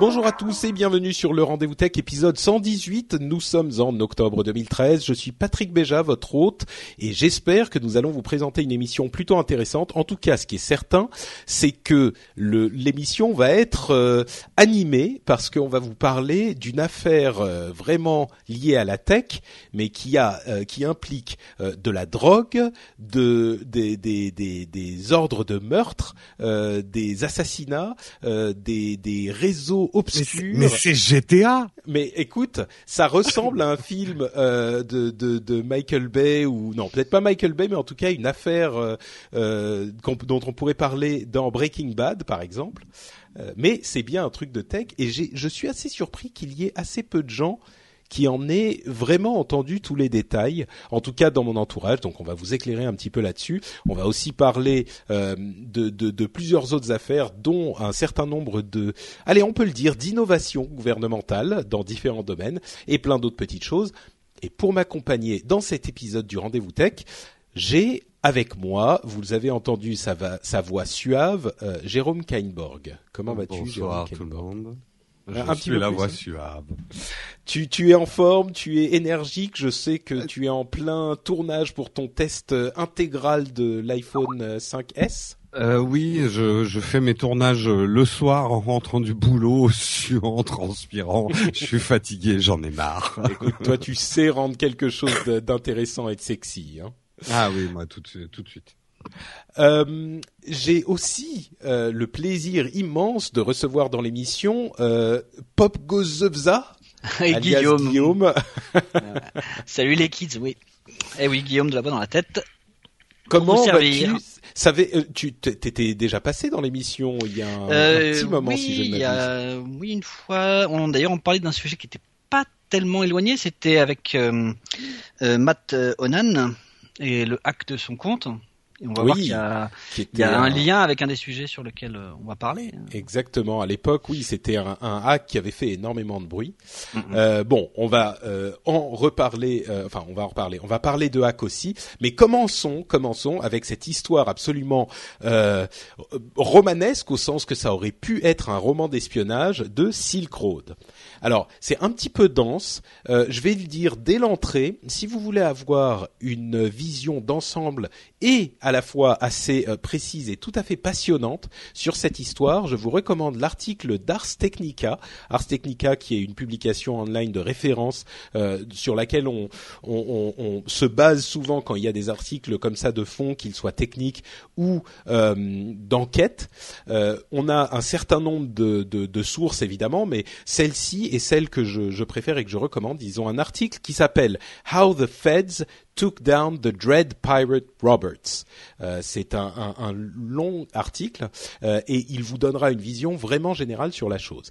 Bonjour à tous et bienvenue sur le Rendez-vous Tech épisode 118. Nous sommes en octobre 2013. Je suis Patrick Béja, votre hôte, et j'espère que nous allons vous présenter une émission plutôt intéressante. En tout cas, ce qui est certain, c'est que l'émission va être euh, animée parce qu'on va vous parler d'une affaire euh, vraiment liée à la tech, mais qui a euh, qui implique de la drogue, de des des des, des ordres de meurtre, des assassinats, des des réseaux Mais c'est- Mais c'est GTA Mais écoute, ça ressemble à un film euh, de, de, de Michael Bay ou non, peut-être pas Michael Bay, mais en tout cas une affaire euh, euh, dont on pourrait parler dans Breaking Bad, par exemple. Euh, mais c'est bien un truc de tech et j'ai, je suis assez surpris qu'il y ait assez peu de gens qui en aient vraiment entendu tous les détails, en tout cas dans mon entourage. Donc on va vous éclairer un petit peu là-dessus. On va aussi parler euh, de, de, de plusieurs autres affaires, dont un certain nombre de, allez, on peut le dire, d'innovations gouvernementales dans différents domaines et plein d'autres petites choses. Et pour m'accompagner dans cet épisode du Rendez-vous Tech, j'ai avec moi, vous avez entendu sa, va- sa voix suave, euh, Jérôme Kainborg. Comment vas-tu, Bonsoir Jérôme tout le Kainborg? Un Je petit suis peu la voix hein. suave. Tu, tu es en forme, tu es énergique. Je sais que tu es en plein tournage pour ton test euh, intégral de l'iPhone euh, 5S. Euh, oui, je, je fais mes tournages euh, le soir en rentrant du boulot, suant, transpirant. je suis fatigué, j'en ai marre. Écoute, toi, tu sais rendre quelque chose d'intéressant et de sexy. Hein. ah oui, moi tout, tout de suite. Euh, J'ai aussi euh, le plaisir immense de recevoir dans l'émission euh, Pop Et alias Guillaume. Guillaume. Salut les kids, oui. Eh oui, Guillaume de la voix dans la tête. Comment vas-tu. Savais, euh, tu t'étais déjà passé dans l'émission il y a un, Euh, petit moment oui, si je ne m'abuse. oui, une fois. On, d'ailleurs, on parlait d'un sujet qui était pas tellement éloigné. C'était avec euh, Matt Onan et le hack de son compte. Et on va Oui, voir qu'il y a, Qui il y a un lien avec un des sujets sur lequel euh, on va parler. Exactement. À l'époque, oui, c'était un, un hack qui avait fait énormément de bruit. Euh, bon, on va euh, en reparler. euh, enfin, on va en reparler. On va parler de hack aussi. Mais commençons, commençons avec cette histoire absolument euh, romanesque au sens que ça aurait pu être un roman d'espionnage de Silk Road. Alors, c'est un petit peu dense. Euh, je vais le dire dès l'entrée. Si vous voulez avoir une vision d'ensemble et à la fois assez euh, précise et tout à fait passionnante sur cette histoire, je vous recommande l'article d'Ars Technica. Ars Technica qui est une publication online de référence euh, sur laquelle on, on, on- on se base souvent quand il y a des articles comme ça de fond, qu'ils soient techniques ou euh, d'enquête. Euh, on a un certain nombre de, de, de sources évidemment, mais celle-ci est celle que je, je préfère et que je recommande. Ils ont un article qui s'appelle How the Feds Took Down the Dread Pirate Roberts. Euh, c'est un, long article euh, et il vous donnera une vision vraiment générale sur la chose.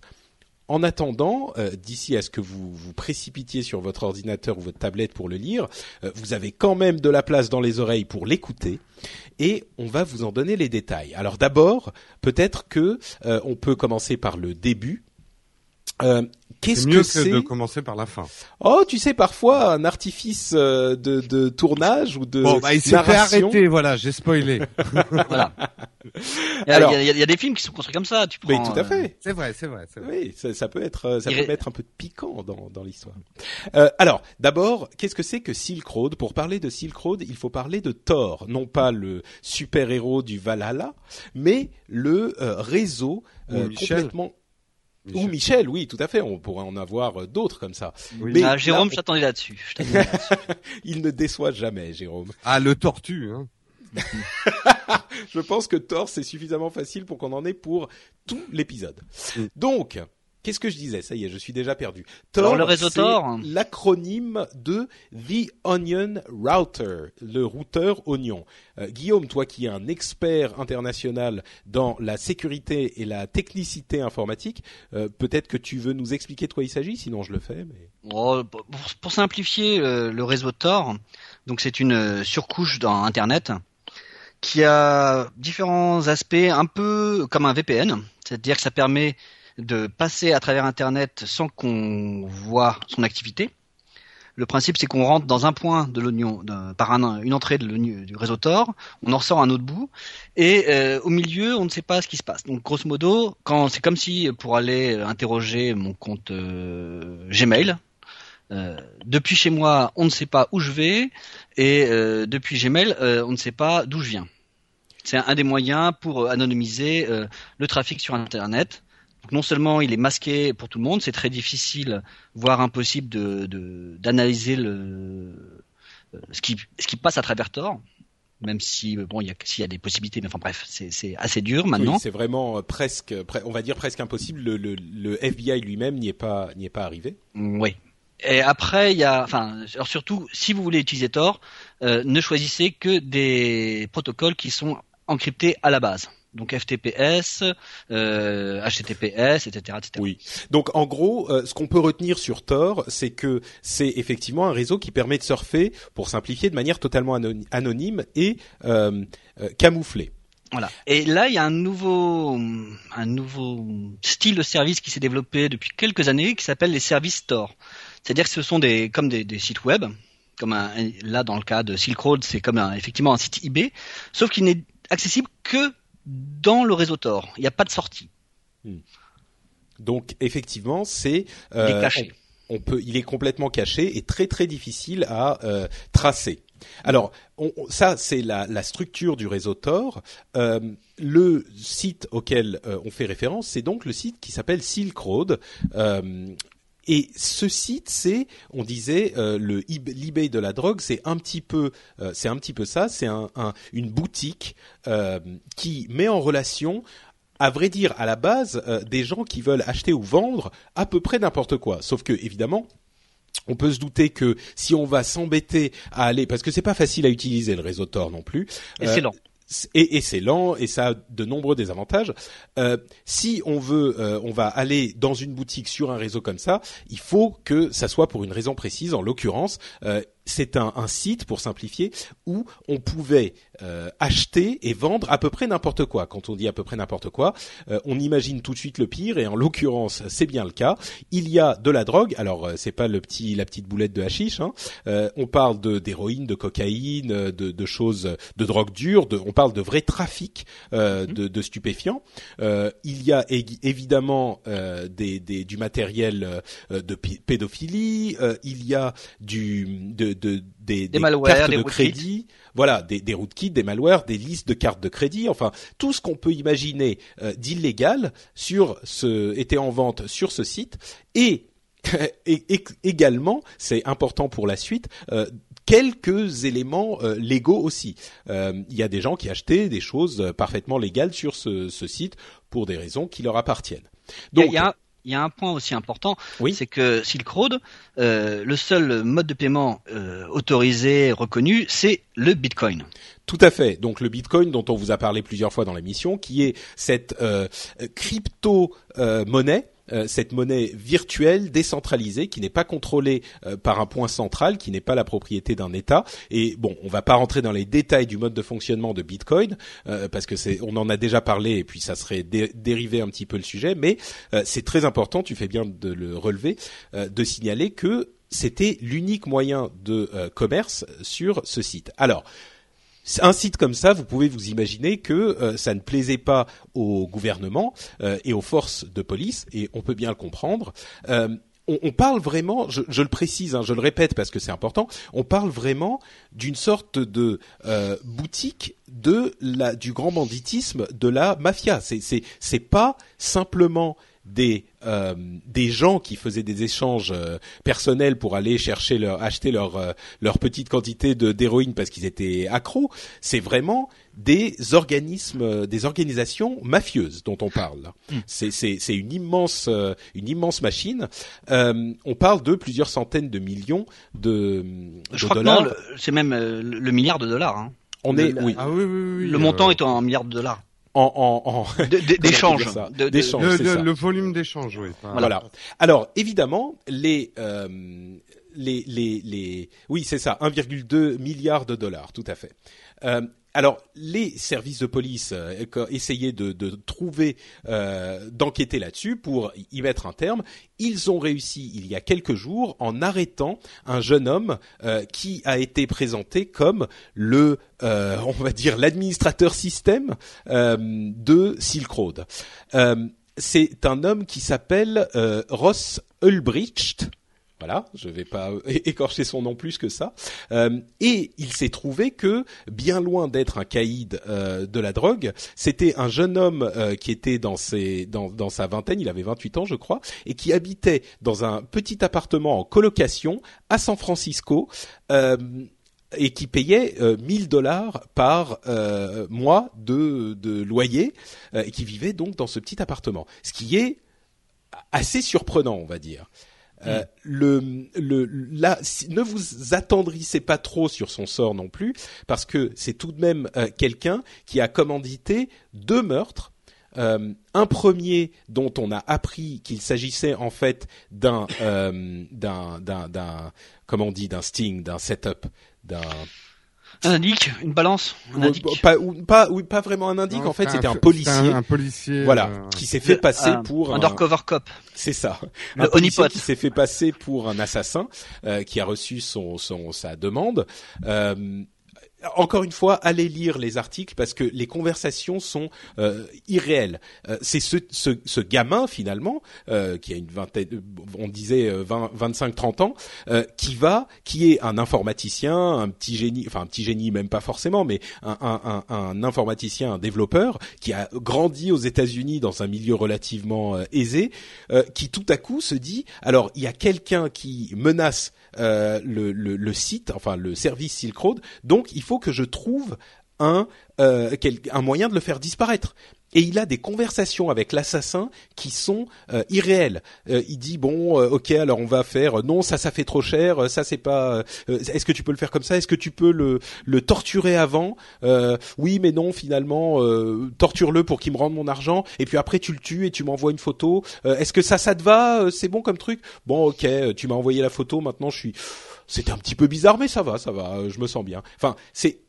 En attendant, euh, d'ici à ce que vous vous précipitiez sur votre ordinateur ou votre tablette pour le lire, vous avez quand même de la place dans les oreilles pour l'écouter et on va vous en donner les détails. Alors d'abord, peut-être que on peut commencer par le début. Euh, Qu'est-ce C'est que mieux que, c'est de commencer par la fin. Oh, tu sais, parfois un artifice euh, de, de tournage ou de bon, bah, il s'est arrêter, voilà, j'ai spoilé. Voilà. Il y, a, Alors- il y a- il y a des films qui sont construits comme ça. Tu Mais prends, tout à euh, fait. c'est vrai, c'est vrai, c'est vrai. Oui, ça, ça peut être, euh, ça Il peut ré- mettre un peu de piquant dans, dans l'histoire. Euh, alors, d'abord, qu'est-ce que c'est que Silk Road? Pour parler de Silk Road, il faut parler de Thor, non pas le super héros du Valhalla, mais le euh, réseau Ou euh, Michel. Ou Michel, oui, tout à fait. On pourrait en avoir d'autres comme ça. Oui. Mais ah, Jérôme, là, on... je t'attendais là-dessus. Il ne déçoit jamais, Jérôme. Ah, le tortue. Hein. je pense que Thor, c'est suffisamment facile pour qu'on en ait pour tout l'épisode. Donc, Qu'est-ce que je disais? Ça y est, je suis déjà perdu. Tor, le réseau L'acronyme de The Onion Router, le routeur oignon. Euh, Guillaume, toi qui es un expert international dans la sécurité et la technicité informatique, euh, peut-être que tu veux nous expliquer de quoi il s'agit, sinon je le fais. Mais... Oh, pour, simplifier euh, le réseau Tor, donc c'est une surcouche dans Internet qui a différents aspects, un peu comme un VPN, c'est-à-dire que ça permet de passer à travers Internet sans qu'on voit son activité. Le principe, c'est qu'on rentre dans un point de l'oignon, par une entrée du réseau Tor, on en ressort un autre bout, et euh, au milieu, on ne sait pas ce qui se passe. Donc, grosso modo, c'est comme si pour aller interroger mon compte euh, Gmail, euh, depuis chez moi, on ne sait pas où je vais, et depuis Gmail, on ne sait pas d'où je viens. C'est un, des moyens pour anonymiser le trafic sur Internet non seulement il est masqué pour tout le monde, c'est très difficile, voire impossible de d'analyser le euh, ce qui ce qui passe à travers Tor même si euh, bon il y a s'il y a des possibilités mais enfin bref c'est c'est assez dur maintenant. Oui, c'est vraiment euh, presque on va dire presque impossible. Le, le, le FBI lui-même n'y est pas n'y est pas arrivé. Mm, oui. Et après il y a enfin alors surtout si vous voulez utiliser Tor ne choisissez que des protocoles qui sont encryptés à la base donc FTPS, euh, HTTPS, etc., etc. Oui. Donc en gros, euh, ce qu'on peut retenir sur Tor, c'est que c'est effectivement un réseau qui permet de surfer, pour simplifier, de manière totalement anonyme et euh, euh, camouflée. Voilà. Et là, il y a un nouveau, un nouveau style de service qui s'est développé depuis quelques années, qui s'appelle les services Tor. C'est-à-dire que ce sont des, comme des, des sites web, comme un, là dans le cas de Silk Road, c'est comme un, effectivement un site eBay, sauf qu'il n'est accessible que dans le réseau Tor. Il n'y a pas de sortie. Hmm. Donc effectivement, c'est euh, caché. On, peut, il est complètement caché et très très difficile à euh, tracer. Alors ça c'est la, la, structure du réseau Tor. Euh, le site auquel on fait référence, c'est donc le site qui s'appelle Silk Road. Euh, et ce site, c'est, on disait, euh, le l'eBay de la drogue, c'est un petit peu, euh, c'est un petit peu ça. C'est un, une boutique euh, qui met en relation à vrai dire, à la base, des gens qui veulent acheter ou vendre à peu près n'importe quoi. Sauf que, évidemment, on peut se douter que si on va s'embêter à aller, parce que c'est pas facile à utiliser le réseau Tor non plus. Et c'est lent et, et c'est lent et ça a de nombreux désavantages. Euh, si on veut, euh, on va aller dans une boutique sur un réseau comme ça, il faut que ça soit pour une raison précise. En l'occurrence, euh, c'est un, un, site pour simplifier où on pouvait euh, acheter et vendre à peu près n'importe quoi. Quand on dit à peu près n'importe quoi, euh, on imagine tout de suite le pire et en l'occurrence c'est bien le cas. Il y a de la drogue. Alors euh, c'est pas le petit la petite boulette de hashish. Hein. on parle de d'héroïne, de cocaïne, de, de, choses, de drogue dure. De, on parle de vrai trafic mhm. de, de, stupéfiants. il y a évidemment des, des, du matériel de pédophilie. il y a du de, de des, des, cartes de crédit, voilà, des, des rootkits, des malwares, des listes de cartes de crédit, enfin tout ce qu'on peut imaginer euh, d'illégal sur ce était en vente sur ce site et, et, également, c'est important pour la suite. Euh, quelques éléments euh, légaux aussi. Il y a des gens qui achetaient des choses parfaitement légales sur ce, ce site pour des raisons qui leur appartiennent. Donc, il y a, il y a un point aussi important, c'est que Silk Road, euh, le seul mode de paiement euh, autorisé, reconnu, c'est le Bitcoin. Tout à fait. Donc le Bitcoin dont on vous a parlé plusieurs fois dans l'émission, qui est cette euh, crypto monnaie euh, cette monnaie virtuelle décentralisée qui n'est pas contrôlée euh, par un point central, qui n'est pas la propriété d'un État. Et bon, on va pas rentrer dans les détails du mode de fonctionnement de Bitcoin euh, parce que c'est, on en a déjà parlé et puis ça serait dérivé un petit peu le sujet, mais c'est très important. Tu fais bien de le relever, de signaler que c'était l'unique moyen de commerce sur ce site. Alors un site comme ça, vous pouvez vous imaginer que euh, ça ne plaisait pas au gouvernement euh, et aux forces de police, et on peut bien le comprendre. Euh, on, parle vraiment, je, le précise, hein, je le répète parce que c'est important, on parle vraiment d'une sorte de boutique de la du grand banditisme de la mafia. C'est c'est c'est pas simplement des euh, des gens qui faisaient des échanges euh, personnels pour aller chercher leur acheter leur euh, leur petite quantité de d'héroïne parce qu'ils étaient accros. C'est vraiment des organismes, des organisations mafieuses dont on parle. Mm. C'est c'est c'est une immense euh, une immense machine. Euh, on parle de plusieurs centaines de millions de, de Je crois dollars. c'est même euh, le, milliard de dollars. hein. on le- est oui Ah oui, oui, oui. le euh, montant est en milliards de dollars. En en, en D'échange. le, le- ça. le volume d'échange, oui. Enfin, Voilà. Alors évidemment, les euh, les les les oui c'est ça 1,2 milliard de dollars tout à fait. Euh, alors les services de police euh, essayaient de, trouver euh, d'enquêter là-dessus pour y mettre un terme. Ils ont réussi il y a quelques jours en arrêtant un jeune homme euh, qui a été présenté comme le euh, on va dire l'administrateur système de Silk Road. C'est un homme qui s'appelle Ross Ulbricht. Voilà, je vais pas écorcher son nom plus que ça. Euh, et il s'est trouvé que, bien loin d'être un caïd euh, de la drogue, c'était un jeune homme euh, qui était dans, ses, dans sa vingtaine, il avait 28 ans je crois, et qui habitait dans un petit appartement en colocation à San Francisco. Euh, et qui payait euh, 1000 dollars par euh, mois de, de loyer euh, et qui vivait donc dans ce petit appartement. Ce qui est assez surprenant, on va dire. Euh, ne vous attendrissez pas trop sur son sort non plus, parce que c'est tout de même euh, quelqu'un qui a commandité deux meurtres. Euh, un premier dont on a appris qu'il s'agissait en fait d'un d'un d'un d'un comment on dit d'un sting, d'un setup, d'un Un indique, une balance, un indique. pas ou, pas pas vraiment un indique Non, en fait c'était un policier Un, un policier. voilà euh, qui s'est fait passer un- pour un, Undercover cop. c'est ça Le un policier honeypot. qui s'est fait passer pour un assassin euh, qui a reçu son, son sa demande euh, encore une fois, allez lire les articles parce que les conversations sont euh, irréelles. Euh, c'est ce, ce, ce gamin finalement euh, qui a une vingtaine, on disait euh, 20, 25, 30 ans, euh, qui va, qui est un informaticien, un petit génie, enfin un petit génie même pas forcément, mais un, un, un, un informaticien, un développeur qui a grandi aux États-Unis dans un milieu relativement euh, aisé, euh, qui tout à coup se dit, alors il y a quelqu'un qui menace euh, le, le, le site, enfin le service Silk Road, donc il faut que je trouve un euh, quel- un moyen de le faire disparaître. Et il a des conversations avec l'assassin qui sont euh, irréelles. Euh, il dit bon, euh, ok, alors on va faire. Non, ça, ça fait trop cher. euh, Ça, c'est pas. euh, Est-ce que tu peux le faire comme ça? Est-ce que tu peux le le torturer avant? Euh, Oui, mais non. Finalement, euh, torture-le pour qu'il me rende mon argent. Et puis après, tu le tues et tu m'envoies une photo. Euh, Est-ce que ça, ça te va? Euh, C'est bon comme truc? Bon, ok. euh, Tu m'as envoyé la photo. Maintenant, je suis. C'était un petit peu bizarre, mais ça va, ça va. euh, Je me sens bien. Enfin, c'est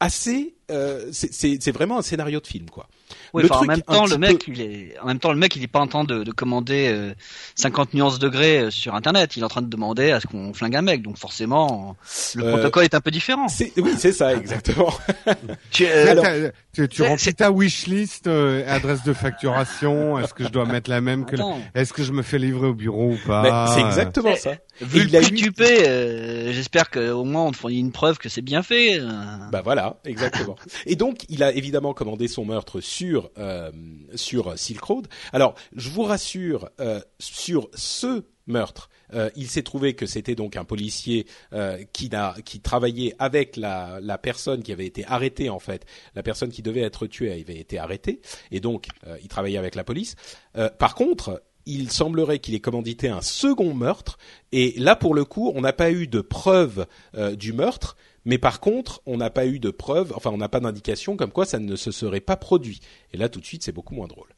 assez. euh, c'est- c'est c'est vraiment un scénario de film, quoi. Oui, Le enfin, en truc même temps, le mec, il est, en même temps, le mec, il est pas en train de, de commander euh, 50 nuances degrés euh, sur Internet. Il est en train de demander à ce qu'on flingue un mec. Donc forcément, le Euh, protocole est un peu différent. C'est oui, c'est ça, exactement. Tu- euh, alors- tu, tu remplis ta wishlist, euh, adresse de facturation. Est-ce que je dois mettre la même que la- Est-ce que je me fais livrer au bureau ou pas? Mais c'est exactement ça. Vu le prix eu- que tu paies, euh, j'espère qu'au moins on te fournit une preuve que c'est bien fait. euh. Bah voilà, exactement. Et donc, il a évidemment commandé son meurtre sur euh, sur Silk Road. Alors, je vous rassure, euh, sur ce meurtre, euh, il s'est trouvé que c'était donc un policier euh, qui qui travaillait avec la la personne qui avait été arrêtée en fait, la personne qui devait être tuée avait été arrêtée et donc euh, il travaillait avec la police. Euh, par contre, il semblerait qu'il ait commandité un second meurtre et là pour le coup, on n'a pas eu de preuve euh, du meurtre. Mais par contre, on n'a pas eu de preuves, enfin on n'a pas d'indication comme quoi ça ne se serait pas produit. Et là, tout de suite, c'est beaucoup moins drôle.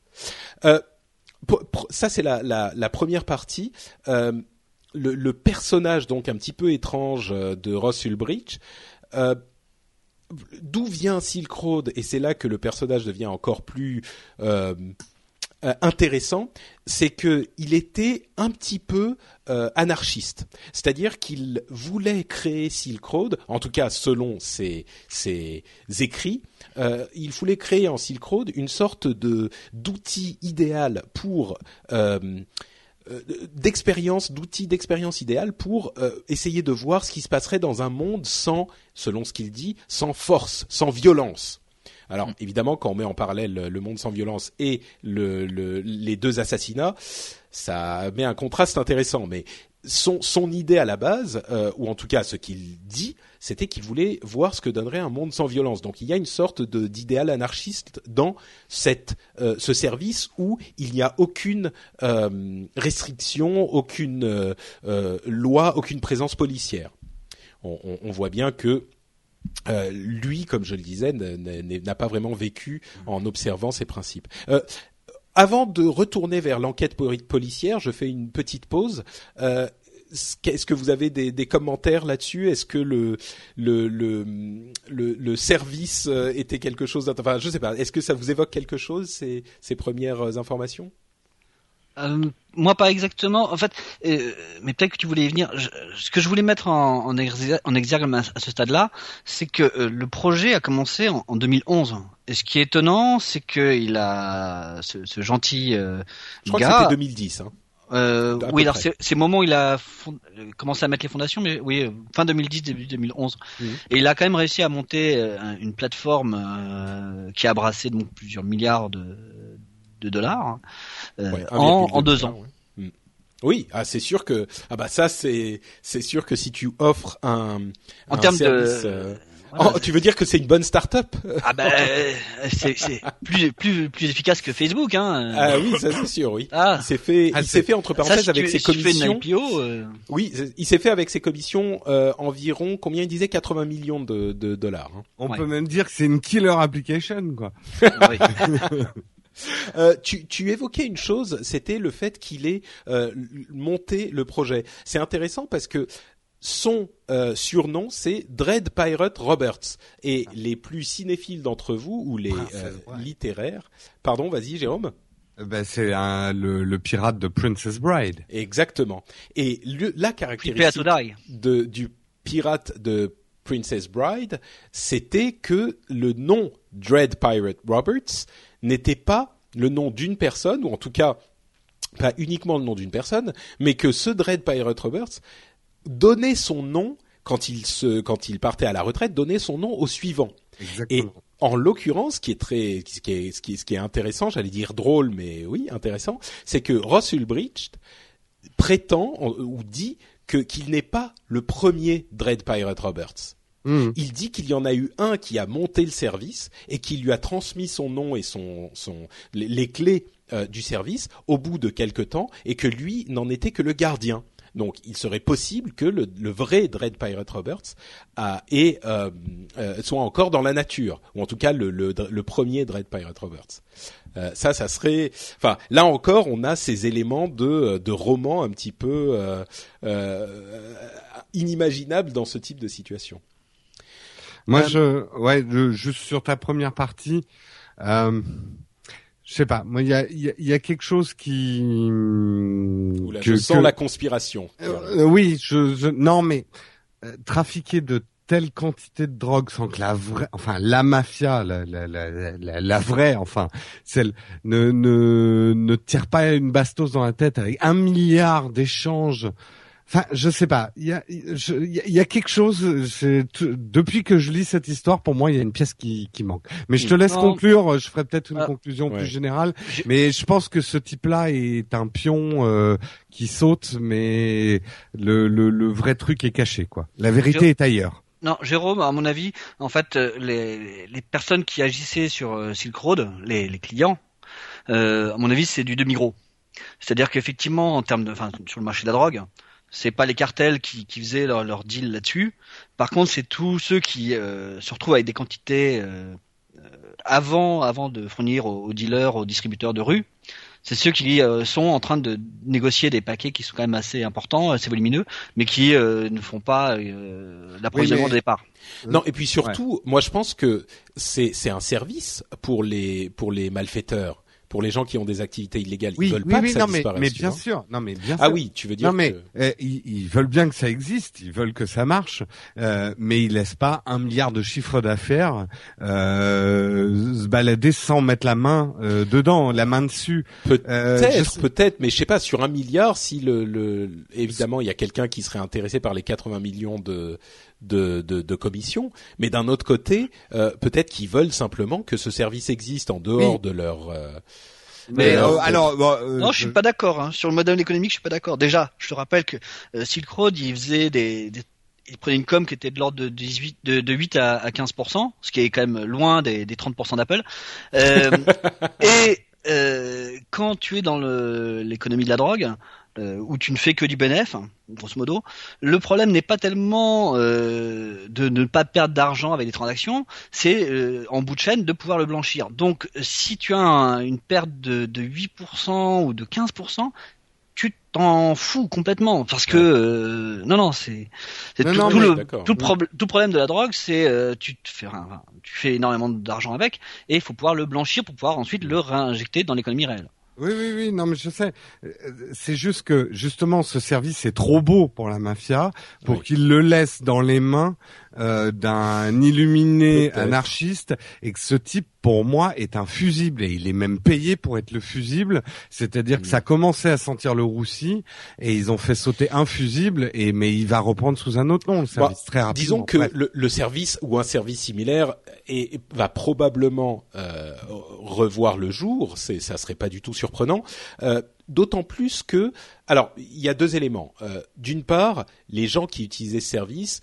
Euh, ça, c'est la, première partie. Euh, le, personnage donc un petit peu étrange de Ross Ulbricht. D'où vient Silk Road? Et c'est là que le personnage devient encore plus euh, intéressant, c'est que il était un petit peu euh, anarchiste, c'est-à-dire qu'il voulait créer Silk Road, en tout cas selon ses, ses écrits, euh, il voulait créer en Silk Road une sorte de d'outil idéal pour d'expérience, d'outils d'expérience idéal pour essayer de voir ce qui se passerait dans un monde sans, selon ce qu'il dit, sans force, sans violence. Alors évidemment, quand on met en parallèle le monde sans violence et le, le, les deux assassinats, ça met un contraste intéressant. Mais son, son idée à la base, euh, ou en tout cas ce qu'il dit, c'était qu'il voulait voir ce que donnerait un monde sans violence. Donc il y a une sorte de, d'idéal anarchiste dans cette, euh, ce service où il n'y a aucune euh, restriction, aucune loi, aucune présence policière. On, on, on voit bien que euh, lui, comme je le disais, n'a pas vraiment vécu en observant ces principes. Euh, avant de retourner vers l'enquête policière, je fais une petite pause. Euh, est-ce que vous avez des, commentaires là-dessus? Est-ce que le service était quelque chose Enfin, je sais pas. Est-ce que ça vous évoque quelque chose ces premières informations? Euh, moi, pas exactement. En fait, euh, mais peut-être que tu voulais y venir. Je, ce que je voulais mettre en, en, exergue, en exergue à, ce stade-là, c'est que euh, le projet a commencé en, en, 2011. Et ce qui est étonnant, c'est que il a ce, ce gentil euh, je crois gars, que c'était 2010. Hein. Euh, oui, alors c'est le moment où il a fond... commencé à mettre les fondations, mais oui, fin 2010, début 2011. Mmh. Et il a quand même réussi à monter euh, une plateforme euh, qui a brassé donc plusieurs milliards de, de dollars euh, Ouais, en, 1,2 en deux ans. ouais. Mm. Oui, ah c'est sûr que ah bah ça c'est c'est sûr que si tu offres un En un termes service, de euh, Voilà, oh, tu veux dire que c'est une bonne start-up? Ah ben, euh, c'est c'est plus plus plus efficace que Facebook, hein. Ah oui, ça c'est sûr, oui. Ah. Il s'est fait, Ah, il s'est fait entre Ça, parenthèses si avec tu, ses si tu fais une commissions. IPO, euh, Oui, il s'est fait avec ses commissions euh, environ combien il disait 80 millions de, de dollars. hein. On Ouais. peut même dire que c'est une killer application, quoi. oui. Euh, tu, tu évoquais une chose, c'était le fait qu'il ait euh, monté le projet. C'est intéressant parce que son euh, surnom c'est Dread Pirate Roberts et les plus cinéphiles d'entre vous ou les euh, littéraires, pardon, vas-y Jérôme. Ben, c'est un, le, le pirate de Princess Bride. Exactement. Et le, la caractéristique de, du pirate de Princess Bride, c'était que le nom Dread Pirate Roberts n'était pas le nom d'une personne, ou en tout cas pas uniquement le nom d'une personne, mais que ce Dread Pirate Roberts donnait son nom quand il se, quand il partait à la retraite, donnait son nom au suivant. Et en l'occurrence, ce qui est très, ce qui est, ce qui est, ce qui est intéressant, j'allais dire drôle, mais oui, intéressant, c'est que Ross Ulbricht prétend en- ou dit que qu'il n'est pas le premier Dread Pirate Roberts. Mhm. Il dit qu'il y en a eu un qui a monté le service et qui lui a transmis son nom et son, les, clés euh, du service au bout de quelque temps et que lui n'en était que le gardien. Donc, il serait possible que le, vrai Dread Pirate Roberts a, et, euh, euh, soit encore dans la nature, ou en tout cas le, le, premier Dread Pirate Roberts. Euh, ça, ça serait. Enfin, là encore, on a ces éléments de, de roman un petit peu euh, euh, inimaginables dans ce type de situation. Moi, Euh, je, ouais, je- juste sur ta première partie, euh, je sais pas. Moi, il y a, il y, a, y a quelque chose qui. Où là, que- je sens que- la conspiration. Euh, euh, oui, je, je, non, mais euh, trafiquer de telle quantité de drogue sans que la vraie, enfin la mafia, la, la, la, la, la vraie, enfin celle ne ne ne tire pas une bastos dans la tête avec un milliard d'échanges. Enfin, je sais pas. Il y a, je- il y a, il y a quelque chose. c'est t- Depuis que je lis cette histoire, pour moi, il y a une pièce qui, qui manque. Mais je te laisse Non. conclure. Je ferai peut-être une Ah. conclusion Ouais. plus générale. Mais je pense que ce type-là est un pion euh, qui saute, mais le, le, le vrai truc est caché, quoi. La vérité Je- est ailleurs. Non, Jérôme, à mon avis, en fait, euh, les, les personnes qui agissaient sur euh, Silk Road, les, les clients, euh, à mon avis, c'est du demi-gros. C'est-à-dire qu'effectivement, en termes de, enfin, sur le marché de la drogue, c'est pas les cartels qui, qui faisaient leur, leur deal là-dessus. Par contre, c'est tous ceux qui euh, se retrouvent avec des quantités euh, euh, avant, avant de fournir aux, aux dealers, aux distributeurs de rue. C'est ceux qui euh, sont en train de négocier des paquets qui sont quand même assez importants, assez volumineux, mais qui euh, ne font pas euh, l'approvisionnement Oui, mais- de départ. Non, et puis surtout, moi je pense que c'est c'est un service pour les pour les malfaiteurs, pour les gens qui ont des activités illégales. Oui, Ils veulent oui, pas oui, que ça non, disparaisse. mais bien vois. sûr. Non, mais bien Ah sûr. oui, tu veux dire Non mais que- euh, ils, ils veulent bien que ça existe, ils veulent que ça marche, euh, mais ils laissent pas un milliard de chiffres d'affaires euh, se balader sans mettre la main euh, dedans, la main dessus. Peut-être, Euh, je peut-être, mais je sais pas sur un milliard si le, le évidemment il y a quelqu'un qui serait intéressé par les 80 millions de de, de, de commission, mais d'un autre côté, euh, peut-être qu'ils veulent simplement que ce service existe en dehors Oui. de leur. euh, Mais, Euh, alors, bon, euh, Non, je suis pas d'accord. Hein. Sur le modèle économique, je suis pas d'accord. Déjà, je te rappelle que euh, Silk Road, il faisait des, des- il prenait une com qui était de l'ordre de 18, de, de 8 à, à 15% ce qui est quand même loin des, des 30% d'Apple. Euh, et euh, quand tu es dans l'économie de la drogue, euh, où tu ne fais que du bénéf, hein, grosso modo, le problème n'est pas tellement euh, de ne pas perdre d'argent avec des transactions, c'est euh, en bout de chaîne de pouvoir le blanchir. Donc si tu as un- une perte de, de 8% ou de 15%, tu t'en fous complètement parce que euh, non non c'est tout, non, tout le d'accord. tout problème tout le problème de la drogue c'est euh, tu te fais tu fais énormément d'argent avec et il faut pouvoir le blanchir pour pouvoir ensuite le réinjecter dans l'économie réelle. Oui, oui, oui, non, mais je sais. Euh, C'est juste que, justement, ce service est trop beau pour la mafia pour Oui. qu'il le laisse dans les mains euh, d'un illuminé anarchiste et que ce type, pour moi, est un fusible et il est même payé pour être le fusible. C'est-à-dire que Mm. ça commençait à sentir le roussi et ils ont fait sauter un fusible et mais il va reprendre sous un autre nom le service très rapidement. Disons que le, le service ou un service similaire est, va probablement euh, revoir le jour. C'est, ça serait pas du tout surprenant. Euh, D'autant plus que, alors, il y a deux éléments. Euh, D'une part, les gens qui utilisaient ce service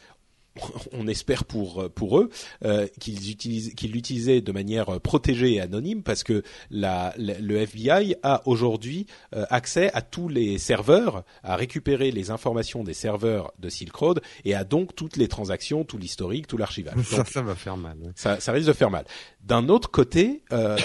on espère pour pour eux euh, qu'ils utilisent qu'ils l'utilisaient de manière euh, protégée et anonyme parce que la, la- le FBI a aujourd'hui euh, accès à tous les serveurs, à récupérer les informations des serveurs de Silk Road et a donc toutes les transactions, tout l'historique, tout l'archivage. ça, ça va faire mal. ouais. ça, ça risque de faire mal. D'un autre côté, euh,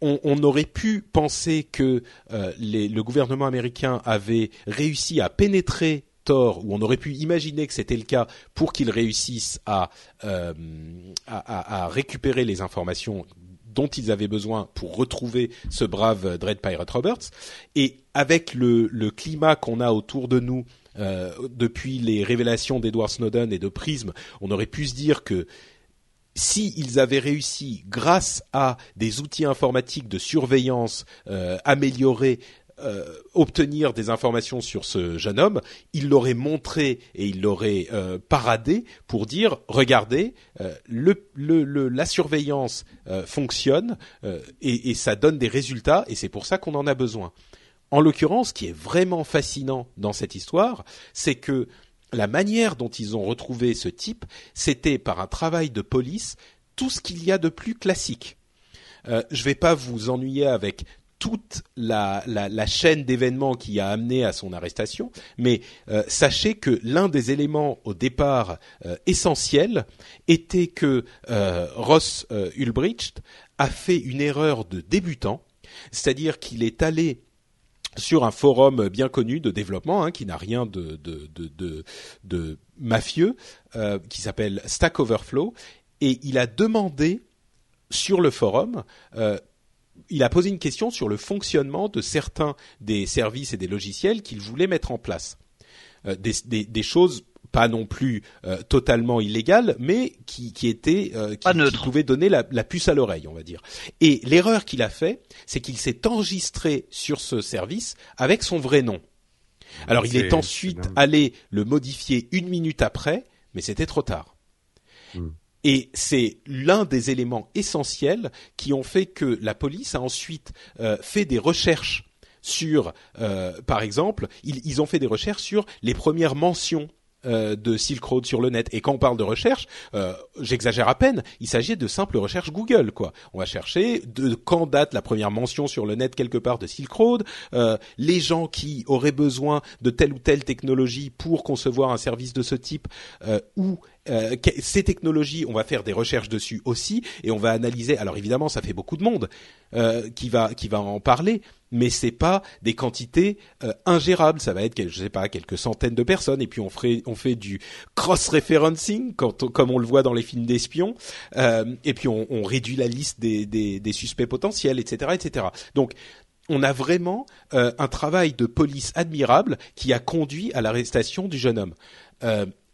on, on aurait pu penser que euh, les- le gouvernement américain avait réussi à pénétrer Tor, ou on aurait pu imaginer que c'était le cas pour qu'ils réussissent à, euh, à, récupérer les informations dont ils avaient besoin pour retrouver ce brave Dread Pirate Roberts. Et avec le, le climat qu'on a autour de nous euh, depuis les révélations d'Edward Snowden et de Prism, on aurait pu se dire que si ils avaient réussi, grâce à des outils informatiques de surveillance euh, améliorés, euh, obtenir des informations sur ce jeune homme, ils l'auraient montré et ils l'auraient euh, paradé pour dire regardez, euh, la surveillance fonctionne et, ça donne des résultats et c'est pour ça qu'on en a besoin. En l'occurrence, ce qui est vraiment fascinant dans cette histoire, c'est que la manière dont ils ont retrouvé ce type, c'était par un travail de police, tout ce qu'il y a de plus classique. Je vais pas vous ennuyer avec toute la, chaîne d'événements qui a amené à son arrestation, mais euh, sachez que l'un des éléments au départ euh, essentiels était que euh, Ross Ulbricht a fait une erreur de débutant, c'est-à-dire qu'il est allé sur un forum bien connu de développement hein, qui n'a rien de, mafieux, qui s'appelle Stack Overflow, et il a demandé sur le forum, il a posé une question sur le fonctionnement de certains des services et des logiciels qu'il voulait mettre en place. Euh, des, des, des choses pas non plus euh, totalement illégales, mais qui, qui étaient euh, qui, pouvaient donner la, la puce à l'oreille, on va dire. Et l'erreur qu'il a fait, c'est qu'il s'est enregistré sur ce service avec son vrai nom. Alors il est ensuite allé le modifier une minute après, mais c'était trop tard. Et c'est l'un des éléments essentiels qui ont fait que la police a ensuite euh, fait des recherches sur, euh, par exemple, ils, ont fait des recherches sur les premières mentions euh, de Silk Road sur le net. Et quand on parle de recherche, j'exagère à peine, il s'agit de simples recherches Google. Quoi. On va chercher de quand date la première mention sur le net quelque part de Silk Road, les gens qui auraient besoin de telle ou telle technologie pour concevoir un service de ce type, euh, ou euh, ces technologies, on va faire des recherches dessus aussi, et on va analyser. Alors évidemment, ça fait beaucoup de monde euh, qui va qui va en parler, mais c'est pas des quantités euh, ingérables. Ça va être, je sais pas, quelques centaines de personnes, et puis on ferait on fait du cross-referencing, comme on le voit dans les films d'espions, euh, et puis on, on réduit la liste des, des, des suspects potentiels, etc., etc. Donc on a vraiment un travail de police admirable qui a conduit à l'arrestation du jeune homme.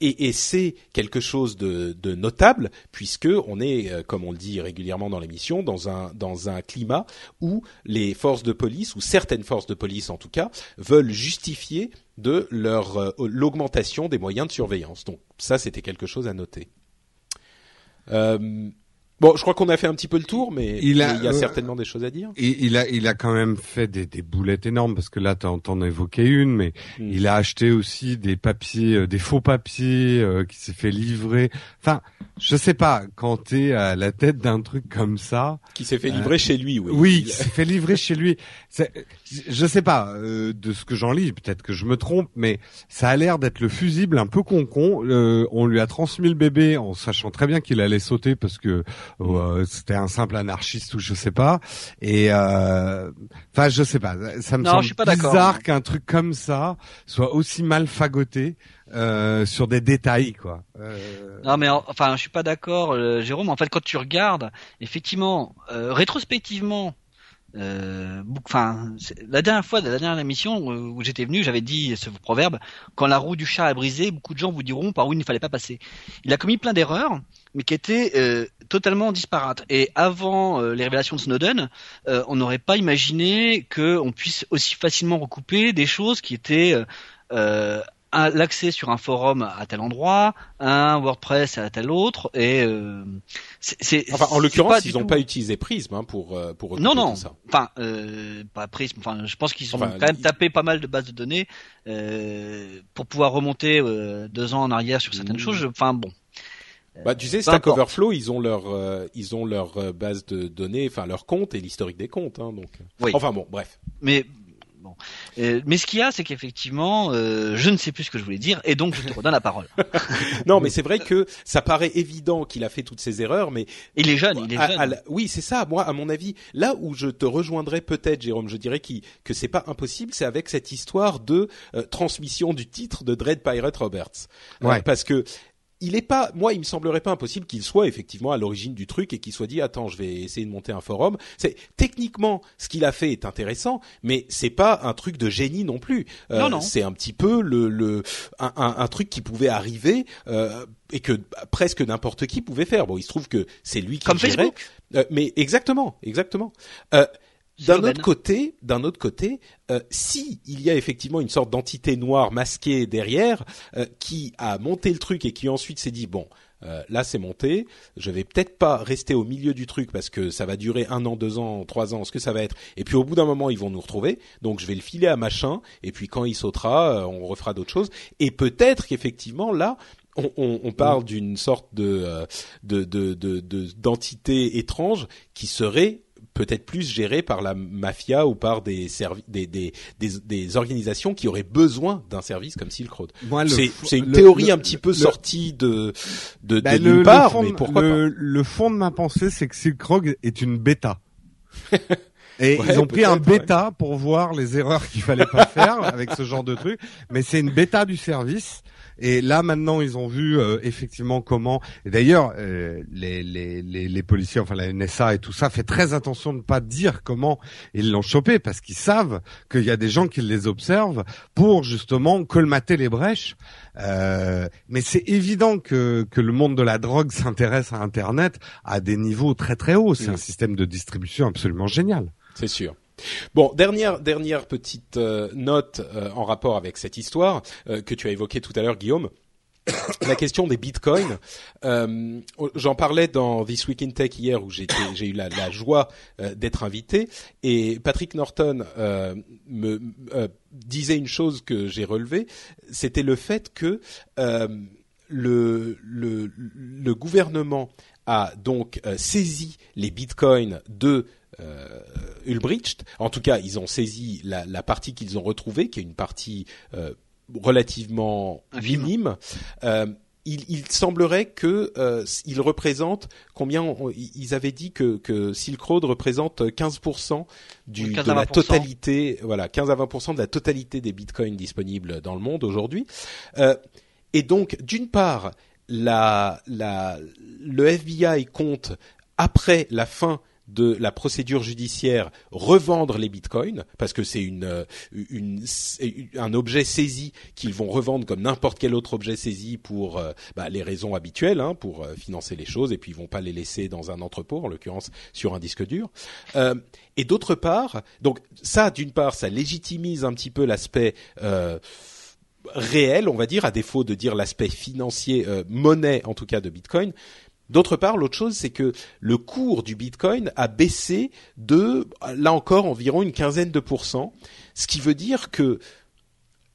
Et, c'est quelque chose de, de, notable puisque on est, euh, comme on le dit régulièrement dans l'émission, dans un dans un climat où les forces de police ou certaines forces de police en tout cas veulent justifier de leur euh, l'augmentation des moyens de surveillance. Donc ça, c'était quelque chose à noter. Euh, Bon, je crois qu'on a fait un petit peu le tour, mais il, y a euh, certainement des choses à dire. Il, a, il a quand même fait des, des boulettes énormes parce que là, tu en évoqué une, mais hmm. il a acheté aussi des papiers, euh, des faux papiers euh, qui s'est fait livrer. Enfin, je sais pas, quand t'es à la tête d'un truc comme ça, qui s'est fait livrer chez lui, oui. Oui, qui s'est fait livrer chez lui. Je sais pas de ce que j'en lis, peut-être que je me trompe, mais ça a l'air d'être le fusible un peu con-con. on lui a transmis le bébé en sachant très bien qu'il allait sauter parce que euh, c'était un simple anarchiste ou je sais pas. Et euh, enfin, je sais pas. Ça me semble bizarre qu'un truc comme ça soit aussi mal fagoté. Euh, sur des détails quoi. Euh... Non mais enfin je suis pas d'accord Jérôme en fait quand tu regardes effectivement rétrospectivement euh, enfin, la dernière fois, la dernière émission où j'étais venu, j'avais dit ce proverbe quand la roue du chat a brisé, beaucoup de gens vous diront par où il ne fallait pas passer. Il a commis plein d'erreurs, mais qui étaient euh, totalement disparates. Et avant euh, les révélations de Snowden, on n'aurait pas imaginé qu'on puisse aussi facilement recouper des choses qui étaient l'accès sur un forum à tel endroit, un WordPress à tel autre, et euh, c'est. Enfin, en l'occurrence, ils n'ont pas utilisé Prism hein, pour euh, pour non non. Ça. Enfin, euh, pas Prism. Enfin, je pense qu'ils ont quand même tapé pas mal de bases de données euh, pour pouvoir remonter euh, deux ans en arrière sur certaines mmh. choses. Enfin bon. Bah, tu sais, Stack Overflow, ils ont leur, ils ont leur base de données, enfin leur compte et l'historique des comptes, hein, donc. Oui. Enfin bon, bref. Mais Bon. Euh, mais ce qu'il y a, c'est qu'effectivement, euh, je ne sais plus ce que je voulais dire, et donc je te redonne la parole. non, mais c'est vrai que ça paraît évident qu'il a fait toutes ces erreurs, mais il est jeune, il est jeune. oui, c'est ça. Moi, à mon avis, là où je te rejoindrais peut-être, Jérôme, je dirais qu que c'est pas impossible, c'est avec cette histoire de euh, transmission du titre de Dread Pirate Roberts, ouais. parce que il est pas, moi, il me semblerait pas impossible qu'il soit effectivement à l'origine du truc et qu'il soit dit, attends, je vais essayer de monter un forum. C'est techniquement ce qu'il a fait est intéressant, mais c'est pas un truc de génie non plus. Euh, non, non. C'est un petit peu le, le un, un, truc qui pouvait arriver. Euh, et que presque n'importe qui pouvait faire. Bon, il se trouve que c'est lui qui Comme gérait. Facebook. Euh, mais exactement, exactement. Euh, d'un autre côté, d'un autre côté, euh, si il y a effectivement une sorte d'entité noire masquée derrière euh, qui a monté le truc et qui ensuite s'est dit bon. Euh, là, c'est monté. Je vais peut-être pas rester au milieu du truc parce que ça va durer un an, deux ans, trois ans, ce que ça va être. Et puis au bout d'un moment, ils vont nous retrouver. Donc je vais le filer à machin. Et puis quand il sautera, euh, on refera d'autres choses. Et peut-être qu'effectivement là, on, on, on, parle d'une sorte de euh, de d'entité de, de, étrange qui serait peut-être plus géré par la mafia ou par des, des, des, des, des organisations qui auraient besoin d'un service comme Silk Road. c'est une théorie un petit peu sortie de de, bah, de nulle part, mais pourquoi pas? Le fond de ma pensée, c'est que Silk Road est une bêta. Et ils ont pris un bêta pour voir les erreurs qu'il fallait pas faire avec ce genre de truc. Mais c'est une bêta du service. Et là maintenant, ils ont vu euh, effectivement comment. D'ailleurs, euh, les, les, les, les, policiers, enfin la NSA et tout ça, fait très attention de ne pas dire comment ils l'ont chopé parce qu'ils savent qu'il y a des gens qui les observent pour justement colmater les brèches. Euh, mais c'est évident que que le monde de la drogue s'intéresse à Internet à des niveaux très très hauts. C'est un système de distribution absolument génial. C'est sûr. Bon, dernière dernière petite euh, note euh, en rapport avec cette histoire euh, que tu as évoquée tout à l'heure, Guillaume. La question des bitcoins. J'en parlais dans This Week in Tech hier où j'ai eu la, joie d'être invité et Patrick Norton me disait une chose que j'ai relevée, c'était le fait que le, gouvernement a donc saisi les bitcoins de Ulbricht. En tout cas, ils ont saisi la, la partie qu'ils ont retrouvée, qui est une partie euh, relativement minime. Euh, il, il, semblerait que euh, il représente combien ils avaient dit que, que Silk Road représente 15% du, de la totalité, voilà, 15 à 20% de la totalité des bitcoins disponibles dans le monde aujourd'hui. Euh, et donc, d'une part, la, la, le FBI compte après la fin de la procédure judiciaire revendre les bitcoins parce que c'est une, euh, une, un objet saisi qu'ils vont revendre comme n'importe quel autre objet saisi pour euh, bah, les raisons habituelles, hein, pour euh, financer les choses et puis ils vont pas les laisser dans un entrepôt, en l'occurrence sur un disque dur. et d'autre part, donc ça d'une part, ça légitimise un petit peu l'aspect réel, on va dire, à défaut de dire l'aspect financier, monnaie en tout cas de Bitcoin. D'autre part, l'autre chose, c'est que le cours du Bitcoin a baissé de, là encore, environ une quinzaine de pourcents, ce qui veut dire que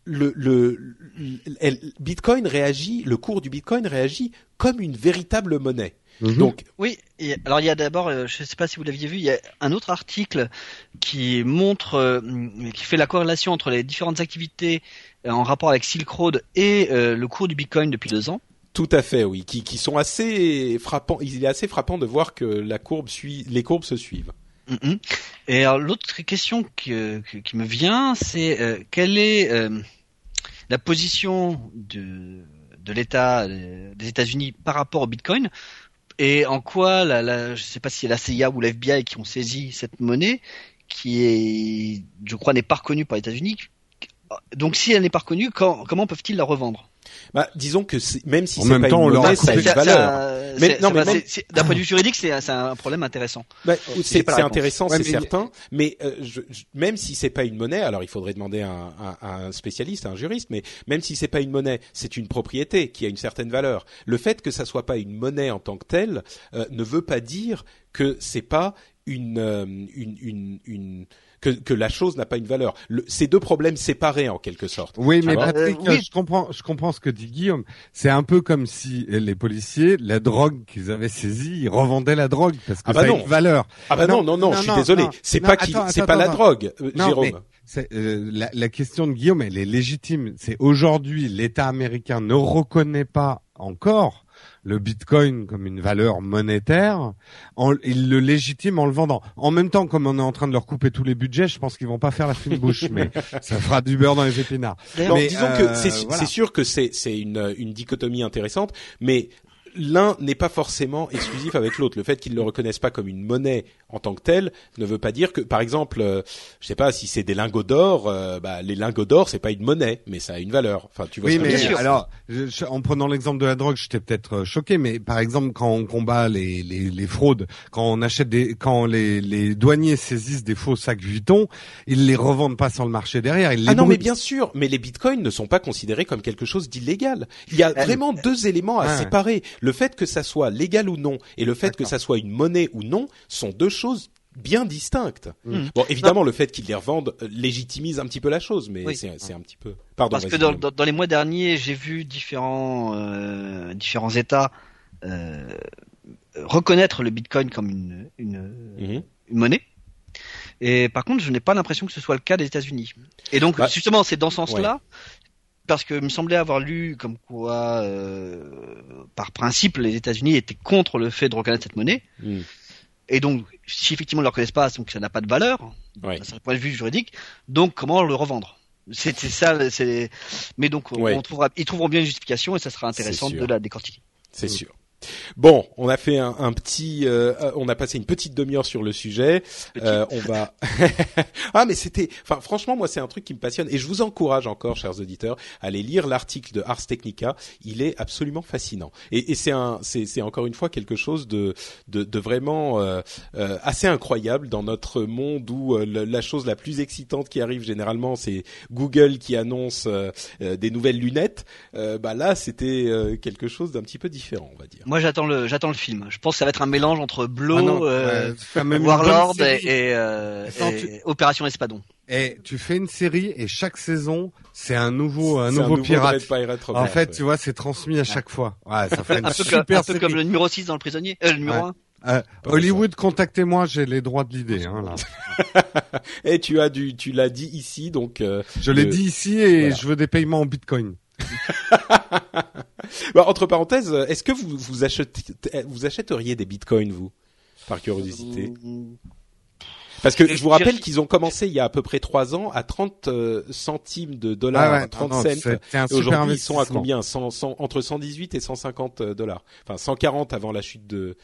le, le, Bitcoin réagit, le cours du Bitcoin réagit comme une véritable monnaie. Mhm. Donc oui, alors il y a d'abord, euh, je ne sais pas si vous l'aviez vu, il y a un autre article qui montre, euh, qui fait la corrélation entre les différentes activités euh, en rapport avec Silk Road et le cours du Bitcoin depuis deux ans. Tout à fait, oui, qui, sont assez frappants. Il est assez frappant de voir que la courbe suit, les courbes se suivent. Mm-hmm. Et alors l'autre question qui, qui, me vient, c'est euh, quelle est euh, la position de, l'État euh, des États-Unis par rapport au Bitcoin et en quoi, la, la, je ne sais pas si c'est la CIA ou l'FBI qui ont saisi cette monnaie, qui est, je crois, n'est pas reconnue par les États-Unis. Donc si elle n'est pas reconnue, comment peuvent-ils la revendre? Bah, disons que même si c'est pas une monnaie, ça a une valeur. Mais non, mais d'un point de vue juridique, c'est un problème intéressant. Bah, c'est intéressant, c'est certain. Mais euh, je, même si c'est pas une monnaie, alors il faudrait demander à un spécialiste, à un juriste. Mais même si c'est pas une monnaie, c'est une propriété qui a une certaine valeur. Le fait que ça soit pas une monnaie en tant que telle euh, ne veut pas dire que c'est pas une, euh, une, une, une que, que la chose n'a pas une valeur. Le, ces deux problèmes séparés en quelque sorte. Oui, mais Patrick, euh, je comprends, je comprends ce que dit Guillaume. C'est un peu comme si les policiers, la drogue qu'ils avaient saisie, ils revendaient la drogue parce que ah bah ça a une valeur. Ah bah non, non, non, je suis désolé. C'est pas qui, c'est pas la drogue, euh, Jérôme. Euh, la, la, question de Guillaume, elle est légitime. C'est aujourd'hui, l'État américain ne reconnaît pas encore le Bitcoin comme une valeur monétaire, en, il le légitime en le vendant. En même temps, comme on est en train de leur couper tous les budgets, je pense qu'ils vont pas faire la fine bouche, mais ça fera du beurre dans les épinards. Mais, disons que euh, c'est sûr que c'est une, une dichotomie intéressante, mais l'un n'est pas forcément exclusif avec l'autre. Le fait qu'ils ne le reconnaissent pas comme une monnaie en tant que telle ne veut pas dire que, par exemple, euh, je sais pas si c'est des lingots d'or, euh, bah, les lingots d'or c'est pas une monnaie, mais ça a une valeur. Enfin, tu vois. Oui, mais alors, en prenant l'exemple de la drogue, j'étais peut-être euh, choqué, mais par exemple, quand on combat les, les, les fraudes, quand on achète des, quand les, les douaniers saisissent des faux sacs Vuitton, ils les revendent pas sur le marché derrière. Ils les ah non, mais bien sûr, mais les bitcoins ne sont pas considérés comme quelque chose d'illégal. Il y a vraiment deux éléments à séparer le fait que ça soit légal ou non et le fait que ça soit une monnaie ou non sont deux choses bien distinctes. Mm. Bon, évidemment, le fait qu'ils les revendent euh, légitimise un petit peu la chose, mais c'est un petit peu. Pardon. Parce que dans, les mois derniers, j'ai vu différents euh, différents États euh, reconnaître le Bitcoin comme une une, mm-hmm. une monnaie. Et par contre, je n'ai pas l'impression que ce soit le cas des États-Unis. Et donc, bah, justement, c'est dans ce sens-là parce que il me semblait avoir lu comme quoi, euh, par principe, les États-Unis étaient contre le fait de reconnaître cette monnaie. Hmm. Et donc, si effectivement ils ne le reconnaissent pas, donc ça n'a pas de valeur, ouais. d'un point de vue juridique. Donc, comment le revendre? C'est ça. C'est. Mais donc, on trouvera, ils trouveront bien une justification et ça sera intéressant de la décortiquer. C'est sûr. Bon, on a fait un, petit, euh, on a passé une petite demi-heure sur le sujet. Euh, on va. ah, mais c'était, enfin, franchement, moi, c'est un truc qui me passionne et je vous encourage encore, chers auditeurs, à aller lire l'article de Ars Technica. Il est absolument fascinant et, et c'est un, c'est encore une fois quelque chose de, de, de vraiment euh, euh assez incroyable dans notre monde où euh, la, chose la plus excitante qui arrive généralement, c'est Google qui annonce des nouvelles lunettes. bah là, c'était quelque chose d'un petit peu différent, on va dire. Moi, j'attends le, j'attends le film. Je pense que ça va être un mélange entre Blow, ah euh, Warlord et, euh, Opération Espadon. Et tu fais une série et chaque saison c'est un nouveau un nouveau, pirate. en fait, tu vois, c'est transmis à chaque fois. Ouais, ça fait une un super peu, un peu comme le numéro 6 dans le prisonnier, euh, le numéro 1. Euh, Hollywood, contactez-moi, j'ai les droits de l'idée. Hein, et tu as du, tu l'as dit ici, donc. Euh, je l'ai dit ici et je veux des paiements en Bitcoin. bah, entre parenthèses, est-ce que vous vous, achetez, vous achèteriez des bitcoins vous, par curiosité Parce que je vous rappelle qu'ils ont commencé il y a à peu près trois ans à 30 euh, centimes de dollars, ah 30 cents. Aujourd'hui, ils sont à combien? 100, entre 118 et 150 euh, dollars. Enfin, 140 avant la chute de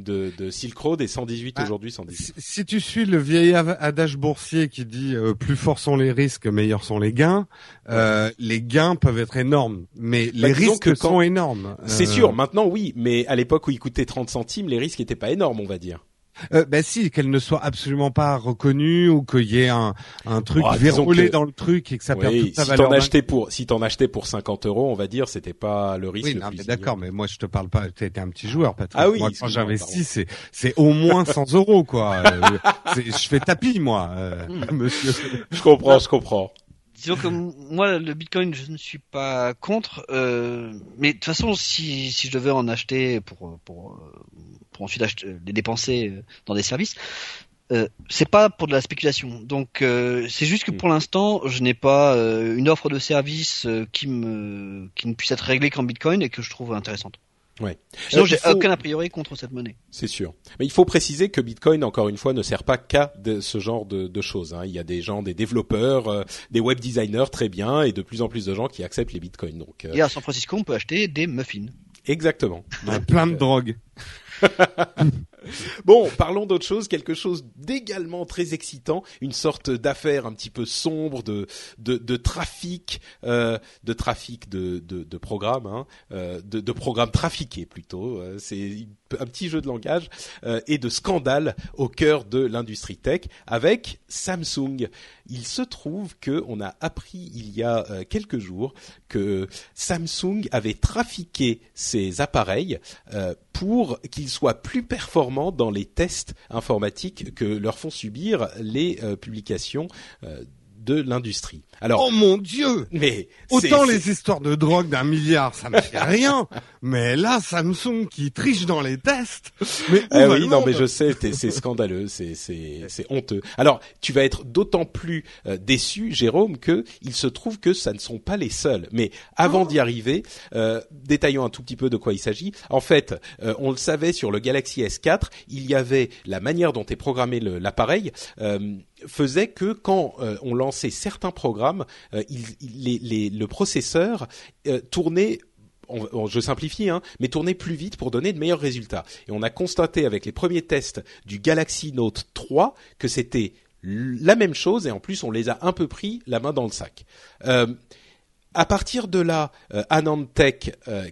de, de Silk Road et 118 Ah, aujourd'hui 118. Si, si tu suis le vieil adage boursier qui dit euh, plus forts sont les risques, meilleurs sont les gains, euh, les gains peuvent être énormes, mais Bah, les risques que quand- sont énormes. C'est Euh, sûr, maintenant oui, mais à l'époque où il coûtait 30 centimes, les risques étaient pas énormes, on va dire. Euh, ben si, qu'elle ne soit absolument pas reconnue ou qu'il y ait un, un truc Oh, disons verrouillé que- dans le truc et que ça oui, toute sa si valeur. t'en achetais pour si t'en achetais pour 50 euros, on va dire, c'était pas le risque. Oui, le non, plus mais d'accord, mais moi je te parle pas. Tu étais un petit joueur, Patrick. Ah oui, moi quand j'investis, c'est c'est au moins 100 euros, quoi. Euh, c'est- je fais tapis, moi, euh, Hmm. monsieur. Je comprends, je comprends. Disons que moi, le Bitcoin, je ne suis pas contre. euh, mais de toute façon, si, si je devais en acheter pour pour euh, pour ensuite acheter, les dépenser euh, dans des services, euh, c'est pas pour de la spéculation. Donc euh, c'est juste que Mm. pour l'instant, je n'ai pas euh, une offre de service euh, qui me qui ne puisse être réglée qu'en Bitcoin et que je trouve intéressante. Ouais. Sinon, Euh, j'ai faut- aucun a priori contre cette monnaie. C'est sûr. Mais il faut préciser que Bitcoin, encore une fois, ne sert pas qu'à ce genre de, de choses. hein. Il y a des gens, des développeurs, euh, des web designers très bien, et de plus en plus de gens qui acceptent les Bitcoins. Donc, euh, Et à San Francisco, on peut acheter des muffins. Exactement. Il y a Donc, plein de euh, drogues. Bon, parlons d'autre chose, quelque chose d'également très excitant, une sorte d'affaire un petit peu sombre de de, de trafic, euh, de trafic de de, de programmes, hein, euh, de, de programmes trafiqués plutôt. euh, C'est un petit jeu de langage euh, et de scandale au cœur de l'industrie tech avec Samsung. Il se trouve que on a appris il y a euh, quelques jours que Samsung avait trafiqué ses appareils euh, pour qu'ils soient plus performants dans les tests informatiques que leur font subir les publications de l'industrie. Alors, Oh mon dieu mais Autant les histoires de drogue d'un milliard, ça me fait rien. Mais là, Samsung qui triche dans les tests. Mais où Ah va oui, le non, monde mais je sais, c'est scandaleux, c'est c'est c'est honteux. Alors, tu vas être d'autant plus euh, déçu, Jérôme, que il se trouve que ça ne sont pas les seuls. Mais avant d'y arriver, euh, détaillons un tout petit peu de quoi il s'agit. En fait, euh, on le savait sur le Galaxy S4, il y avait la manière dont est programmé l'appareil. Faisait que quand euh, on lançait certains programmes, euh, le processeur euh, tournait je simplifie, hein, mais tournait plus vite pour donner de meilleurs résultats. Et on a constaté avec les premiers tests du Galaxy Note 3 que c'était la même chose et en plus on les a un peu pris la main dans le sac. Euh, à partir de là, euh,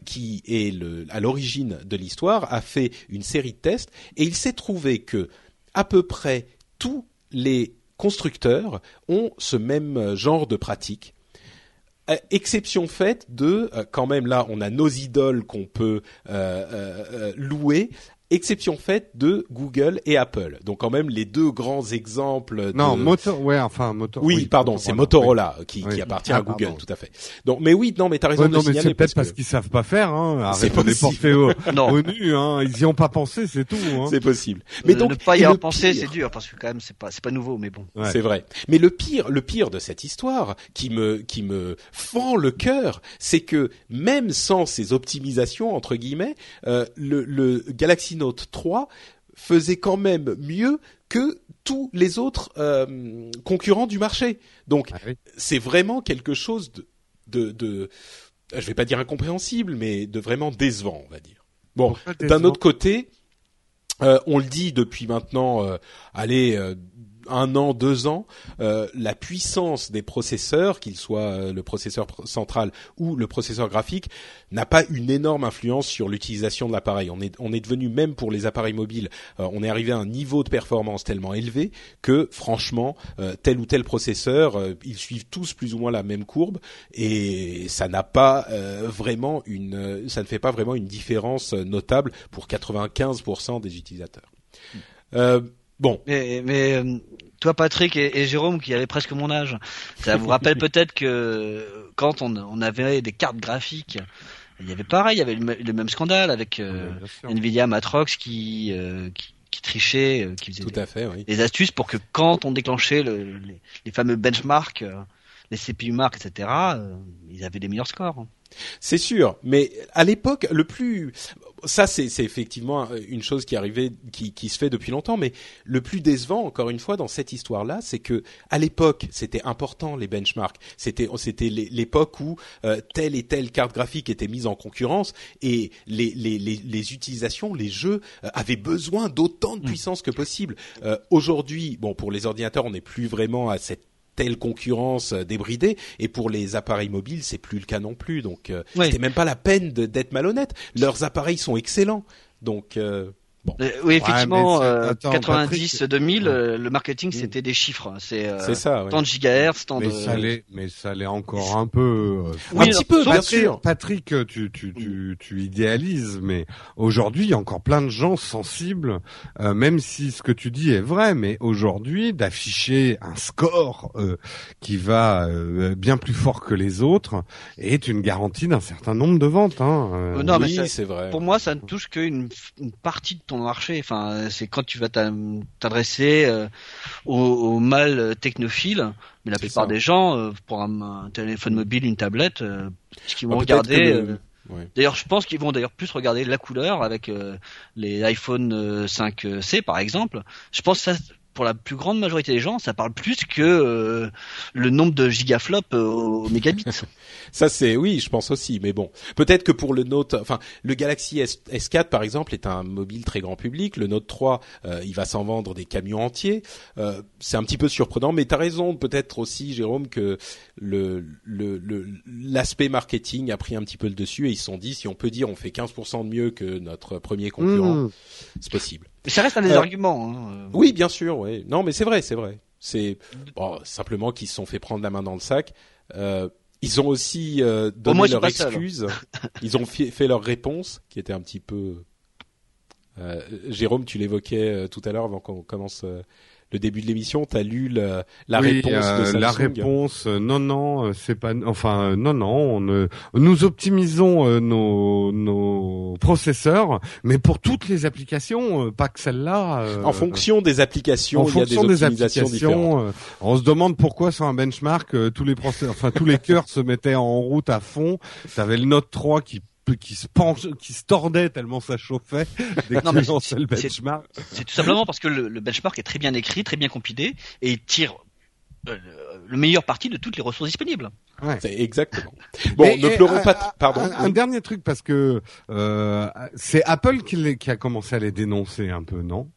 qui est à l'origine de l'histoire, a fait une série de tests et il s'est trouvé que à peu près tous les constructeurs ont ce même euh, genre de pratique. Euh, exception faite de, euh, quand même là, on a nos idoles qu'on peut louer. Exception faite de Google et Apple. Donc quand même les deux grands exemples. Non, de... moto, ouais, enfin, moto. Oui, pardon, c'est Motorola qui, Oui. qui appartient Ah, à Google, pardon. tout à fait. Donc, mais oui, non, mais t'as raison Ouais, de non, mais signaler c'est peut-être parce que qu'ils savent pas faire, hein. C'est porter au, Non. au nu, hein. Ils y ont pas pensé, c'est tout, hein. c'est possible. Mais Euh, donc, ne pas y avoir pensé, pire- c'est dur parce que quand même, c'est pas c'est pas nouveau, mais bon. Ouais. C'est vrai. Mais le pire, le pire de cette histoire, qui me qui me fend le cœur, c'est que même sans ces optimisations entre guillemets, euh, le, le Galaxy Note 3 faisait quand même mieux que tous les autres euh, concurrents du marché. Donc Ah oui. c'est vraiment quelque chose de, de, de, je vais pas dire incompréhensible, mais de vraiment décevant, on va dire. Bon, d'un autre côté, euh, on le dit depuis maintenant, euh, allez, euh, un an, deux ans, euh, la puissance des processeurs, qu'ils soient euh, le processeur pr- central ou le processeur graphique, n'a pas une énorme influence sur l'utilisation de l'appareil. On est, on est devenu même pour les appareils mobiles, euh, on est arrivé à un niveau de performance tellement élevé que, franchement, euh, tel ou tel processeur, euh, ils suivent tous plus ou moins la même courbe et ça n'a pas euh, vraiment une, euh, ça ne fait pas vraiment une différence notable pour 95% des utilisateurs. Euh, bon, Mais, mais euh, toi, Patrick et, et Jérôme, qui avez presque mon âge, ça vous rappelle peut-être que quand on, on avait des cartes graphiques, il y avait pareil, il y avait le, me- le même scandale avec euh. Nvidia Matrox qui, euh, qui, qui trichait, euh, qui faisait tout des, à fait, oui. des astuces pour que quand on déclenchait le, les, les fameux benchmarks, euh, les CPU marks, etc., euh, ils avaient des meilleurs scores. C'est sûr, mais à l'époque, le plus, ça, c'est c'est effectivement une chose qui arrivait, qui, qui se fait depuis longtemps. Mais le plus décevant, encore une fois, dans cette histoire-là, c'est que à l'époque, c'était important les benchmarks. C'était c'était l'é- l'époque où euh, telle et telle carte graphique était mise en concurrence et les les les, les utilisations, les jeux euh, avaient besoin d'autant de puissance que possible. Euh, Aujourd'hui, bon, pour les ordinateurs, on n'est plus vraiment à cette telle concurrence euh, débridée. Et pour les appareils mobiles c'est plus le cas non plus. Donc euh, Oui. c'était même pas la peine d'être malhonnête. Leurs appareils sont excellents. Donc euh, bon Euh, oui, effectivement, mais euh, attends, 90, Patrick- 2000, Ouais. euh, le marketing c'était des chiffres. C'est euh, ça ouais. tant de gigahertz, tant Mais de. ça l'est, mais ça l'est encore un peu. euh, Oui, un petit peu bien Patrick, sûr Patrick, tu, tu, tu, tu idéalises, mais aujourd'hui, il y a encore plein de gens sensibles, euh, même si ce que tu dis est vrai, mais aujourd'hui, d'afficher un score euh, qui va euh, bien plus fort que les autres est une garantie d'un certain nombre de ventes. Hein. non, mais oui ça- c'est vrai Pour moi, ça ne touche qu'une une partie de ton marché. Enfin, euh, c'est quand tu vas t'a- t'adresser euh, aux, aux mâles technophiles. Mais la plupart ça. des gens, euh, pour un, un téléphone mobile, une tablette, euh, ce qu'ils vont Bah, peut-être regarder. que le- ouais. D'ailleurs, je pense qu'ils vont d'ailleurs plus regarder la couleur avec les iPhone euh, 5C par exemple. Je pense que ça, pour la plus grande majorité des gens, ça parle plus que euh, le nombre de gigaflops euh, au mégabits. Ça c'est oui, je pense aussi, mais bon, peut-être que pour le Note, enfin le Galaxy S, S4 par exemple est un mobile très grand public. Le Note 3, euh, il va s'en vendre des camions entiers. Euh, c'est un petit peu surprenant, mais t'as raison, peut-être aussi Jérôme que le le le- l'aspect marketing a pris un petit peu le dessus et ils se sont dit si on peut dire on fait 15% de mieux que notre premier concurrent, Mmh. c'est possible. Mais ça reste un des Euh, arguments. hein. Oui, bien sûr, oui. Non, mais c'est vrai, c'est vrai. C'est bon, simplement qu'ils se sont fait prendre la main dans le sac. Euh, ils ont aussi euh, donné ils sont leur seuls. excuse. ils ont fait leur réponse, qui était un petit peu. Euh, Jérôme, tu l'évoquais euh, tout à l'heure avant qu'on commence euh, le début de l'émission. T'as lu le- la Oui, réponse euh, de Samsung. la réponse, euh, non, non, euh, c'est pas, enfin, euh, non, non, on, euh, nous optimisons euh, nos, nos processeurs, mais pour toutes les applications, euh, pas que celle-là. euh, En fonction des applications, en il y a des des, applications, euh, on se demande pourquoi sur un benchmark euh, tous les processeurs, enfin tous les cœurs se mettaient en route à fond. T'avais le Note 3 qui qui se penche, qui se tordait tellement ça chauffait dès que Non, tu mais lançais le c'est- benchmark. C'est tout simplement parce que le, le benchmark est très bien écrit, très bien compilé, et il tire euh, le, le meilleur parti de toutes les ressources disponibles. C'est exactement. Bon, Mais, ne et, pleurons euh, pas. t- Pardon. Un, dernier truc parce que euh, c'est Apple qui a commencé à les dénoncer un peu, non?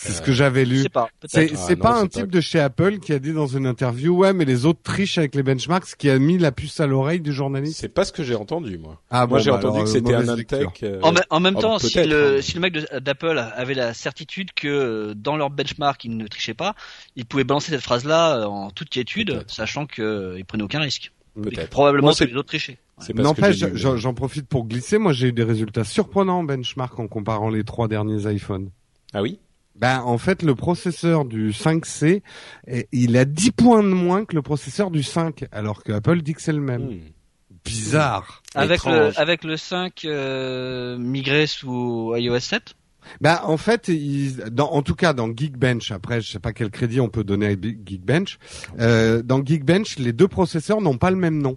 C'est ce que j'avais Je lu. sais pas, C'est peut-être. Ah, c'est non, pas c'est un pas- type de chez Apple qui a dit dans une interview ouais mais les autres trichent avec les benchmarks, ce qui a mis la puce à l'oreille du journaliste. C'est pas ce que j'ai entendu, moi. Ah moi, bon, j'ai bah entendu alors, que euh, c'était un mauvaise lecture. Intech. euh, En, me- en même oh, temps, si le, hein. si le mec de- d'Apple avait la certitude que euh, dans leur benchmark ils ne trichaient pas, il pouvait balancer cette phrase-là euh, en toute quiétude, sachant qu'ils prenaient aucun risque. Peut-être. Probablement Moi, que c'est- les autres trichaient. Pas que N'empêche, j'en profite pour glisser. Moi, j'ai eu des résultats surprenants en benchmark en comparant les trois derniers iPhones. Ah oui? Ben, en fait, le processeur du 5C, eh, il a 10 points de moins que le processeur du 5, alors que Apple dit que c'est le même. Hmm. Bizarre. Avec Étrange. le, avec le 5 euh, migré sous iOS 7 Ben, en fait, il- dans, en tout cas, dans Geekbench, après, je sais pas quel crédit on peut donner à Geekbench, euh, dans Geekbench, les deux processeurs n'ont pas le même nom.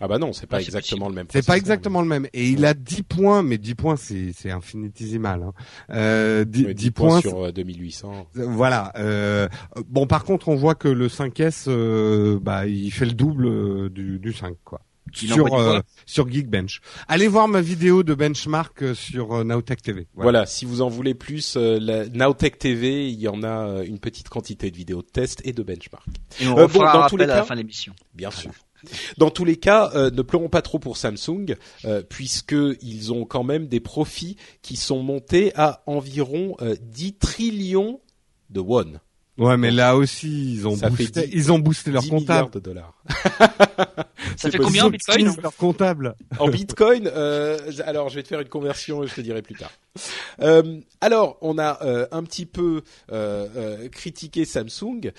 Ah bah non, c'est pas Ah, c'est exactement le même. C'est pas exactement le même. Et il a 10 points, mais 10 points, c'est, c'est infinitésimal. Hein. Euh, 10, Ouais, 10 points, sur euh, 2800. Euh, Voilà. Euh, bon, par contre, on voit que le 5S, euh, bah, il fait le double euh, du, du 5, quoi. Il Sur, euh, sur Geekbench. Allez voir ma vidéo de benchmark euh, sur euh, Nowtech TV. Voilà. si vous en voulez plus, euh, la Nowtech TV, il y en a euh, une petite quantité de vidéos de tests et de benchmark. Et on Euh, bon, dans tous les rappel à cas- la fin de l'émission. Bien sûr. Dans tous les cas, euh, ne pleurons pas trop pour Samsung, euh, puisque ils ont quand même des profits qui sont montés à environ euh, 10 trillions de won. Ouais, mais là aussi, ils ont Ça boosté, dix- ils ont boosté leur 10 comptable. de dollars. Ça fait possible. combien en Ils Bitcoin optimisent leur comptable. En Bitcoin, euh, alors je vais te faire une conversion et je te dirai plus tard. Euh, alors, on a euh, un petit peu euh, euh, critiqué Samsung.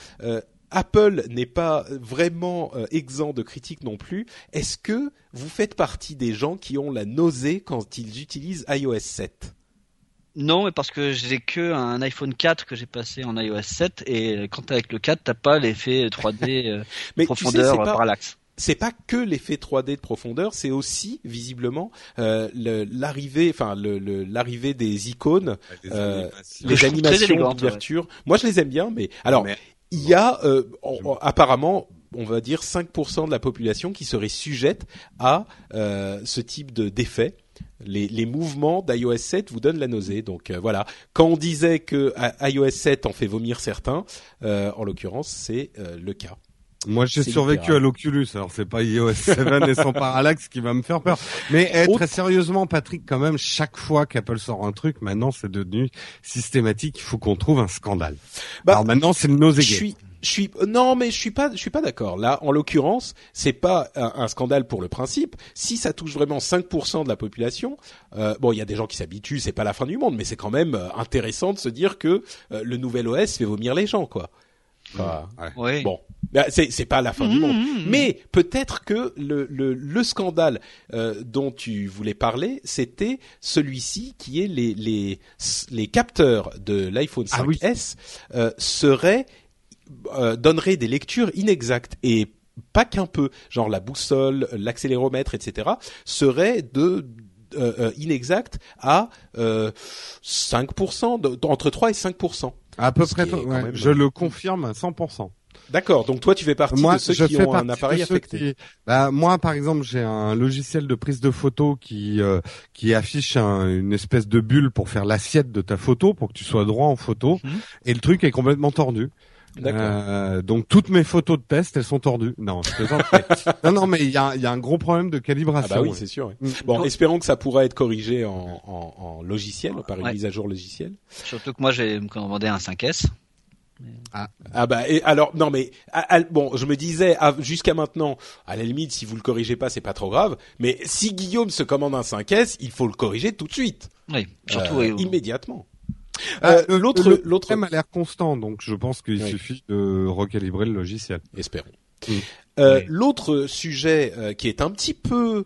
Apple n'est pas vraiment euh, exempt de critiques non plus. Est-ce que vous faites partie des gens qui ont la nausée quand ils utilisent iOS 7 Non, mais parce que j'ai que un iPhone 4 que j'ai passé en iOS 7 et quand t'es avec le 4, t'as pas l'effet 3D euh, Mais tu sais, profondeur euh, pas, parallaxe. c'est pas que l'effet 3D de profondeur, c'est aussi visiblement euh, l'arrivée, enfin le- le- l'arrivée des icônes, Les euh, animations. les animations d'ouverture. Moi, je les aime bien, mais alors Mais- il y a euh, en- en- apparemment, on va dire 5% de la population qui serait sujette à euh, ce type de d'effet. Les, les mouvements d'iOS 7 vous donnent la nausée. Donc euh, voilà, quand on disait que iOS 7 en fait vomir certains, euh, en l'occurrence c'est euh, le cas. Moi, j'ai survécu littéral. à l'Oculus, alors c'est pas iOS 7 et son parallaxe qui va me faire peur. Mais eh, Autre- très sérieusement, Patrick, quand même, chaque fois qu'Apple sort un truc, maintenant, c'est devenu systématique. Il faut qu'on trouve un scandale. Bah, alors maintenant, c'est le Je nausée suis je suis non mais je suis pas je suis pas d'accord. Là en l'occurrence, c'est pas un, un scandale pour le principe. Si ça touche vraiment 5% de la population, euh, bon il y a des gens qui s'habituent, c'est pas la fin du monde, mais c'est quand même euh, intéressant de se dire que euh, le nouvel OS fait vomir les gens quoi. Enfin, Oui. Bon, Bah, c'est c'est pas la fin du monde. Mais peut-être que le, le, le scandale euh, dont tu voulais parler, c'était celui-ci qui est les les les capteurs de l'iPhone 5s Ah oui. euh, seraient euh, donneraient des lectures inexactes et pas qu'un peu, genre la boussole, l'accéléromètre, etc., seraient de euh, euh, inexacts à euh, 5%, de- entre 3 et 5%. À peu près, ouais, même- je le confirme à 100%. D'accord, donc toi tu fais partie moi, de ceux je qui fais ont un appareil affecté. qui- Bah, moi, par exemple, j'ai un logiciel de prise de photo qui euh, qui affiche un- une espèce de bulle pour faire l'assiette de ta photo, pour que tu sois droit en photo, Mhm. et le truc est complètement tordu. D'accord. Euh, donc toutes mes photos de test, elles sont tordues. Non, je plaisante, mais- non, non, mais il y a, il y a un gros problème de Ah calibration. bah oui, ouais. c'est sûr. ouais. Mm. Bon, espérons que ça pourra être corrigé en, en, en logiciel, par une Ouais. mise à jour logicielle. Surtout que moi j'ai commandé un 5S. Ah bah et alors non mais ah, ah, bon, je me disais ah, jusqu'à maintenant, à la limite, si vous le corrigez pas, c'est pas trop grave. Mais si Guillaume se commande un 5S, il faut le corriger tout de suite, Oui. Surtout Euh, oui, immédiatement. Ah, Euh, l'autre, le l'autre, problème a l'air constant, donc je pense qu'il Oui. suffit de recalibrer le logiciel. espérons. Mm. Euh, Oui. L'autre sujet euh, qui est un petit peu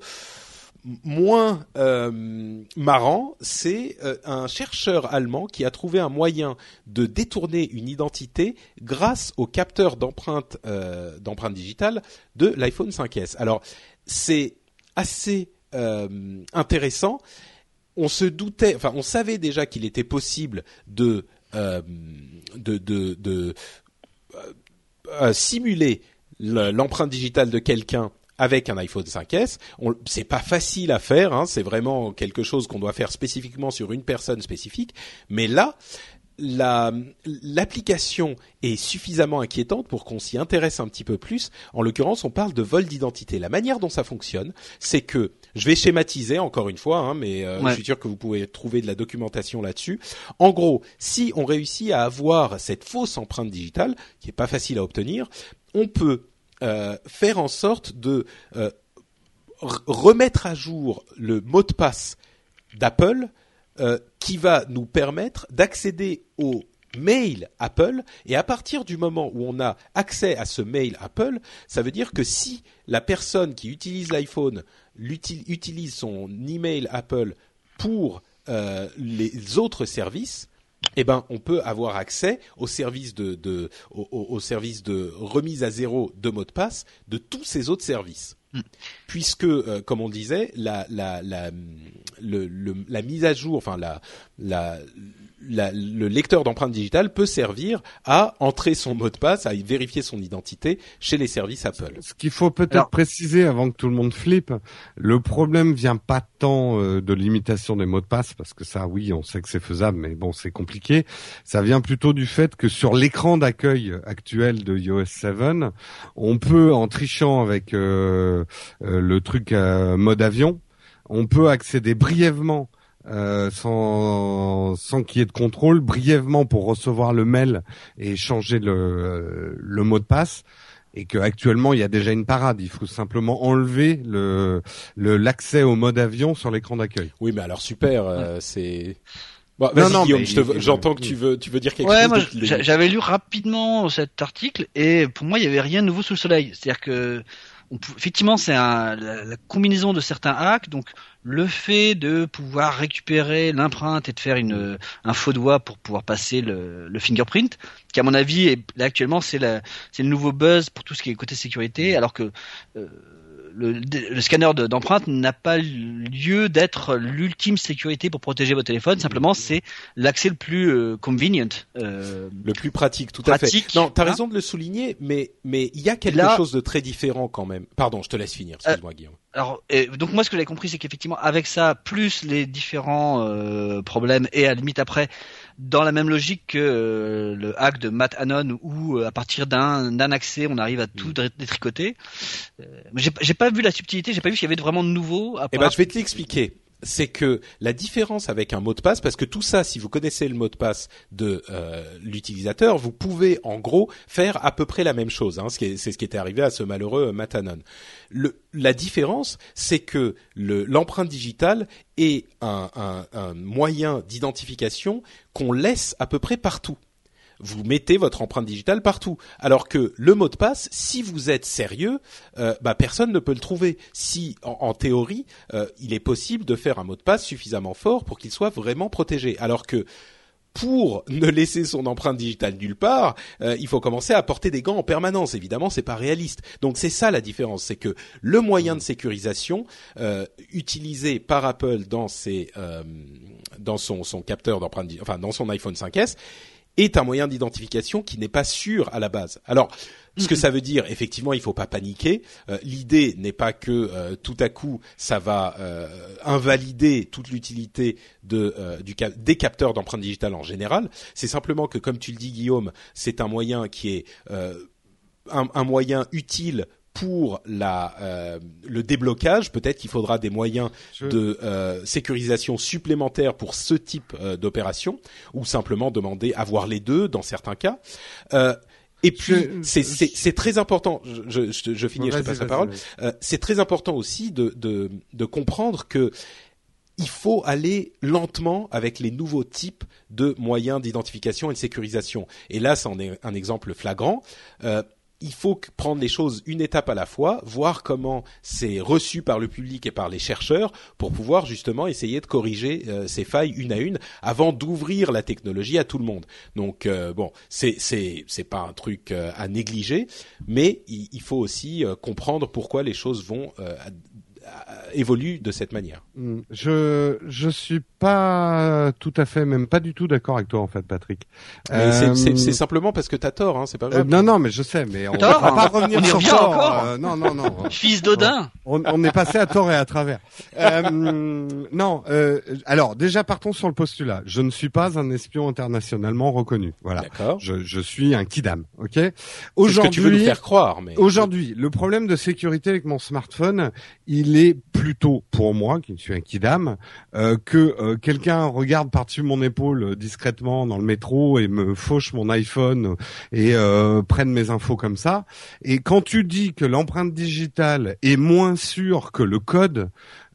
moins euh, marrant, c'est euh, un chercheur allemand qui a trouvé un moyen de détourner une identité grâce au capteur d'empreinte euh, de l'iPhone 5S. Alors c'est assez euh, intéressant. On se doutait, enfin on savait déjà qu'il était possible de euh, simuler le- l'empreinte digitale de quelqu'un avec un iPhone 5S. On- C'est pas facile à faire, hein, c'est vraiment quelque chose qu'on doit faire spécifiquement sur une personne spécifique. Mais là, la- l'application est suffisamment inquiétante pour qu'on s'y intéresse un petit peu plus. En l'occurrence, on parle de vol d'identité. La manière dont ça fonctionne, c'est que je vais schématiser encore une fois, hein, mais euh, Ouais. je suis sûr que vous pouvez trouver de la documentation là-dessus. En gros, si on réussit à avoir cette fausse empreinte digitale, qui est pas facile à obtenir, on peut euh, faire en sorte de euh, remettre à jour le mot de passe d'Apple euh, qui va nous permettre d'accéder au mail Apple. Et à partir du moment où on a accès à ce mail Apple, ça veut dire que si la personne qui utilise l'iPhone utilise son email Apple pour les autres services, eh ben, on peut avoir accès au service de, de au, au- service de remise à zéro de mot de passe de tous ces autres services. Mm. Puisque, euh, comme on disait, la, la, la, le, le- la mise à jour, enfin la, la, la- le lecteur d'empreinte digitale peut servir à entrer son mot de passe, à vérifier son identité chez les services Apple. Ce qu'il faut peut-être préciser avant que tout le monde flippe, le problème vient pas tant euh, de l'imitation des mots de passe, parce que ça, oui, on sait que c'est faisable, mais bon, c'est compliqué. Ça vient plutôt du fait que sur l'écran d'accueil actuel de iOS 7, on peut, en trichant avec euh, euh, le truc euh, mode avion, on peut accéder brièvement euh, sans, sans qu'il y ait de contrôle, brièvement pour recevoir le mail et changer le, euh, le mot de passe et que actuellement il y a déjà une parade. Il faut simplement enlever le le- l'accès au mode avion sur l'écran d'accueil. Oui, mais alors super, euh, c'est. Bon, Non, non, Guillaume, je j'entends que tu veux, tu veux dire quelque Ouais, chose. j'avais lu rapidement cet article et pour moi il y avait rien de nouveau sous le soleil. C'est-à-dire que effectivement, c'est la, combinaison de certains hacks. Donc, le fait de pouvoir récupérer l'empreinte et de faire une, un faux doigt pour pouvoir passer le, fingerprint, qui à mon avis, est, actuellement, c'est le nouveau buzz pour tout ce qui est côté sécurité, alors que euh, le, le scanner de- d'empreinte n'a pas lieu d'être l'ultime sécurité pour protéger votre téléphone. Simplement, c'est l'accès le plus euh, convenient. Euh, Le plus pratique, tout Pratique, à fait. Non, t'as hein. raison de le souligner, mais mais il y a quelque Là- chose de très différent quand même. Pardon, je te laisse finir. Excuse-moi, Guillaume. Alors, et donc moi, ce que j'ai compris, c'est qu'effectivement, avec ça, plus les différents euh, problèmes, et à la limite après, dans la même logique que euh, le hack de Matt Hannon, où euh, à partir d'un accès, on arrive à tout Mm. dé- détricoter. Euh, j'ai pas vu la subtilité, j'ai pas vu s'il y avait vraiment de nouveau. À Eh ben, je vais te l'expliquer. C'est que la différence avec un mot de passe, parce que tout ça, si vous connaissez le mot de passe de euh, l'utilisateur, vous pouvez en gros faire à peu près la même chose. Hein, c'est ce qui était arrivé à ce malheureux euh, Matanon. La différence, c'est que le- l'empreinte digitale est un moyen d'identification qu'on laisse à peu près partout vous mettez votre empreinte digitale partout. Alors que le mot de passe, si vous êtes sérieux, euh, bah, personne ne peut le trouver. Si, en, théorie, euh, il est possible de faire un mot de passe suffisamment fort pour qu'il soit vraiment protégé. Alors que pour ne laisser son empreinte digitale nulle part, euh, il faut commencer à porter des gants en permanence. Évidemment, c'est pas réaliste. Donc c'est ça la différence, c'est que le moyen de sécurisation utilisé par Apple dans son, capteur d'empreinte, enfin dans son iPhone 5s, est un moyen d'identification qui n'est pas sûr à la base. Alors, ce que ça veut dire, effectivement, il faut pas paniquer. Euh, L'idée n'est pas que euh, tout à coup ça va euh, invalider toute l'utilité de euh, du des capteurs d'empreinte digitale en général. C'est simplement que, comme tu le dis, Guillaume, c'est un moyen qui est euh, un, un moyen utile pour la, euh, le déblocage. Peut-être qu'il faudra des moyens de euh, sécurisation supplémentaires pour ce type euh, d'opération, ou simplement demander à voir les deux dans certains cas. Euh, et puis, c'est très important. Je, je, je, finis, et je te passe la parole. Euh, c'est très important aussi de, de, de comprendre que il faut aller lentement avec les nouveaux types de moyens d'identification et de sécurisation. Et là, c'en est un exemple flagrant. Euh, il faut prendre les choses une étape à la fois, voir comment c'est reçu par le public et par les chercheurs pour pouvoir justement essayer de corriger euh, ces failles une à une avant d'ouvrir la technologie à tout le monde. Donc euh, bon, c'est c'est c'est pas un truc euh, à négliger, mais il, faut aussi comprendre pourquoi les choses vont euh, évoluent de cette manière. Hmm, Je je suis pas tout à fait, même pas du tout d'accord avec toi en fait, Patrick. Euh, c'est c'est simplement parce que t'as tort, hein, c'est pas euh, grave. non non, mais je sais, mais on Tort, va pas hein. revenir On y sur revient tort. encore. euh, non non non. Fils d'Odin. On, on est passé à tort et à travers. Euh, non, euh, alors déjà partons sur le postulat. Je ne suis pas un espion internationalement reconnu. Voilà. D'accord. Je, je suis un kidam, ok que tu veux nous Aujourd'hui, faire croire, mais Aujourd'hui, le problème de sécurité avec mon smartphone, il est plutôt pour moi, qui suis un kidam, euh, que euh, quelqu'un regarde par-dessus mon épaule euh, discrètement dans le métro et me fauche mon iPhone et euh, prenne mes infos comme ça. Et quand tu dis que l'empreinte digitale est moins sûre que le code,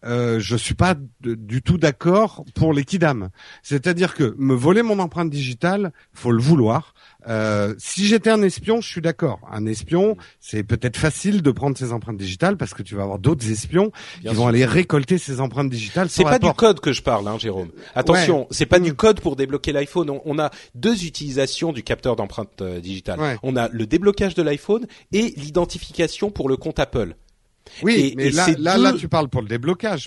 euh, je suis pas du tout d'accord pour les kidam. C'est-à-dire que me voler mon empreinte digitale, faut le vouloir. Euh, si j'étais un espion, je suis d'accord. Un espion, c'est peut-être facile de prendre ses empreintes digitales parce que tu vas avoir d'autres espions Bien qui sûr. vont aller récolter ces empreintes digitales. C'est pas du code que je parle, hein, Jérôme. Attention, c'est pas Mm. du code pour débloquer l'iPhone. On, on a deux utilisations du capteur d'empreinte euh, digitale. Ouais. On a le déblocage de l'iPhone et l'identification pour le compte Apple. Oui, Et- mais et là, là, deux- là, tu parles pour le déblocage.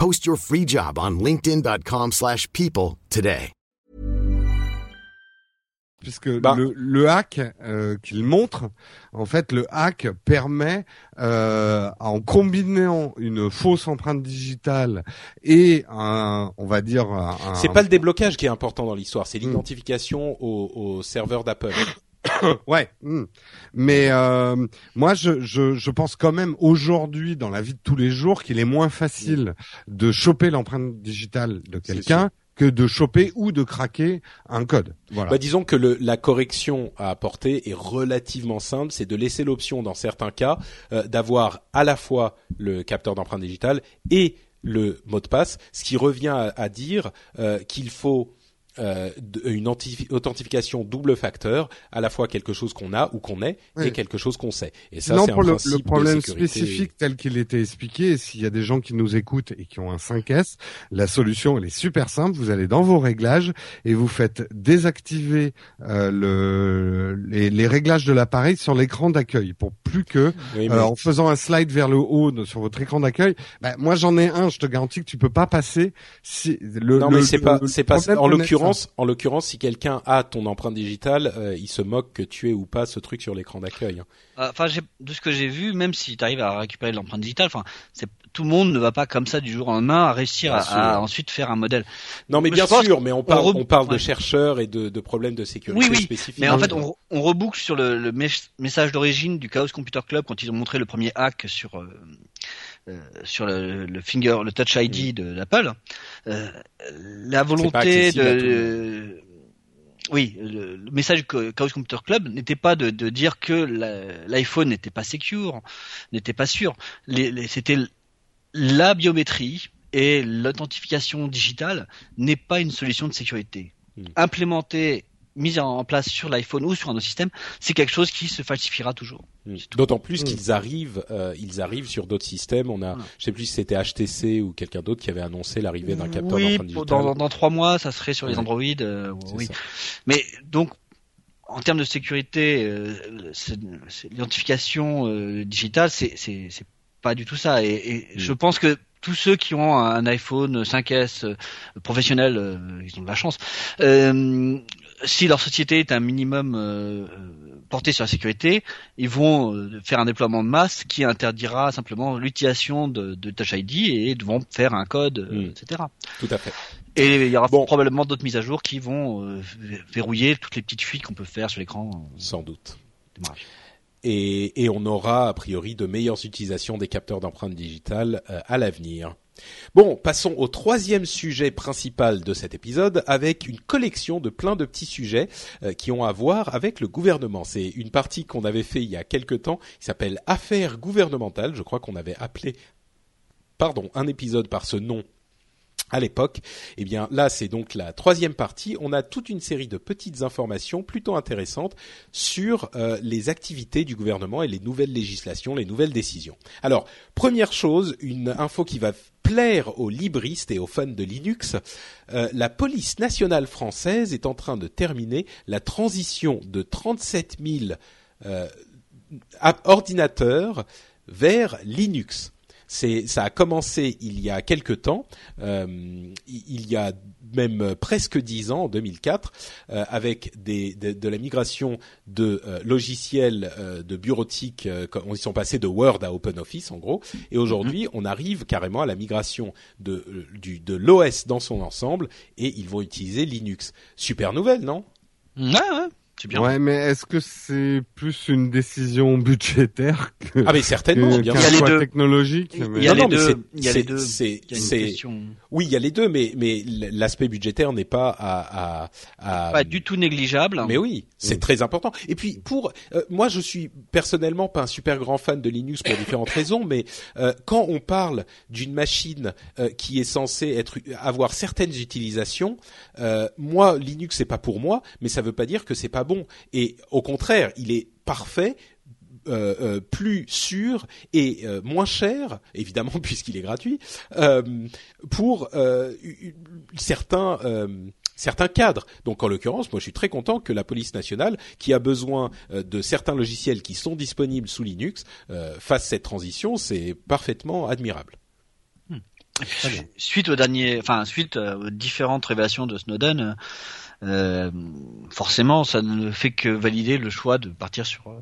Post your free job on linkedin.com/people slash people today. puisque Bah. le, le hack euh, qu'il montre, en fait, le hack permet, euh, en combinant une fausse empreinte digitale et un, on va dire, un, C'est pas le déblocage qui est important dans l'histoire, c'est Mm. l'identification au, au serveur d'Apple. Ouais. hmm. Mais euh, moi, je, je, je pense quand même aujourd'hui, dans la vie de tous les jours, qu'il est moins facile de choper l'empreinte digitale de quelqu'un que de choper ou de craquer un code. Voilà. Bah, disons que le, la correction à apporter est relativement simple, c'est de laisser l'option dans certains cas euh, d'avoir à la fois le capteur d'empreinte digitale et le mot de passe, ce qui revient à, à dire euh, qu'il faut euh, une authentification double facteur, à la fois quelque chose qu'on a ou qu'on est et quelque chose qu'on sait. Et ça, c'est un pour le, principe le problème de sécurité. spécifique tel qu'il était expliqué, s'il y a des gens qui nous écoutent et qui ont un 5S, la solution elle est super simple. Vous allez dans vos réglages et vous faites désactiver euh, le, les, les réglages de l'appareil sur l'écran d'accueil pour plus que Oui, mais- euh, en faisant un slide vers le haut sur votre écran d'accueil. Bah, moi j'en ai un, je te garantis que tu peux pas passer. Si le, non, le- mais c'est pas, c'est pas. En mettre l'occurrence, en l'occurrence, si quelqu'un a ton empreinte digitale, euh, il se moque que tu aies ou pas ce truc sur l'écran d'accueil. hein. Enfin, j'ai- de ce que j'ai vu, même si tu arrives à récupérer l'empreinte digitale, enfin, c'est tout le monde ne va pas comme ça du jour au lendemain à réussir à, ensuite faire un modèle. Non, mais bien sûr, mais on parle, re- on parle de chercheurs et de, de problèmes de sécurité Oui, oui, spécifiques. Mais en fait, on, on reboucle sur le, le mes- message d'origine du Chaos Computer Club quand ils ont montré le premier hack sur euh, euh, sur le, le finger, le Touch ID de d'Apple. Euh, la volonté de oui, le, le message Co- Chaos Computer Club n'était pas de, de dire que l'iPhone n'était pas secure, n'était pas sûr. Les, les- C'était la biométrie et l'authentification digitale n'est pas une solution de sécurité. Mm. Implémenter, mise en place sur l'iPhone ou sur un autre système, c'est quelque chose qui se falsifiera toujours. Mm. Tout. D'autant plus Mm. qu'ils arrivent, euh, ils arrivent sur d'autres systèmes. On a, je sais plus si c'était HTC ou quelqu'un d'autre qui avait annoncé l'arrivée d'un capteur oui, d'empreinte dans, dans trois mois, ça serait sur les Ouais. Android. euh, oui. ça. Mais donc, en termes de sécurité, euh, l'identification euh, digitale, c'est pas du tout ça. Et, et Mm. je pense que tous ceux qui ont un iPhone 5S euh, professionnel, euh, ils ont de la chance. Si leur société est un minimum euh, euh, porté sur la sécurité, ils vont euh, faire un déploiement de masse qui interdira simplement l'utilisation de, de Touch ID et devront faire un code, euh, Mm. etc. Tout à fait. Et il y aura Bon. probablement d'autres mises à jour qui vont verrouiller toutes les petites fuites qu'on peut faire sur l'écran. Sans doute. démarrage. Et, et on aura a priori de meilleures utilisations des capteurs d'empreinte digitale euh, à l'avenir. Bon, passons au troisième sujet principal de cet épisode avec une collection de plein de petits sujets euh, qui ont à voir avec le gouvernement. C'est une partie qu'on avait fait il y a quelque temps qui s'appelle Affaires gouvernementales. Je crois qu'on avait appelé, pardon, un épisode par ce nom à l'époque. Eh bien, là, c'est donc la troisième partie. On a toute une série de petites informations plutôt intéressantes sur euh, les activités du gouvernement et les nouvelles législations, les nouvelles décisions. Alors, première chose, une info qui va plaire aux libristes et aux fans de Linux. Euh, la police nationale française est en train de terminer la transition de 37 000 euh, ordinateurs vers Linux. C'est, ça a commencé il y a quelque temps, euh, il y a même presque dix ans, en 2004, euh, avec des, de, de la migration de euh, logiciels euh, de bureautique, euh, quand ils sont passés de Word à OpenOffice en gros, et aujourd'hui on arrive carrément à la migration de, euh, du, de l'OS dans son ensemble, et ils vont utiliser Linux. Super nouvelle, non? Ouais, c'est bien. Ouais, mais est-ce que c'est plus une décision budgétaire que, Ah mais certainement, que- bien qu'un Il y a les deux. technologique Il mais- y a Non, les non, deux. Il y a les deux. c'est- question Oui, il y a les deux, mais mais l'aspect budgétaire n'est pas à, à, à pas du tout négligeable. Mais oui, c'est Mm. très important. Et puis pour euh, moi, je suis personnellement pas un super grand fan de Linux pour différentes raisons, mais euh, quand on parle d'une machine euh, qui est censée être avoir certaines utilisations, euh, moi Linux c'est pas pour moi, mais ça veut pas dire que c'est pas bon. Et au contraire, il est parfait. euh, euh, plus sûr et euh, moins cher, évidemment puisqu'il est gratuit, euh, pour euh, certains euh, certains cadres. Donc en l'occurrence, moi je suis très content que la police nationale, qui a besoin euh, de certains logiciels qui sont disponibles sous Linux, euh, fasse cette transition. C'est parfaitement admirable. Suite aux derniers, enfin suite aux différentes révélations de Snowden, euh, forcément, ça ne fait que valider le choix de partir sur euh,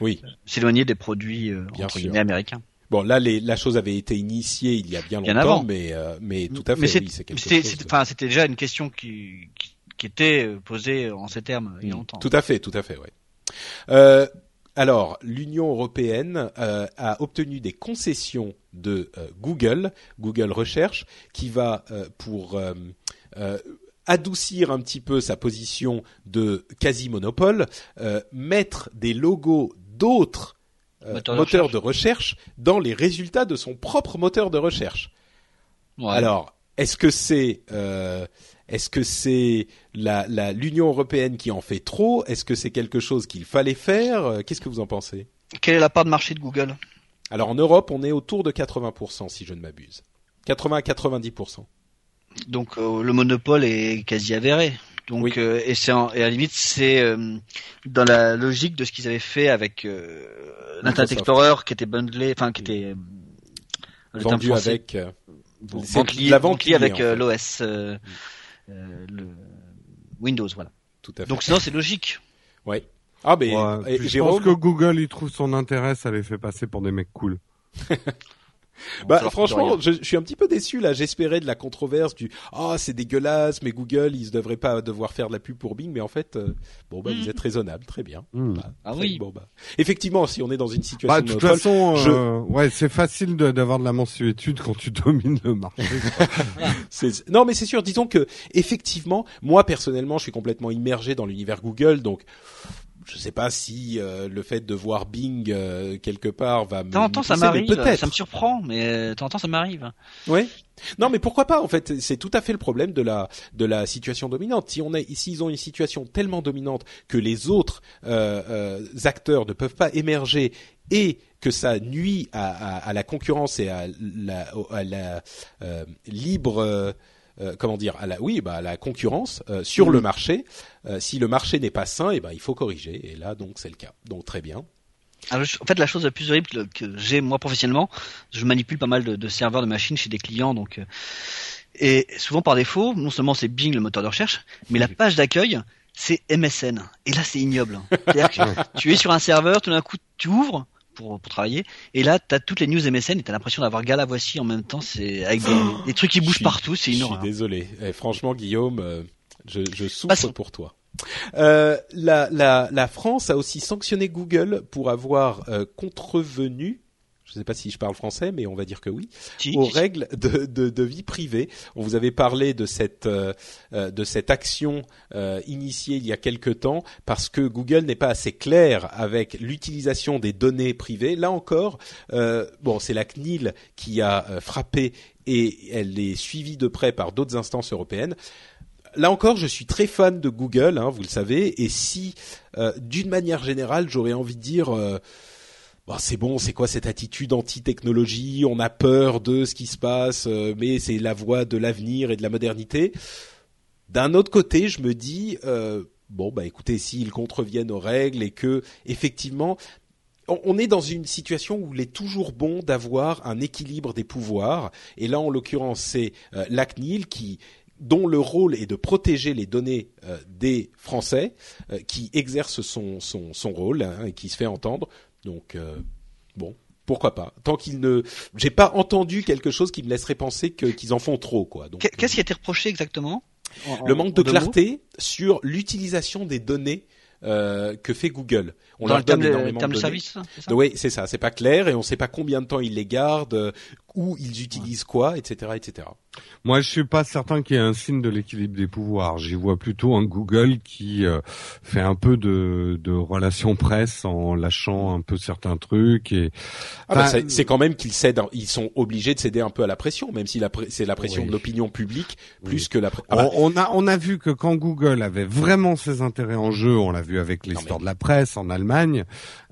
Oui. s'éloigner des produits euh, Bien entre guillemets américains. Bon, là, les, la chose avait été initiée il y a bien Bien longtemps, avant. mais euh, mais tout à fait, Mais c'est- oui, c'est quelque c'était, chose. c'était- enfin, c'était déjà une question qui, qui, qui était posée en ces termes il y a Mm. longtemps. Tout à fait, tout à fait, ouais. Euh, alors, l'Union européenne euh, a obtenu des concessions de euh, Google, Google Recherche, qui va euh, pour euh, euh, adoucir un petit peu sa position de quasi-monopole, euh, mettre des logos d'autres euh, Moteurs moteurs, de de recherche dans les résultats de son propre moteur de recherche. Ouais. Alors, est-ce que c'est euh, est-ce que c'est la la- l'Union européenne qui en fait trop? Est-ce que c'est quelque chose qu'il fallait faire? Qu'est-ce que vous en pensez? Quelle est la part de marché de Google? Alors en Europe, on est autour de 80% si je ne m'abuse. 80 à 90 Donc euh, le monopole est quasi avéré. Donc Oui. euh, et c'est en- et à la limite c'est euh, dans la logique de ce qu'ils avaient fait avec euh, l'Internet. Explorer qui était bundlé, enfin qui était euh, vendu français. avec euh, Bon, c'est vente liée- la vente vente liée avec liée, en fait. l'OS euh, euh, le Windows voilà. tout à fait. Donc sinon c'est logique. ouais. Ah mais Ouais, et puis je Jérôme, pense que Google, il trouve son intérêt, ça les fait passer pour des mecs cool. Bah, franchement, je, je suis un petit peu déçu là. J'espérais de la controverse du ah c'est dégueulasse, mais Google ils ne devraient pas devoir faire de la pub pour Bing, mais en fait euh, bon bah vous êtes raisonnable, très bien. Hmm. Bah, Ah très- oui. Bon bah effectivement, si on est dans une situation Bah, de de toute monopole, façon, je- euh, ouais, c'est facile de- d'avoir de la mensuétude quand tu domines le marché. C'est- Non, mais c'est sûr. Disons que effectivement, moi personnellement, je suis complètement immergé dans l'univers Google, donc je sais pas si euh, le fait de voir Bing euh, quelque part va me. Me ça m'arrive, Peut-être. ça me surprend, mais euh, temps ça m'arrive. Ouais. Non, mais pourquoi pas En fait, c'est tout à fait le problème de la de la situation dominante. Si on est, s'ils ont une situation tellement dominante que les autres euh, euh, acteurs ne peuvent pas émerger et que ça nuit à, à, à la concurrence et à la, à la euh, libre euh, comment dire à la oui bah à la concurrence euh, sur le marché. Euh, si le marché n'est pas sain et ben il faut corriger. Et là donc c'est le cas. Donc très bien. Alors, en fait, la chose la plus horrible que j'ai moi professionnellement, je manipule pas mal de, de serveurs de machines chez des clients, donc et souvent par défaut, non seulement c'est Bing le moteur de recherche, mais la page d'accueil c'est MSN. Et là, c'est ignoble. C'est-à-dire que tu es sur un serveur, tout d'un coup, tu ouvres pour, pour travailler, et là, t'as toutes les news MSN et t'as l'impression d'avoir Gala Voici en même temps. C'est avec des, des trucs qui Je bougent suis- partout, c'est Je une suis horreur. désolé. Eh, franchement, Guillaume, euh, je, je souffre Passons. pour toi. Euh, la, la, la France a aussi sanctionné Google pour avoir euh, contrevenu, je ne sais pas si je parle français, mais on va dire que oui, aux règles de, de, de vie privée. On vous avait parlé de cette euh, euh, de cette action euh, initiée il y a quelque temps parce que Google n'est pas assez clair avec l'utilisation des données privées. Là encore, euh, bon, c'est la CNIL qui a frappé et elle est suivie de près par d'autres instances européennes. Là encore, je suis très fan de Google, hein, vous le savez, et si, euh, d'une manière générale, j'aurais envie de dire, euh, Bon, c'est bon, c'est quoi cette attitude anti-technologie? On a peur de ce qui se passe, euh, mais c'est la voie de l'avenir et de la modernité. D'un autre côté, je me dis euh, bon, bah écoutez, s'ils contreviennent aux règles et que effectivement, on, est dans une situation où il est toujours bon d'avoir un équilibre des pouvoirs. Et là, en l'occurrence, c'est euh, la CNIL qui dont le rôle est de protéger les données euh, des Français, qui exerce son rôle hein, et qui se fait entendre. Donc euh, bon, pourquoi pas Tant qu'ils ne, j'ai pas entendu quelque chose qui me laisserait penser que- qu'ils en font trop, quoi. Donc, Qu'est-ce qui a été reproché exactement En- le manque de clarté sur l'utilisation des données euh, que fait Google. On Dans leur le donne énormément de de données. service, Oui, c'est ça. C'est pas clair et on sait pas combien de temps ils les gardent, euh, où ils utilisent quoi, etc., etc. Moi, je suis pas certain qu'il y ait un signe de l'équilibre des pouvoirs. J'y vois plutôt un Google qui euh, fait un peu de, de relations presse en lâchant un peu certains trucs et Ah bah, Enfin, c'est- c'est quand même qu'ils cèdent, ils sont obligés de céder un peu à la pression, même si la c'est la pression Oui. de l'opinion publique plus Oui. que la. Ah bah, on, on a on a vu que quand Google avait vraiment ses intérêts en jeu, on l'avait vu avec l'histoire de la presse en Allemagne.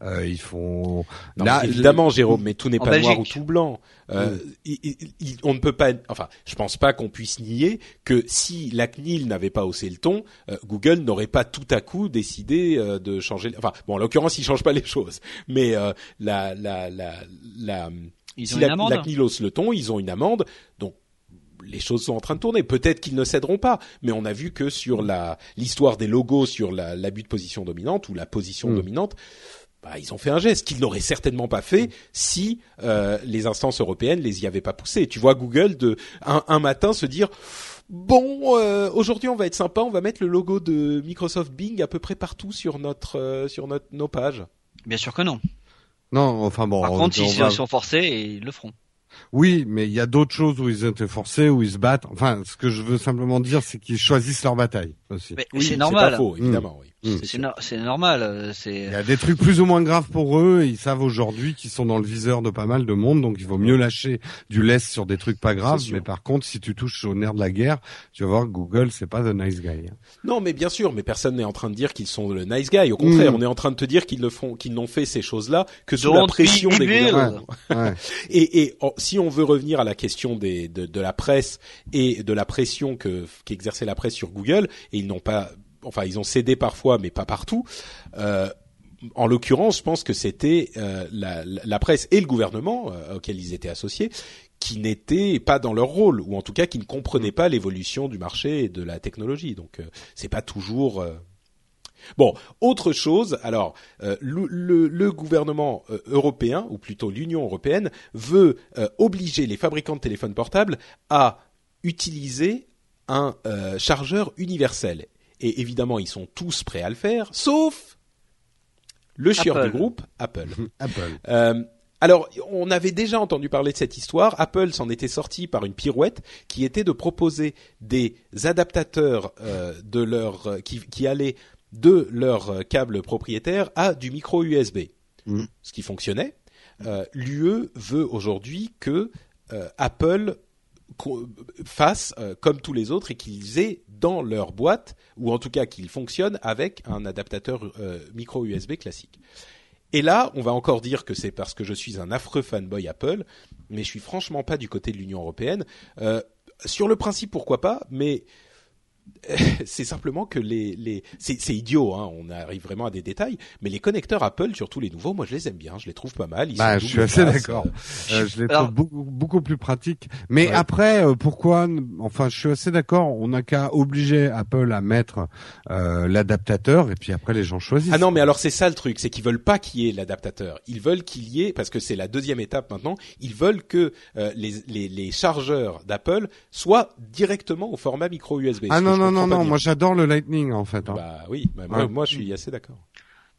Euh, ils font Non, là évidemment, Jérôme, mais tout n'est pas noir ou tout blanc. Euh, il- il- il- on ne peut pas, enfin, je pense pas qu'on puisse nier que si la CNIL n'avait pas haussé le ton, euh, Google n'aurait pas tout à coup décidé euh, de changer. Enfin, bon, en l'occurrence, il change pas les choses, mais euh, la, la, la, la, Ils si ont la, une amende. la CNIL hausse le ton, ils ont une amende, donc les choses sont en train de tourner. Peut-être qu'ils ne céderont pas, mais on a vu que sur la l'histoire des logos sur la- l'abus de position dominante ou la position Mm. dominante, bah, ils ont fait un geste qu'ils n'auraient certainement pas fait si euh, les instances européennes les y avaient pas poussés. Tu vois Google de un, un matin se dire bon euh, aujourd'hui on va être sympa, on va mettre le logo de Microsoft Bing à peu près partout sur notre euh, sur notre nos pages. Bien sûr que non. non, enfin bon. Par on- contre, on va- sont forcés, et ils le feront. Oui, mais il y a d'autres choses où ils ont été forcés, où ils se battent. Enfin, ce que je veux simplement dire, c'est qu'ils choisissent leur bataille Oui, c'est normal. pas faux, évidemment. Oui, Mm. C'est no- normal. euh, Il y a des trucs plus ou moins graves pour eux, et ils savent aujourd'hui qu'ils sont dans le viseur de pas mal de monde, donc il vaut mieux lâcher du lest sur des trucs pas graves. Mais par contre, si tu touches au nerf de la guerre, tu vas voir que Google, c'est pas the nice guy. hein. Non, mais bien sûr, mais personne n'est en train de dire qu'ils sont le nice guy. Au contraire, Mm. on est en train de te dire qu'ils ne font, qu'ils n'ont fait ces choses-là que sous la pression des gouvernements. Ouais. Et, et en- si on veut revenir à la question des, de, de la presse et de la pression que qu'exerçait la presse sur Google, et ils n'ont pas, enfin ils ont cédé parfois, mais pas partout. Euh, en l'occurrence, je pense que c'était euh, la, presse et le gouvernement euh, auquel ils étaient associés qui n'étaient pas dans leur rôle, ou en tout cas qui ne comprenaient pas l'évolution du marché et de la technologie. Donc c'est pas toujours Bon, autre chose. Alors, le, gouvernement européen, ou plutôt l'Union européenne, veut obliger les fabricants de téléphones portables à utiliser un euh, chargeur universel. Et évidemment, ils sont tous prêts à le faire, sauf le chieur Apple. du groupe, Apple. Apple. Euh, alors, on avait déjà entendu parler de cette histoire. Apple s'en était sorti par une pirouette qui était de proposer des adaptateurs euh, de leur euh, qui, qui allaient de leur euh, câble propriétaire à du micro USB, Mhm. ce qui fonctionnait. Euh, L'UE veut aujourd'hui que euh, Apple co- fasse euh, comme tous les autres et qu'ils aient dans leur boîte ou en tout cas qu'ils fonctionnent avec un adaptateur euh, micro USB classique. Et là, on va encore dire que c'est parce que je suis un affreux fanboy Apple, mais je suis franchement pas du côté de l'Union européenne. Euh, sur le principe, pourquoi pas, mais c'est simplement que les, les c'est, c'est idiot, hein, on arrive vraiment à des détails, mais les connecteurs Apple, surtout les nouveaux, moi je les aime bien, je les trouve pas mal. Ils Bah, sont je suis assez d'accord. euh, je les Alors- trouve beaucoup, beaucoup plus pratiques. Mais Ouais. après, euh, pourquoi Enfin, je suis assez d'accord. On n'a qu'à obliger Apple à mettre euh, l'adaptateur, et puis après les gens choisissent. Ah non, mais alors c'est ça le truc, c'est qu'ils veulent pas qu'il y ait l'adaptateur. Ils veulent qu'il y ait, parce que c'est la deuxième étape maintenant, ils veulent que euh, les, les, les chargeurs d'Apple soient directement au format micro USB. Ah non non non non. Moi, j'adore le Lightning en fait. hein. Bah oui, bah, moi, Ouais. moi je suis assez d'accord.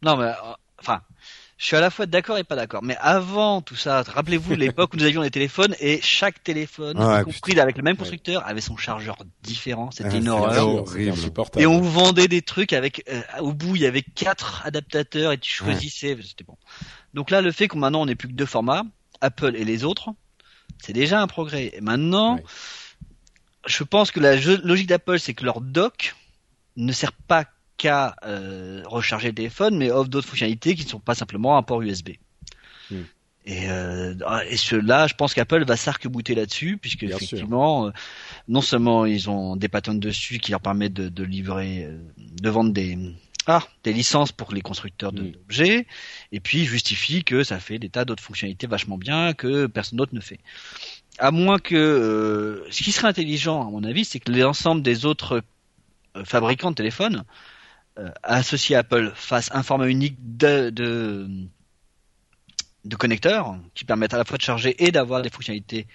Non, mais euh, enfin, je suis à la fois d'accord et pas d'accord. Mais avant tout ça, rappelez-vous l'époque où nous avions des téléphones et chaque téléphone, y compris avec le même constructeur, avait son chargeur différent. C'était Ah, une horreur. horrible. insupportable. Et on vous vendait des trucs avec, euh, au bout, il y avait quatre adaptateurs et tu choisissais. C'était bon. Donc là, le fait qu'on maintenant on n'ait plus que deux formats, Apple et les autres, c'est déjà un progrès. Et maintenant, Ouais. Je pense que la logique d'Apple, c'est que leur dock ne sert pas qu'à euh, recharger le téléphone, mais offre d'autres fonctionnalités qui ne sont pas simplement un port USB. Hmm. Et, euh, et cela, je pense qu'Apple va s'arc-bouter là-dessus, puisque Bien effectivement, euh, non seulement ils ont des patents dessus qui leur permettent de, de livrer, euh, de vendre des ah, des licences pour les constructeurs Hmm. d'objets, et puis ils justifient que ça fait des tas d'autres fonctionnalités vachement bien que personne d'autre ne fait. À moins que euh, ce qui serait intelligent, à mon avis, c'est que l'ensemble des autres euh, fabricants de téléphones euh, associés à Apple fassent un format unique de, de de connecteurs qui permettent à la fois de charger et d'avoir des fonctionnalités.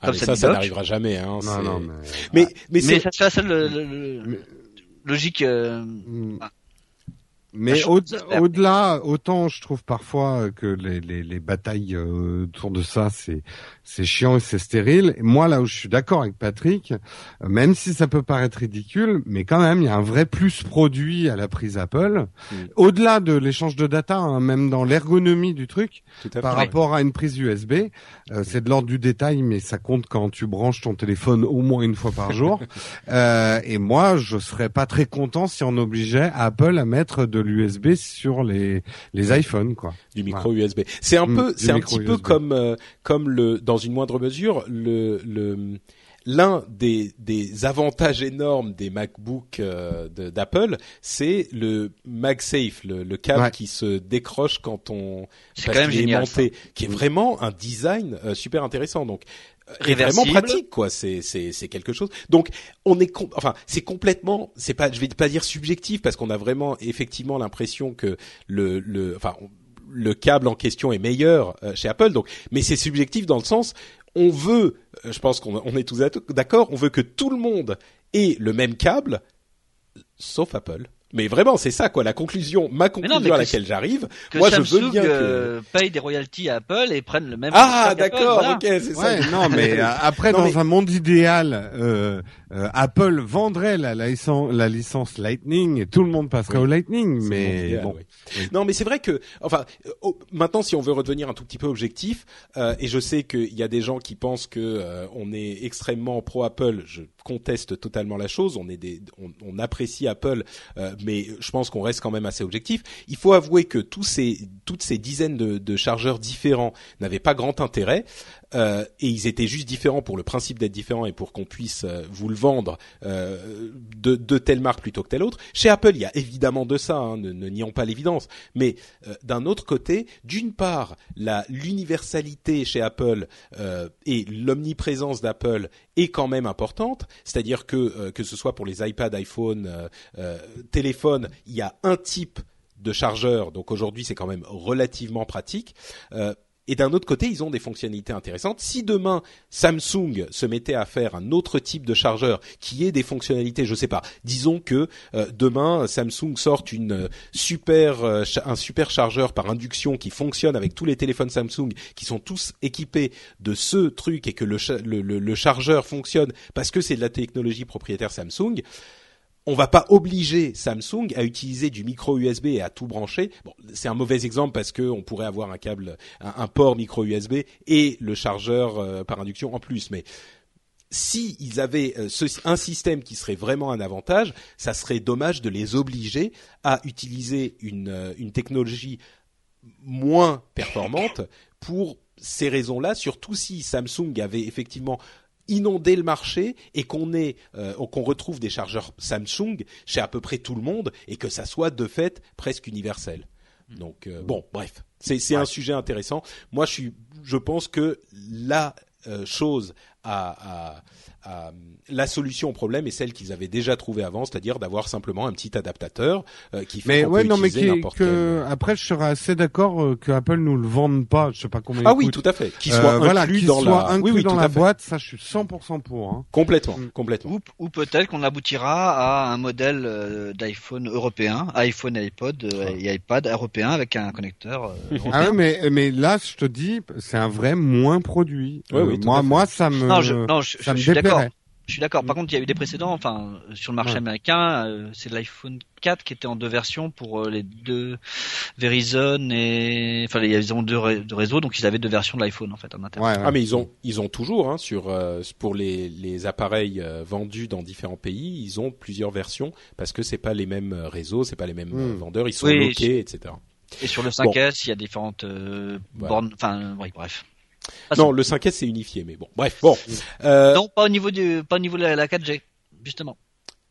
Ah, comme mais ça ça, n'arrivera jamais. Hein, Non non mais. Mais, mais, Mais c'est- ça c'est la seule le- le- le- logique. euh, Mm. Ah. Mais au- chose- au-delà, autant je trouve parfois que les, les, les batailles euh, autour de ça, c'est c'est chiant et c'est stérile. Et moi, là où je suis d'accord avec Patrick, euh, même si ça peut paraître ridicule, mais quand même, il y a un vrai plus produit à la prise Apple. Mm. Au-delà de l'échange de data, hein, même dans l'ergonomie du truc, par rapport à une prise USB, euh, c'est de l'ordre du détail, mais ça compte quand tu branches ton téléphone au moins une fois par jour. Euh, et moi, je serais pas très content si on obligeait Apple à mettre de l'USB sur les les iPhones quoi. Du micro USB. C'est un Mm, peu, c'est un petit peu comme euh, comme le dans une moindre mesure le le l'un des des avantages énormes des MacBook euh, de- d'Apple, c'est le MagSafe, le, le câble Ouais. qui se décroche quand on parce quand même est génial. monté, qui est vraiment un design euh, super intéressant. Donc Réversible. vraiment pratique quoi. C'est c'est c'est quelque chose. Donc on est enfin c'est complètement c'est pas je vais pas dire subjectif parce qu'on a vraiment effectivement l'impression que le le enfin le câble en question est meilleur euh, chez Apple. Donc mais c'est subjectif dans le sens on veut euh, je pense qu'on on est tous d'accord on veut que tout le monde ait le même câble sauf Apple. Mais vraiment, c'est ça quoi. La conclusion, ma conclusion mais à que- laquelle j'arrive. Moi, je veux bien que- euh, paye des royalties à Apple et prenne le même. Ah, d'accord, voilà. ok, c'est ça. Non, mais euh, après, Non, dans mais- un monde idéal, euh, euh, Apple vendrait la, licence, la licence Lightning et tout le monde passerait Oui. au Lightning. Mais bon, oui. Non, mais c'est vrai que, enfin, oh, maintenant, si on veut redevenir un tout petit peu objectif, euh, et je sais qu'il y a des gens qui pensent que euh, on est extrêmement pro Apple, je conteste totalement la chose. On est des, on, on apprécie Apple, euh, mais je pense qu'on reste quand même assez objectif. Il faut avouer que tous ces, toutes ces dizaines de, de chargeurs différents n'avaient pas grand intérêt. Euh, et ils étaient juste différents pour le principe d'être différents et pour qu'on puisse euh, vous le vendre euh, de, de telle marque plutôt que telle autre. Chez Apple, il y a évidemment de ça, hein, ne, ne nions pas l'évidence. Mais euh, d'un autre côté, d'une part, la l'universalité chez Apple euh, et l'omniprésence d'Apple est quand même importante. C'est-à-dire que euh, que ce soit pour les iPad, iPhone, euh, euh, téléphone, il y a un type de chargeur. Donc aujourd'hui, c'est quand même relativement pratique. Euh, et d'un autre côté, ils ont des fonctionnalités intéressantes. Si demain Samsung se mettait à faire un autre type de chargeur qui ait des fonctionnalités, je sais pas, disons que euh, demain Samsung sorte une euh, super euh, un super chargeur par induction qui fonctionne avec tous les téléphones Samsung qui sont tous équipés de ce truc et que le, le, le- le chargeur fonctionne parce que c'est de la technologie propriétaire Samsung on va pas obliger Samsung à utiliser du micro USB et à tout brancher. Bon, c'est un mauvais exemple parce que on pourrait avoir un câble, un, port micro USB et le chargeur euh, par induction en plus. Mais si ils avaient euh, un système qui serait vraiment un avantage, ça serait dommage de les obliger à utiliser une, euh, une technologie moins performante pour ces raisons-là, surtout si Samsung avait effectivement inondé le marché et qu'on ait euh, qu'on retrouve des chargeurs Samsung chez à peu près tout le monde et que ça soit de fait presque universel. Donc euh, bon, bref, c'est c'est un sujet intéressant. Moi, je suis, je pense que la euh, chose à, à, à- la solution au problème est celle qu'ils avaient déjà trouvée avant, c'est-à-dire d'avoir simplement un petit adaptateur euh, qui fait mais qu'on ouais, peut non, mais utiliser qui, n'importe que quel- après, je serais assez d'accord euh, que Apple nous le vende pas. Je sais pas combien. Ah il oui, coûte. tout à fait. Qui Euh, soit voilà, inclus qu'il dans soit la, inclus oui, oui, dans la boîte, ça, je suis 100% pour. Hein. Complètement, Mm. complètement. Ou, ou peut-être qu'on aboutira à un modèle euh, d'iPhone européen, iPhone, iPod euh, et iPad européen avec un connecteur. euh, européen. Ah ouais, mais mais là, je te dis, c'est un vrai moins produit. Ouais, Euh, oui, moi, moi, ça me, non, je, non, je, ça je me suis d'accord. Je suis d'accord. Par Mm. contre, il y a eu des précédents. Enfin, sur le marché Ouais. américain, euh, c'est l'iPhone 4 qui était en deux versions pour euh, les deux Verizon et enfin, ils ont deux, ré- deux réseaux, donc ils avaient deux versions de l'iPhone en fait en interne. Ouais, ouais. Ah mais ils ont ils ont toujours hein, sur euh, pour les les appareils euh, vendus dans différents pays, ils ont plusieurs versions parce que c'est pas les mêmes réseaux, c'est pas les mêmes Hmm. vendeurs, ils sont Oui, loqués, etc. Et sur le 5S, il y a différentes euh, bornes. Enfin, oui, bref. Non, le 5S c'est unifié, mais bon, bref, bon. Euh, Non, pas au niveau du, pas au niveau de la, la 4G, justement.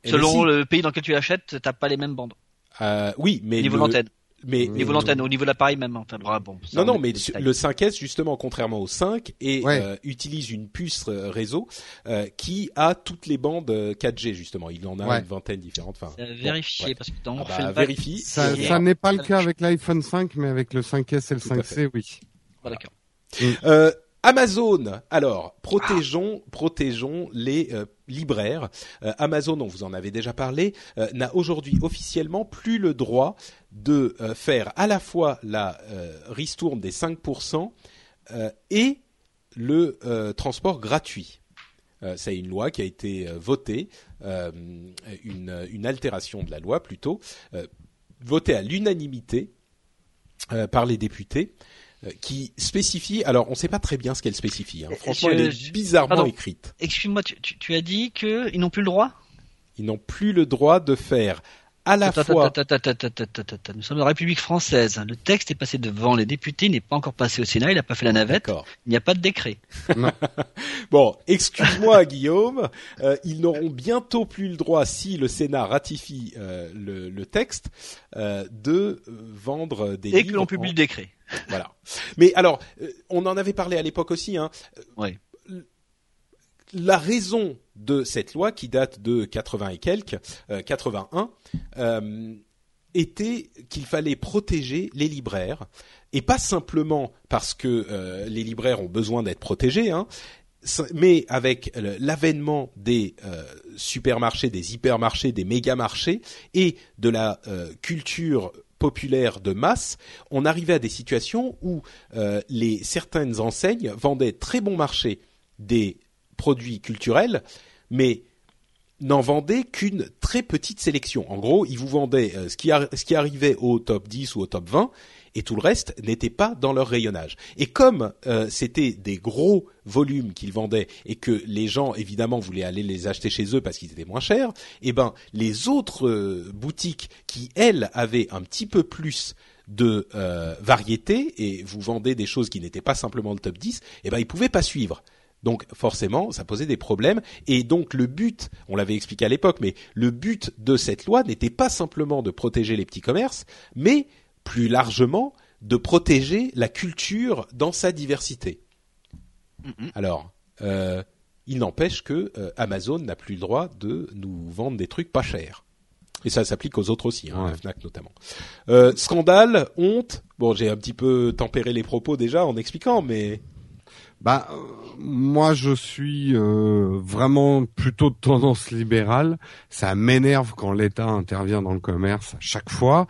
eh Selon ben si, le pays dans lequel tu l'achètes, t'as pas les mêmes bandes. euh, oui, mais Au niveau de le- l'antenne, mais au niveau de l'antenne, au niveau de l'appareil même. Enfin, voilà, bon. ça, Non, on non, mais le 5S, justement, contrairement au 5, et, Ouais. euh, utilise une puce euh, réseau euh, qui a toutes les bandes euh, 4G, justement. Il en a Ouais. une vingtaine différentes. Enfin, vérifier ouais. parce que dans Ah bah, fait le bac. vérifie. Ça, ça n'est pas le cas avec l'iPhone 5, mais avec le 5S et le Tout à 5C, oui. Ah, d'accord. Euh, Amazon. Alors, protégeons, protégeons les euh, libraires. Euh, Amazon, on vous en avait déjà parlé, euh, n'a aujourd'hui officiellement plus le droit de faire à la fois la ristourne des 5% euh, et le transport gratuit. C'est une loi qui a été votée, une, une altération de la loi plutôt, votée à l'unanimité par les députés qui spécifie. Alors, on ne sait pas très bien ce qu'elle spécifie. Hein. Et- Franchement, je- elle est bizarrement pardon. écrite. Excuse-moi, tu, tu, tu as dit que ils n'ont plus le droit? Ils n'ont plus le droit de faire à la fois. Nous sommes en République française. Le texte est passé devant les députés, il n'est pas encore passé au Sénat, il n'a pas fait la navette. Il n'y a pas de décret. Bon, excuse-moi Guillaume, euh, ils n'auront bientôt plus le droit, si le Sénat ratifie euh, le, le texte, euh, de vendre des Et livres. que l'on publie en- le décret. Voilà. Mais alors, on en avait parlé à l'époque aussi. Hein, Oui. La raison de cette loi qui date de 80 et quelques, euh, 81, euh, était qu'il fallait protéger les libraires et pas simplement parce que euh, les libraires ont besoin d'être protégés, hein, mais avec l'avènement des euh, supermarchés, des hypermarchés, des mégamarchés et de la culture populaire de masse, on arrivait à des situations où certaines enseignes vendaient très bon marché des produits culturels, mais n'en vendaient qu'une très petite sélection. En gros, ils vous vendaient euh, ce, qui arrivait au top 10 ou au top 20, et tout le reste n'était pas dans leur rayonnage. Et comme euh, c'était des gros volumes qu'ils vendaient et que les gens évidemment voulaient aller les acheter chez eux parce qu'ils étaient moins chers, eh ben les autres euh, boutiques qui elles avaient un petit peu plus de variété et vous vendez des choses qui n'étaient pas simplement le top 10, eh ben ils pouvaient pas suivre. Donc forcément, ça posait des problèmes. Et donc le but, on l'avait expliqué à l'époque, mais le but de cette loi n'était pas simplement de protéger les petits commerces, mais plus largement de protéger la culture dans sa diversité. Mhm. Alors, euh, il n'empêche que euh, Amazon n'a plus le droit de nous vendre des trucs pas chers. Et ça s'applique aux autres aussi, hein, Ouais. la Fnac notamment. Euh, scandale, honte. Bon, j'ai un petit peu tempéré les propos déjà en expliquant, mais Bah, moi, je suis euh, vraiment plutôt de tendance libérale. Ça m'énerve quand l'État intervient dans le commerce à chaque fois.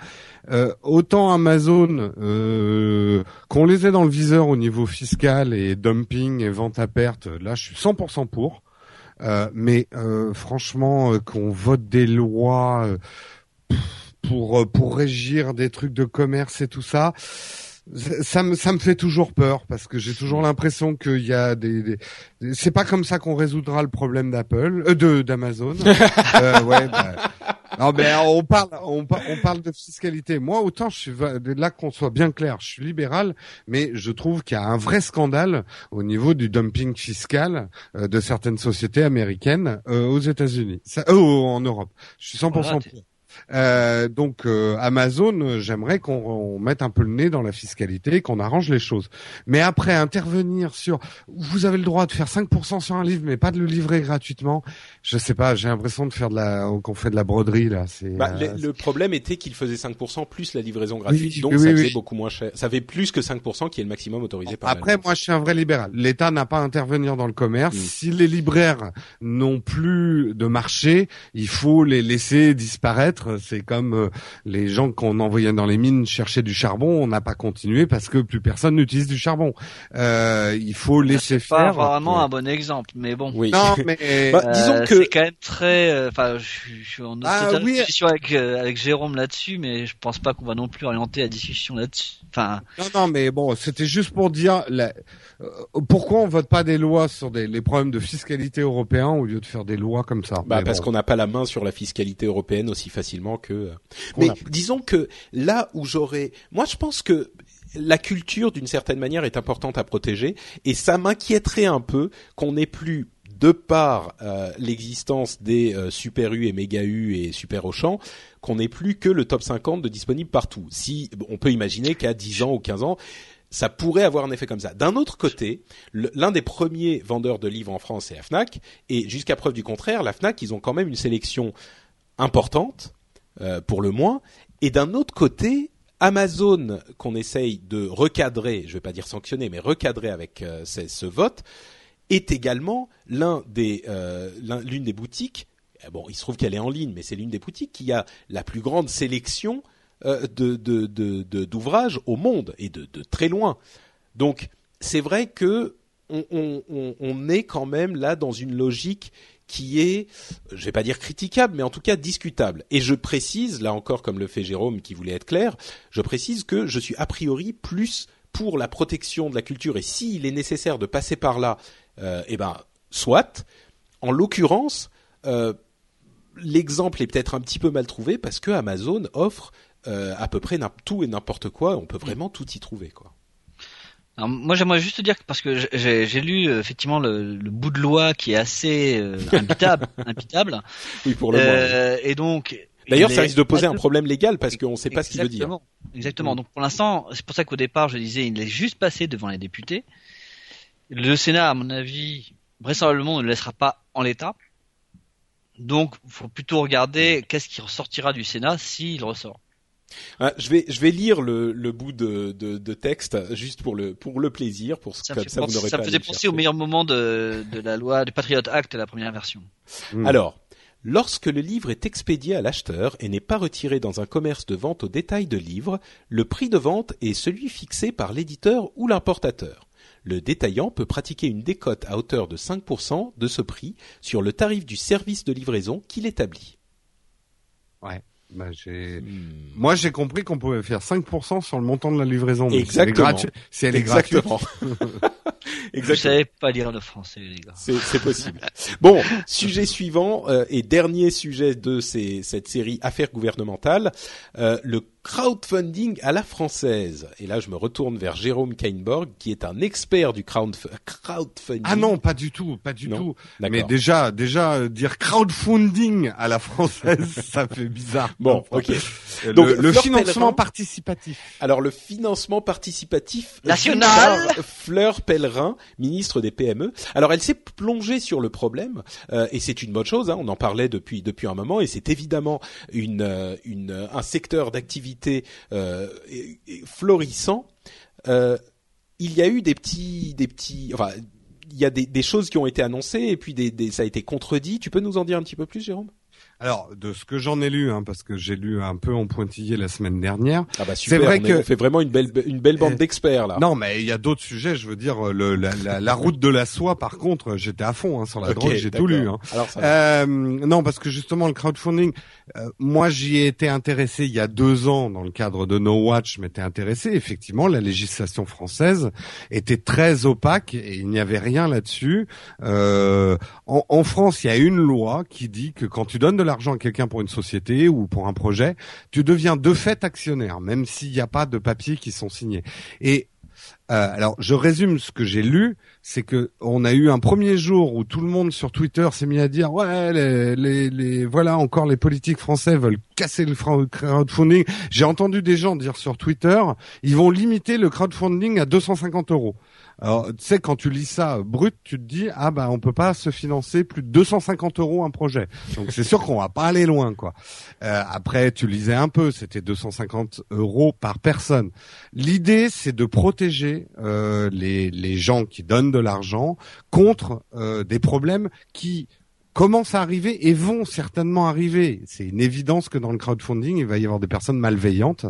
Euh, autant Amazon, euh, qu'on les ait dans le viseur au niveau fiscal et dumping et vente à perte, là, je suis 100% pour. Mais franchement, qu'on vote des lois pour pour régir des trucs de commerce et tout ça, ça me ça me fait toujours peur parce que j'ai toujours l'impression qu'il y a des, des- c'est pas comme ça qu'on résoudra le problème d'Apple euh, de d'Amazon. Euh, ouais bah, non mais on parle on, par- on parle de fiscalité. Moi autant je suis là qu'on soit bien clair je suis libéral mais je trouve qu'il y a un vrai scandale au niveau du dumping fiscal euh, de certaines sociétés américaines euh, aux États-Unis. Ça euh, en Europe. Je suis 100% Voilà, pour euh, donc euh, Amazon, euh, j'aimerais qu'on on mette un peu le nez dans la fiscalité, qu'on arrange les choses. Mais après intervenir sur, vous avez le droit de faire 5% sur un livre, mais pas de le livrer gratuitement. Je sais pas, j'ai l'impression de faire de la, qu'on fait de la broderie là. C'est. Bah, euh, le, le problème était qu'il faisait 5% plus la livraison gratuite, Oui, donc oui, ça oui, faisait beaucoup moins cher. Ça fait plus que 5% qui est le maximum autorisé par Après, moi, je suis un vrai libéral. L'État n'a pas à intervenir dans le commerce. Mm. Si les libraires n'ont plus de marché, il faut les laisser disparaître. C'est comme euh, les gens qu'on envoyait dans les mines chercher du charbon, on n'a pas continué parce que plus personne n'utilise du charbon. Euh, il faut laisser C'est pas faire. vraiment ouais. un bon exemple, mais bon. Oui. Non, mais Bah, Euh, disons que- c'est quand même très. euh, Enfin, je, suis- je suis en Ah, oui. discussion avec euh, avec Jérôme là-dessus, mais je pense pas qu'on va non plus orienter la discussion là-dessus. Enfin, Non, non, mais bon, c'était juste pour dire la- euh, pourquoi on vote pas des lois sur des, les problèmes de fiscalité européens au lieu de faire des lois comme ça. Bah, Mais parce bon. qu'on n'a pas la main sur la fiscalité européenne aussi facilement que. euh. Mais a- disons que là où j'aurais, moi je pense que la culture d'une certaine manière est importante à protéger et ça m'inquiéterait un peu qu'on n'ait plus de par euh, l'existence des euh, super U et méga U et super Auchan, qu'on n'ait plus que le top 50 de disponible partout. Si on peut imaginer qu'à 10 ans ou 15 ans, ça pourrait avoir un effet comme ça. D'un autre côté, l'un des premiers vendeurs de livres en France, c'est la Fnac, et jusqu'à preuve du contraire, la Fnac, ils ont quand même une sélection importante, euh, pour le moins, et d'un autre côté, Amazon, qu'on essaye de recadrer, je vais pas dire sanctionner, mais recadrer avec euh, ce, vote, est également euh, l'un- l'une des boutiques. Bon, il se trouve qu'elle est en ligne, mais c'est l'une des boutiques qui a la plus grande sélection d'ouvrages au monde et de, très loin. Donc, c'est vrai que on, on, on, on est quand même là dans une logique qui est, je vais pas dire critiquable, mais en tout cas discutable. Et je précise, là encore, comme le fait Jérôme, qui voulait être clair, je précise que je suis a priori plus pour la protection de la culture. Et s'il est nécessaire de passer par là, euh, eh ben, soit. En l'occurrence, euh, l'exemple est peut-être un petit peu mal trouvé parce que Amazon offre euh, à peu près tout et n'importe quoi. On peut vraiment tout y trouver, quoi. Alors, moi, j'aimerais juste dire que parce que j'ai lu euh, effectivement le, le, bout de loi qui est assez euh, imbitable, imbitable. Oui, pour le euh, Et donc. D'ailleurs, ça risque de poser un problème légal parce qu'on ne sait pas ce qu'il veut dire. Exactement. Mm. Donc pour l'instant, c'est pour ça qu'au départ, je disais, il est juste passé devant les députés. Le Sénat, à mon avis, vraisemblablement, ne le laissera pas en l'état. Donc, il faut plutôt regarder qu'est-ce qui ressortira du Sénat s'il ressort. Ah, je vais je vais lire le, le bout de, de, de, texte juste pour le pour le plaisir pour ça comme ça vous n'aurez pas. Ça me faisait penser au meilleur moment de de la loi du Patriot Act la première version. Hmm. Alors. Lorsque le livre est expédié à l'acheteur et n'est pas retiré dans un commerce de vente au détail de livres, le prix de vente est celui fixé par l'éditeur ou l'importateur. Le détaillant peut pratiquer une décote à hauteur de 5% de ce prix sur le tarif du service de livraison qu'il établit. Ouais. Bah, j'ai... Hmm. Moi, j'ai compris qu'on pouvait faire 5% sur le montant de la livraison. Exactement. Si elle est gratuite. Exactement. Exactement. Vous savez pas lire le français, les gars. C'est, c'est possible. bon, sujet suivant euh, et dernier sujet de ces, cette série Affaires gouvernementales, euh, le crowdfunding à la française. Et là, je me retourne vers Jérôme Kainborg, qui est un expert du crowdfunding. Ah non, pas du tout, pas du tout. Mais déjà, déjà euh, dire crowdfunding à la française, ça fait bizarre. Bon, ok. Donc le, financement participatif. Alors le financement participatif national. Fleur Pellerin, ministre des PME. Alors elle s'est plongée sur le problème euh, et c'est une bonne chose. Hein, on en parlait depuis depuis un moment et c'est évidemment une, euh, une un secteur d'activité euh, florissant. Euh, il y a eu des petits des petits enfin il y a des, choses qui ont été annoncées et puis ça a été contredit. Tu peux nous en dire un petit peu plus, Jérôme? Alors, de ce que j'en ai lu, hein, parce que j'ai lu un peu en pointillé la semaine dernière. Ah bah super, c'est vrai on, que... fait vraiment une belle une belle bande d'experts là. Non, mais il y a d'autres sujets. Je veux dire, le, la, la, la, route de la soie, par contre, j'étais à fond hein, sur la drogue, j'ai tout lu. Hein. Alors, ça euh, non, parce que justement le crowdfunding, euh, moi j'y ai été intéressé il y a deux ans dans le cadre de No Watch, m'étais intéressé. Effectivement, la législation française était très opaque et il n'y avait rien là-dessus. Euh, en, en France, il y a une loi qui dit que quand tu donnes de l'argent à quelqu'un pour une société ou pour un projet, tu deviens de fait actionnaire, même s'il n'y a pas de papiers qui sont signés. Et euh, alors, je résume ce que j'ai lu, c'est que on a eu un premier jour où tout le monde sur Twitter s'est mis à dire ouais, les, les, les, voilà encore les politiques français veulent casser le crowdfunding. J'ai entendu des gens dire sur Twitter, ils vont limiter le crowdfunding à 250 euros. Alors, tu sais, quand tu lis ça brut, tu te dis ah bah on peut pas se financer plus de 250 euros un projet. Donc c'est sûr qu'on va pas aller loin quoi. Euh, après, tu lisais un peu, c'était 250 euros par personne. L'idée, c'est de protéger euh, les les gens qui donnent de l'argent contre euh, des problèmes qui commencent à arriver et vont certainement arriver. C'est une évidence que dans le crowdfunding, il va y avoir des personnes malveillantes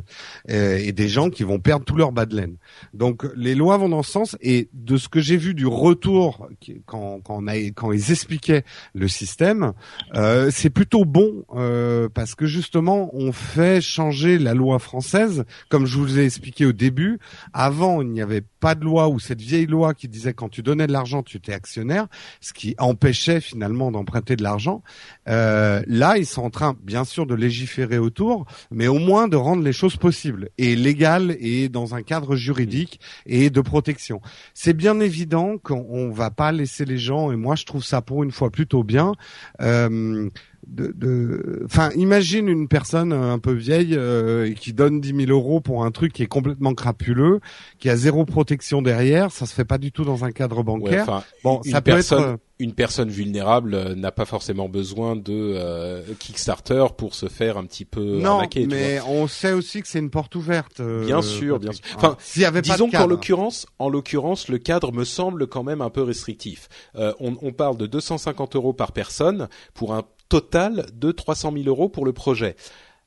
euh, et des gens qui vont perdre tout leur bas de laine. Donc les lois vont dans ce sens et de ce que j'ai vu du retour quand, quand, quand ils expliquaient le système, euh, c'est plutôt bon euh, parce que justement on fait changer la loi française, comme je vous ai expliqué au début. Avant, il n'y avait pas de loi ou cette vieille loi qui disait quand tu donnais de l'argent, tu étais actionnaire, ce qui empêchait finalement d'emprunter de l'argent. Euh, là, ils sont en train, bien sûr, de légiférer autour, mais au moins de rendre les choses possibles et légales et dans un cadre juridique et de protection. C'est bien évident qu'on va pas laisser les gens, et moi je trouve ça pour une fois plutôt bien. Euh, de, enfin, imagine une personne un peu vieille euh, qui donne 10 000 euros pour un truc qui est complètement crapuleux, qui a zéro protection derrière. Ça se fait pas du tout dans un cadre bancaire. bon, ça peut être euh, une personne vulnérable euh, n'a pas forcément besoin de Kickstarter pour se faire un petit peu non, mais on sait aussi que c'est une porte ouverte. bien sûr, bien sûr. Enfin, s'il y avait disons qu'en l'occurrence, en l'occurrence, le cadre me semble quand même un peu restrictif. on, on parle de 250 euros par personne pour un total de 300 000 euros pour le projet.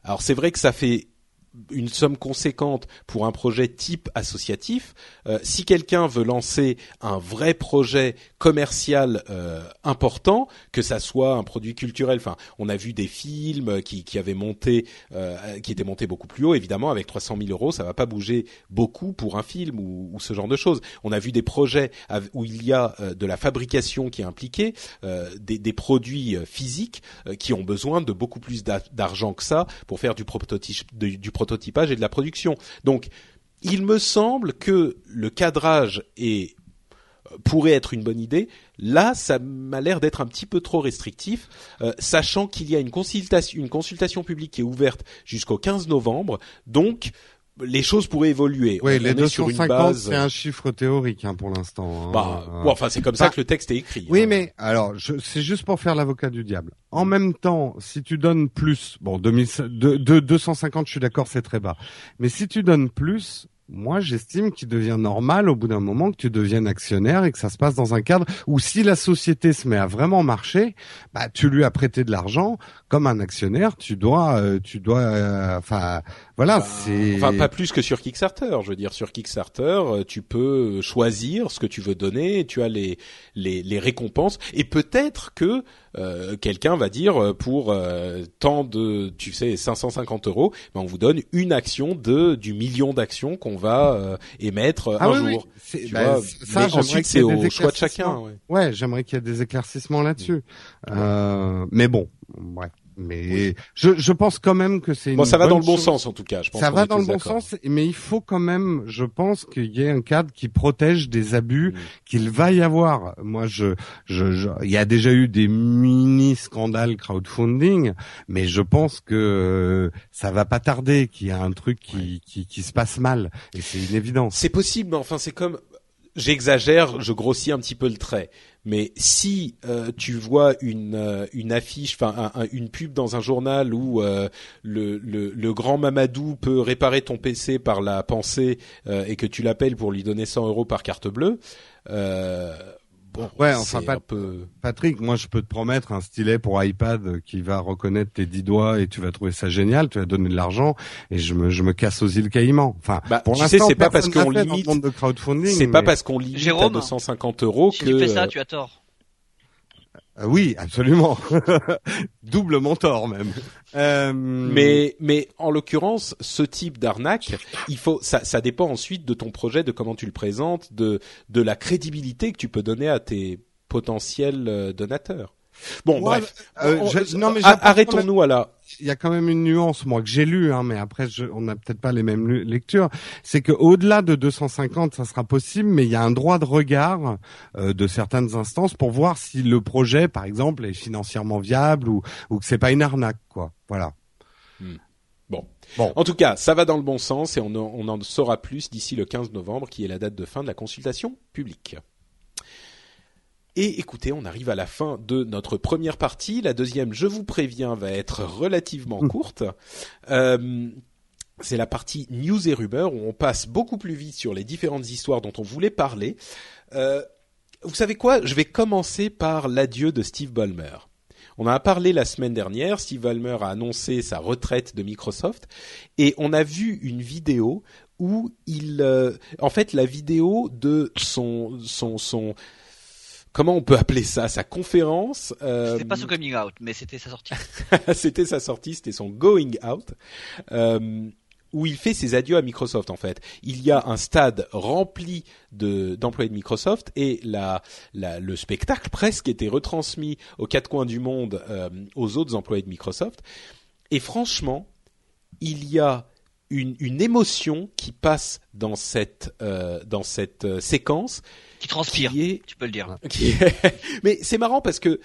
Alors c'est vrai que ça fait une somme conséquente pour un projet type associatif. Euh, si quelqu'un veut lancer un vrai projet commercial euh, important, que ça soit un produit culturel, enfin, on a vu des films qui, qui avaient monté, euh, qui étaient montés beaucoup plus haut. Évidemment, avec 300 000 euros, ça va pas bouger beaucoup pour un film ou, ou ce genre de choses. On a vu des projets où il y a de la fabrication qui est impliquée, des, des, produits physiques qui ont besoin de beaucoup plus d'argent que ça pour faire du prototype, du prototypage et de la production. Donc, il me semble que le cadrage est pourrait être une bonne idée. Là, ça m'a l'air d'être un petit peu trop restrictif, euh, sachant qu'il y a une consultation, une consultation publique qui est ouverte jusqu'au 15 novembre. Donc, les choses pourraient évoluer. Oui, les 250, c'est un chiffre théorique hein, pour l'instant. Hein. Bah, enfin, c'est comme ça que le texte est écrit. Oui, hein. mais alors, c'est juste pour faire l'avocat du diable. En même temps, si tu donnes plus, bon, 2000, de, de 250, je suis d'accord, c'est très bas. Mais si tu donnes plus, moi, j'estime qu'il devient normal au bout d'un moment que tu deviennes actionnaire et que ça se passe dans un cadre où si la société se met à vraiment marcher, bah tu lui as prêté de l'argent comme un actionnaire, tu dois, euh, tu dois, euh, enfin voilà, bah, c'est. Enfin pas plus que sur Kickstarter. Je veux dire sur Kickstarter, euh, tu peux choisir ce que tu veux donner, tu as les les, les récompenses et peut-être que euh, quelqu'un va dire euh, pour euh, tant de, tu sais, 550 euros, ben on vous donne une action de du million d'actions qu'on va émettre ah un jour. Oui, bah, ça, ensuite c'est au choix de chacun. Ouais, ouais j'aimerais qu'il y ait des éclaircissements là-dessus. mais bon, ouais. Mais je, je pense quand même que c'est bon. Ça va dans le bon sens en tout cas. Je pense ça va dans le bon sens, mais il faut quand même, je pense qu'il y ait un cadre qui protège des abus mm. qu'il va y avoir. Moi, je, je, il y a déjà eu des mini scandales crowdfunding, mais je pense que ça va pas tarder qu'il y a un truc qui, qui, qui se passe mal et c'est une évidence. C'est possible, mais enfin c'est comme j'exagère, je grossis un petit peu le trait. Mais si euh, tu vois une euh, une affiche, enfin une pub dans un journal où euh, le, le, le grand Mamadou peut réparer ton PC par la pensée et que tu l'appelles pour lui donner 100 euros par carte bleue, ouais, enfin, peu... Patrick, moi, je peux te promettre un stylet pour iPad qui va reconnaître tes dix doigts et tu vas trouver ça génial. Tu vas donner de l'argent et je me, je me casse aux îles Caïmans. Enfin, bah, pour l'instant, c'est pas parce qu'on limite. C'est pas parce qu'on limite Jérôme, à 250 euros si que. tu fais ça, tu as tort. Euh, oui, absolument. Double mentor même. Euh... Mais mais en l'occurrence, ce type d'arnaque, il faut ça, ça dépend ensuite de ton projet, de comment tu le présentes, de de la crédibilité que tu peux donner à tes potentiels euh, donateurs. Bon, bref. Euh, non, mais arrêtons-nous à la. Il y a quand même une nuance, moi, que j'ai lu, hein, mais après, je, on n'a peut-être pas les mêmes lectures. C'est que au-delà de 250, ça sera possible, mais il y a un droit de regard euh, de certaines instances pour voir si le projet, par exemple, est financièrement viable ou, ou que c'est pas une arnaque, quoi. Voilà. Hmm. Bon. Bon. En tout cas, ça va dans le bon sens et on on en saura plus d'ici le 15 novembre, qui est la date de fin de la consultation publique. Et écoutez, on arrive à la fin de notre première partie. La deuxième, je vous préviens, va être relativement mmh. courte. Euh, c'est la partie news et rumeurs où on passe beaucoup plus vite sur les différentes histoires dont on voulait parler. Euh, vous savez quoi? Je vais commencer par l'adieu de Steve Ballmer. On en a parlé la semaine dernière. Steve Ballmer a annoncé sa retraite de Microsoft et on a vu une vidéo où il, euh, en fait, la vidéo de son son son comment on peut appeler ça sa conférence euh... c'était pas son coming out mais c'était sa sortie c'était sa sortie c'était son going out euh, où il fait ses adieux à Microsoft en fait. Il y a un stade rempli de d'employés de Microsoft et la, la, le spectacle presque était retransmis aux quatre coins du monde euh, aux autres employés de Microsoft. Et franchement, il y a une, une émotion qui passe dans cette euh, dans cette séquence qui transpire. tu peux le dire. Mais c'est marrant parce que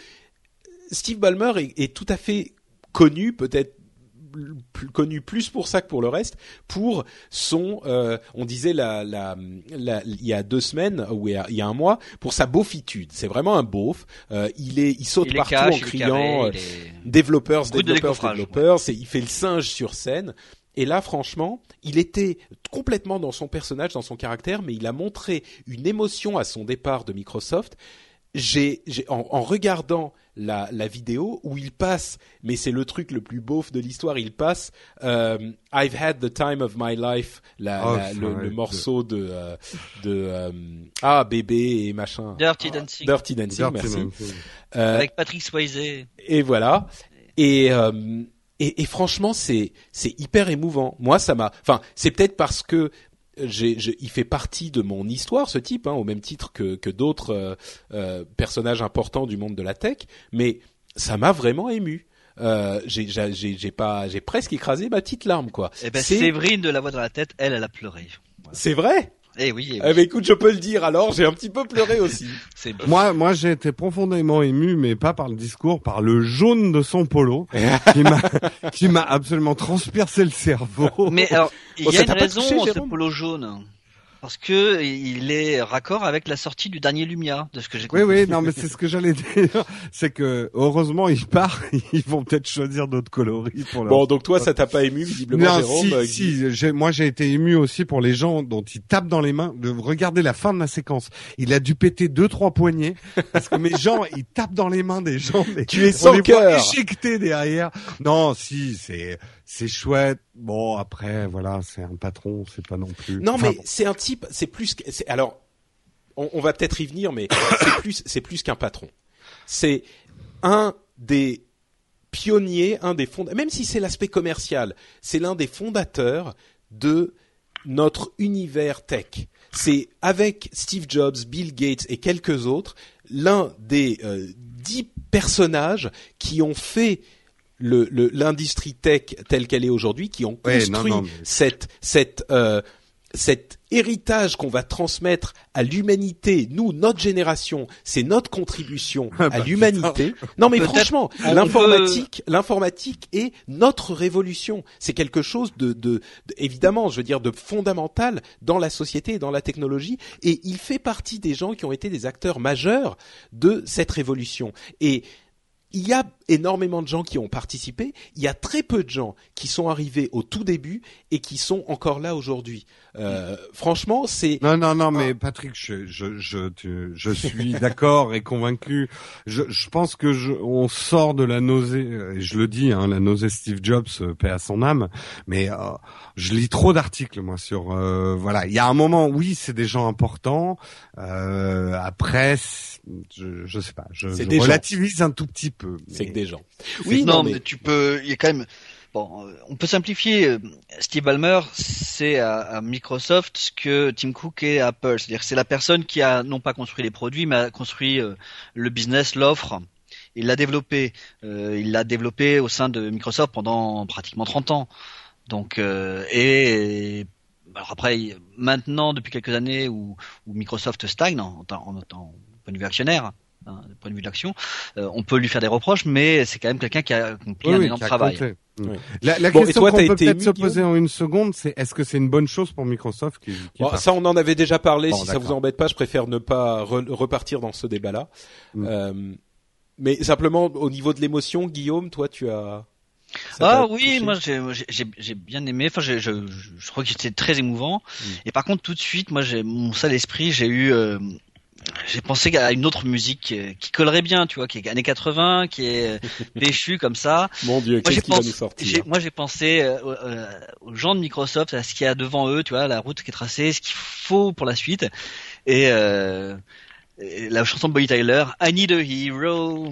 Steve Ballmer est, est tout à fait connu, peut-être connu plus pour ça que pour le reste, pour son, euh, on disait la, la, la, il y a deux semaines ou il y a, un mois, pour sa beaufitude. C'est vraiment un beauf. Euh, il est, il saute partout en criant, euh, développeurs, développeurs, développeurs. il fait le singe sur scène. Et là, franchement, il était complètement dans son personnage, dans son caractère, mais il a montré une émotion à son départ de Microsoft j'ai, j'ai en, en regardant la, la vidéo où il passe, mais c'est le truc le plus beauf de l'histoire, il passe euh, I've had the time of my life, la, Oh, la- le, morceau de euh, de euh, ah bébé et machin. Dirty Dancing. Dirty Dancing, Dirty merci. Dancing. Euh, Avec Patrick Swayze. et voilà. Et, euh, et, et franchement, c'est c'est hyper émouvant. Moi, ça m'a. Enfin, c'est peut-être parce que j'ai, j'ai- il fait partie de mon histoire, ce type, hein, au même titre que que d'autres euh, euh, personnages importants du monde de la tech. Mais ça m'a vraiment ému. Euh, j'ai, j'ai, pas, j'ai presque écrasé ma petite larme, quoi. Eh ben, c'est, Séverine de la voix dans la tête, elle, elle a pleuré. c'est vrai? Eh oui, eh oui. Eh ben, écoute, je peux le dire. Alors, j'ai un petit peu pleuré aussi. c'est bon. Moi, moi, j'ai été profondément ému, mais pas par le discours, par le jaune de son polo, qui m'a, qui m'a absolument transpercé le cerveau. Mais alors, il y ça a une raison, touché, ce polo jaune. Parce que il est raccord avec la sortie du dernier Lumia, de ce que j'ai Oui, compris. oui, non, mais c'est ce que j'allais dire. C'est que, heureusement, il part, ils vont peut-être choisir d'autres coloris pour leur... Bon, donc toi, ça t'a pas ému visiblement, non, Jérôme. si, euh, si, j'ai- moi j'ai été ému aussi pour les gens dont il tape dans les mains. De regarder la fin de la séquence, il a dû péter deux trois poignets parce que mes gens, ils tapent dans les mains des gens. Mais Tu es on sans les voit cœur. éjectés derrière. Non, si, c'est c'est chouette. Bon, après, voilà, c'est un patron, c'est pas non plus. Non, Enfin, mais c'est un type, c'est plus. que- c'est- Alors, on, on va peut-être y venir, mais c'est plus, c'est plus qu'un patron. C'est un des pionniers, un des fondateurs. Même si c'est l'aspect commercial, c'est l'un des fondateurs de notre univers tech. C'est avec Steve Jobs, Bill Gates et quelques autres l'un des euh, dix personnages qui ont fait le- le- l'industrie tech telle qu'elle est aujourd'hui, qui ont Ouais, construit non, non, mais- cette cette euh, cet héritage qu'on va transmettre à l'humanité, nous, notre génération, c'est notre contribution Ah à bah, l'humanité. Non, mais franchement, l'informatique, l'informatique est notre révolution. C'est quelque chose de, de, de- évidemment, je veux dire, de fondamental dans la société et dans la technologie. Et il fait partie des gens qui ont été des acteurs majeurs de cette révolution. Et il y a énormément de gens qui ont participé. Il y a très peu de gens qui sont arrivés au tout début et qui sont encore là aujourd'hui. Euh, franchement, c'est Non, non, non, mais Patrick, je, je, je, tu- je suis d'accord et convaincu. Je, je pense que je, on sort de la nausée, euh, et je le dis, hein, la nausée Steve Jobs, euh, paix à son âme. Mais euh, je lis trop d'articles moi sur, euh, voilà, il y a un moment, oui, c'est des gens importants. Euh, après, je, je sais pas, je, je des gens. relativise un tout petit peu. c'est des gens. Oui, non, non, mais- mais... tu peux. Il y a quand même. Bon, euh, on peut simplifier. euh, Steve Ballmer, c'est à, à Microsoft ce que Tim Cook est à Apple. C'est-à-dire c'est la personne qui a non pas construit les produits, mais a construit euh, le business, l'offre. Il l'a développé. Euh, il l'a développé au sein de Microsoft pendant pratiquement 30 ans. Donc euh, et alors après, maintenant depuis quelques années où, où Microsoft stagne en, en, en, en point de vue actionnaire, hein, du point de vue de l'action, euh, on peut lui faire des reproches, mais c'est quand même quelqu'un qui a accompli Oui, un oui, énorme qui a travail. compté. Oui. La, la Bon, et question toi, qu'on peut peut-être se poser en une seconde, c'est est-ce que c'est une bonne chose pour Microsoft qui, qui Bon, ça, on en avait déjà parlé. Bon, si ça vous embête pas, je préfère ne pas re- repartir dans ce débat-là. Mm. Euh, mais simplement, au niveau de l'émotion, Guillaume, toi, tu as. ça Ah oui, touché moi j'ai j'ai- j'ai j'ai bien aimé. Enfin, je, je, je crois que c'était très émouvant. Mm. Et par contre, tout de suite, moi, j'ai mon sale esprit, j'ai eu, euh, j'ai pensé à une autre musique euh, qui collerait bien, tu vois, qui est années 80, qui est euh, péchu comme ça. Mon Dieu, qu'est-ce qui va nous sortir moi, j'ai pensé euh, euh, aux gens de Microsoft, à ce qu'il y a devant eux, tu vois, la route qui est tracée, ce qu'il faut pour la suite. Et, euh, et la chanson de Bonnie Tyler, I Need a Hero.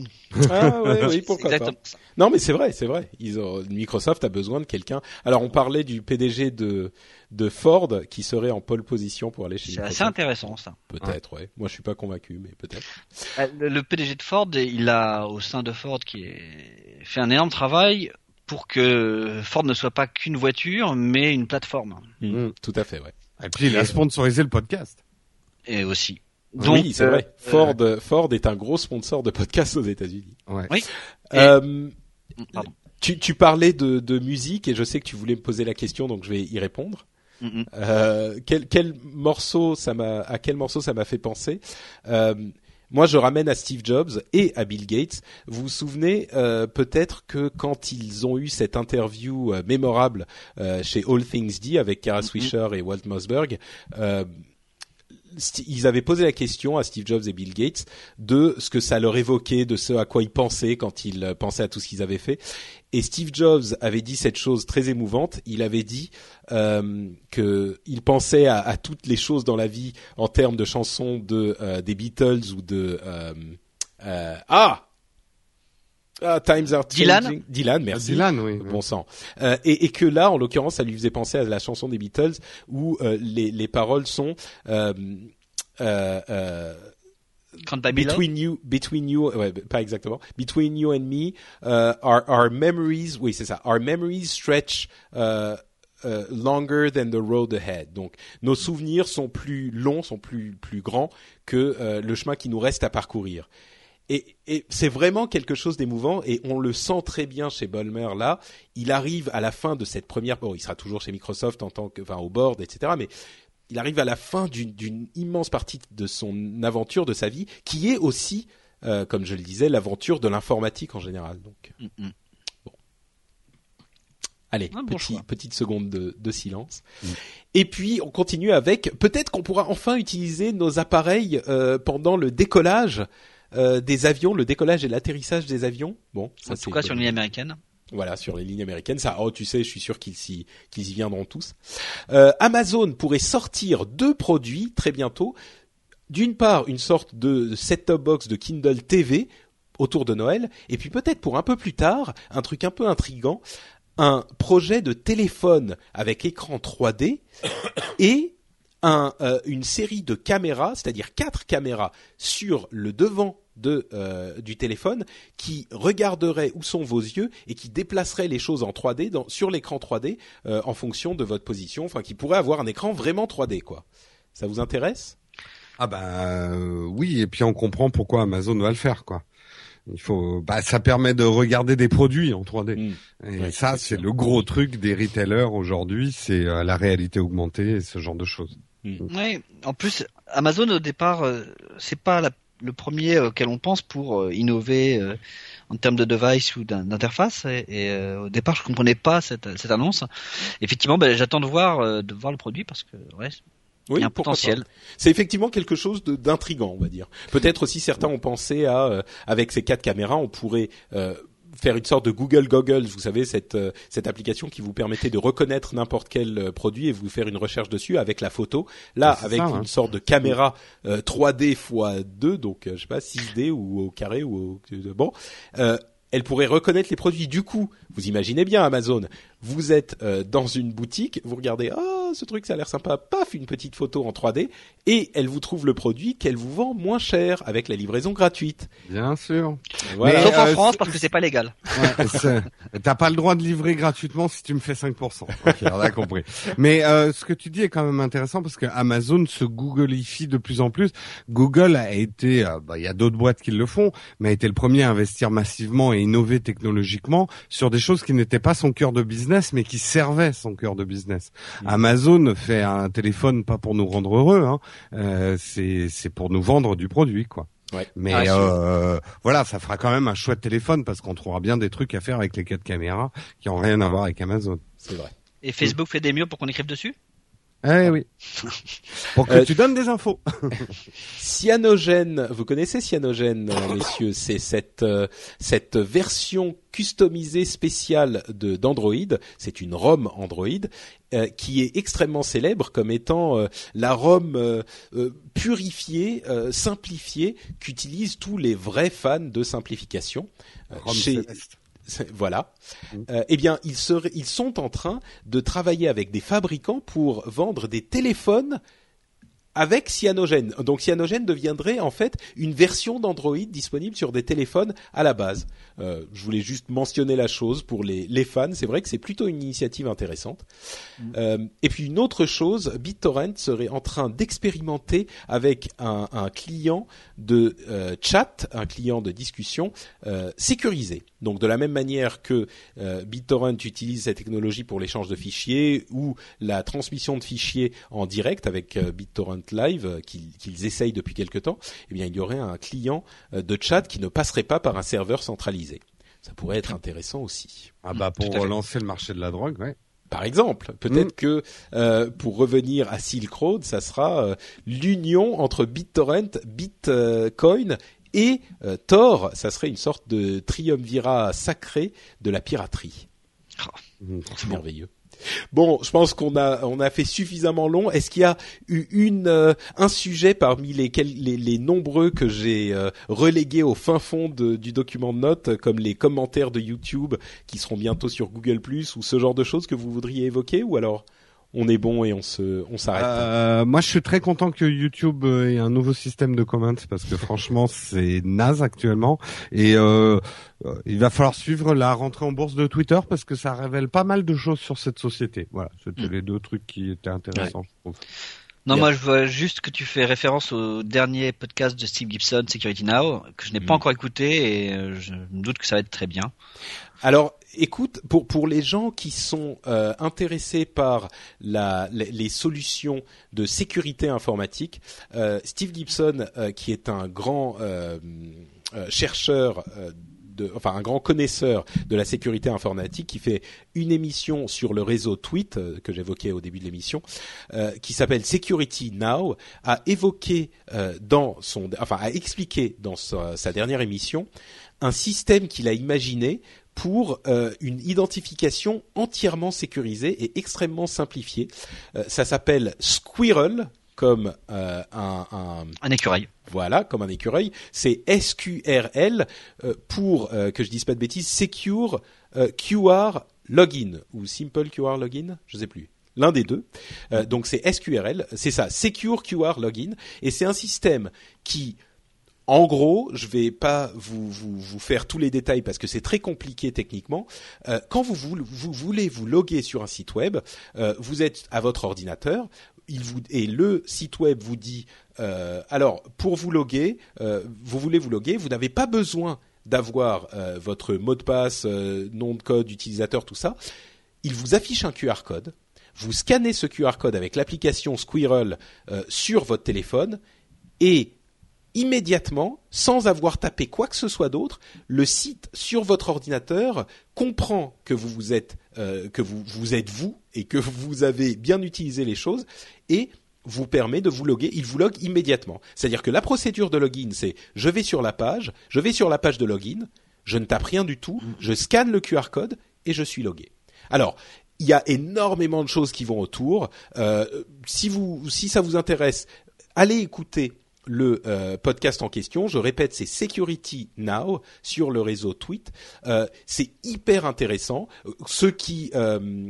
Ah ouais, oui, pourquoi pas. ça. Non, mais c'est vrai, c'est vrai. Ils ont, Microsoft a besoin de quelqu'un. Alors, on parlait du PDG de de Ford qui serait en pole position pour aller chez C'est assez intéressant ça. Peut-être, ouais. Moi, je suis pas convaincu, mais peut-être. Euh, Le, le PDG de Ford, il a au sein de Ford qui est, fait un énorme travail pour que Ford ne soit pas qu'une voiture, mais une plateforme. Mm. Mm. Tout à fait, ouais. Et puis il a sponsorisé le podcast. Et aussi. oui, c'est euh, vrai. euh, Ford, Ford est un gros sponsor de podcasts aux États-Unis. Ouais. Oui. Et- Euh, Pardon. tu, tu parlais de, de musique et je sais que tu voulais me poser la question, donc je vais y répondre. Mm, mm. Euh, quel, quel morceau ça m'a, à quel morceau ça m'a fait penser? Euh, Moi, je ramène à Steve Jobs et à Bill Gates. Vous vous souvenez euh, peut-être que quand ils ont eu cette interview euh, mémorable euh, chez All Things D avec Kara Mhm. Swisher et Walt Mossberg, euh, ils avaient posé la question à Steve Jobs et Bill Gates de ce que ça leur évoquait, de ce à quoi ils pensaient quand ils euh, pensaient à tout ce qu'ils avaient fait. Et Steve Jobs avait dit cette chose très émouvante. Il avait dit euh, que il pensait à, toutes les choses dans la vie en termes de chansons de euh, des Beatles ou de euh, ah ah, times are Dylan Dylan, merci. Dylan, oui. Bon sang. Euh, et, et, que là, en l'occurrence, ça lui faisait penser à la chanson des Beatles où euh, les, les paroles sont euh, euh, euh between you, between you, ouais, pas exactement. Between you and me, uh, our, our memories, oui c'est ça, our memories stretch. Uh, Uh, longer than the road ahead. Donc nos souvenirs sont plus longs, sont plus plus grands que euh, le chemin qui nous reste à parcourir. Et, et c'est vraiment quelque chose d'émouvant et on le sent très bien chez Bolmer là. Il arrive à la fin de cette première, bon, il sera toujours chez Microsoft en tant que, enfin, au board, etc. Mais il arrive à la fin d'une immense partie de son aventure, de sa vie, qui est aussi, euh, comme je le disais, l'aventure de l'informatique en général. Donc, mm -hmm. bon. Allez, bon petit, petite seconde de, de silence. Mm. Et puis on continue avec, peut-être qu'on pourra enfin utiliser nos appareils euh, pendant le décollage euh, des avions, le décollage et l'atterrissage des avions. Bon, ça en tout cas sur les lignes américaines. Voilà, sur les lignes américaines, ça, oh, tu sais, je suis sûr qu'ils y, y viendront tous. Euh, Amazon pourrait sortir deux produits très bientôt. D'une part, une sorte de set-top box de Kindle TV autour de Noël, et puis peut-être pour un peu plus tard, un truc un peu intrigant, un projet de téléphone avec écran 3D et un, euh, une série de caméras, c'est-à-dire quatre caméras sur le devant de, euh, du téléphone qui regarderait où sont vos yeux et qui déplacerait les choses en 3D dans, sur l'écran 3D euh, en fonction de votre position, enfin qui pourrait avoir un écran vraiment 3D quoi. Ça vous intéresse? Ah ben oui et puis on comprend pourquoi Amazon va le faire quoi. Il faut, bah, ça permet de regarder des produits en 3D. Mmh. Et ouais, ça, c'est le gros truc des retailers aujourd'hui, c'est euh, la réalité augmentée et ce genre de choses. Mmh. Oui, en plus, Amazon au départ, euh, c'est pas la, le premier auquel on pense pour euh, innover euh, en termes de device ou d'interface. Et, et euh, au départ, je comprenais pas cette, cette annonce. Effectivement, ben, j'attends de voir, de voir le produit parce que ouais, oui, il y a un potentiel. C'est effectivement quelque chose d'intrigant, on va dire. Peut-être aussi certains ont pensé à, euh, avec ces quatre caméras, on pourrait euh, faire une sorte de Google Goggles, vous savez cette euh, cette application qui vous permettait de reconnaître n'importe quel euh, produit et vous faire une recherche dessus avec la photo. Là, avec ça, une hein. sorte de caméra euh, 3D x 2, donc euh, je sais pas 6D ou au carré ou au, bon. elle pourrait reconnaître les produits. Du coup, vous imaginez bien Amazon, vous êtes dans une boutique, vous regardez, ah ce truc ça a l'air sympa, paf, une petite photo en 3D, et elle vous trouve le produit qu'elle vous vend moins cher avec la livraison gratuite. Bien sûr. Voilà. Mais Sauf en euh, France parce que c'est pas légal. Ouais, T'as pas le droit de livrer gratuitement si tu me fais 5%. Ok, on a compris. Mais euh, ce que tu dis est quand même intéressant parce que Amazon se Googleifie de plus en plus. Google a été, euh, bah, il y a d'autres boîtes qui le font, mais a été le premier à investir massivement et innover technologiquement sur des choses qui n'étaient pas son cœur de business, mais qui servaient son cœur de business. Mmh. Amazon fait un téléphone pas pour nous rendre heureux, hein, euh, c'est c'est pour nous vendre du produit quoi. Ouais. Mais ah, euh, voilà, ça fera quand même un chouette téléphone parce qu'on trouvera bien des trucs à faire avec les quatre caméras qui ont rien à voir avec Amazon. C'est vrai. Et Facebook fait des murs pour qu'on écrive dessus? Eh oui. Pour que euh, tu donnes des infos. Cyanogen, vous connaissez Cyanogen, messieurs, c'est cette euh, cette version customisée spéciale de d'Android. C'est une ROM Android euh, qui est extrêmement célèbre comme étant la ROM purifiée, simplifiée, qu'utilisent tous les vrais fans de simplification. chez voilà. Mmh. Euh, eh bien, ils, seraient, ils sont en train de travailler avec des fabricants pour vendre des téléphones avec Cyanogen. Donc Cyanogen deviendrait en fait une version d'Android disponible sur des téléphones à la base. Euh, je voulais juste mentionner la chose pour les, les fans. C'est vrai que c'est plutôt une initiative intéressante. Mmh. Euh, et puis une autre chose, BitTorrent serait en train d'expérimenter avec un, un, client de euh, chat, un client de discussion sécurisé. Donc de la même manière que euh, BitTorrent utilise cette technologie pour l'échange de fichiers ou la transmission de fichiers en direct avec euh, BitTorrent Live euh, qu'ils qu essayent depuis quelque temps, eh bien il y aurait un client euh, de chat qui ne passerait pas par un serveur centralisé. Ça pourrait être intéressant aussi. Ah bah pour relancer le marché de la drogue, ouais. Par exemple, peut-être que euh, pour revenir à Silk Road, ça sera euh, l'union entre BitTorrent, Bitcoin et euh, Tor. Ça serait une sorte de triumvirat sacré de la piraterie. Oh. C'est merveilleux. Bon, je pense qu'on a on a fait suffisamment long. Est-ce qu'il y a eu une euh, un sujet parmi les les, les nombreux que j'ai euh, relégués au fin fond de, du document de notes, comme les commentaires de YouTube qui seront bientôt sur Google Plus ou ce genre de choses que vous voudriez évoquer ou alors? On est bon et on se on s'arrête. Euh, moi, je suis très content que YouTube ait un nouveau système de comments parce que franchement, c'est naze actuellement. Et euh, euh, il va falloir suivre la rentrée en bourse de Twitter parce que ça révèle pas mal de choses sur cette société. Voilà, c'était Mm. les deux trucs qui étaient intéressants, je trouve. Non, moi je vois juste que tu fais référence au dernier podcast de Steve Gibson, Security Now, que je n'ai pas Mm. encore écouté et euh, je me doute que ça va être très bien. Alors, écoute, pour pour les gens qui sont euh, intéressés par la, les, les solutions de sécurité informatique, euh, Steve Gibson, euh, qui est un grand euh, euh, chercheur. euh, de, enfin, un grand connaisseur de la sécurité informatique qui fait une émission sur le réseau Tweet que j'évoquais au début de l'émission, euh, qui s'appelle Security Now, a évoqué euh, dans son, enfin, a expliqué dans sa, sa dernière émission un système qu'il a imaginé pour euh, une identification entièrement sécurisée et extrêmement simplifiée. Euh, ça s'appelle Squirrel, comme euh, un, un Un écureuil. voilà, comme un écureuil. C'est SQRL pour que je dise pas de bêtises, Secure QR Login ou Simple QR Login, je sais plus. L'un des deux. Euh, donc c'est SQRL, c'est ça, Secure QR Login, et c'est un système qui en gros, je vais pas vous, faire tous les détails parce que c'est très compliqué techniquement. Euh, quand vous, voulez- vous loguer sur un site web, euh, vous êtes à votre ordinateur, et le site web vous dit euh, alors pour vous loguer, vous voulez vous loguer, vous n'avez pas besoin d'avoir votre mot de passe, nom de code, utilisateur, tout ça. Il vous affiche un QR code. Vous scannez ce QR code avec l'application Squirrel sur votre téléphone et immédiatement, sans avoir tapé quoi que ce soit d'autre, le site sur votre ordinateur comprend que vous vous êtes euh, que vous vous êtes vous et que vous avez bien utilisé les choses et vous permet de vous loguer, il vous log immédiatement. C'est-à-dire que la procédure de login, c'est je vais sur la page, je vais sur la page de login, je ne tape rien du tout, je scanne le QR code et je suis logué. Alors, il y a énormément de choses qui vont autour. Euh, si vous, si ça vous intéresse, allez écouter le euh, podcast en question. Je répète, c'est Security Now sur le réseau Tweet. Euh, c'est hyper intéressant. Euh, Ceux qui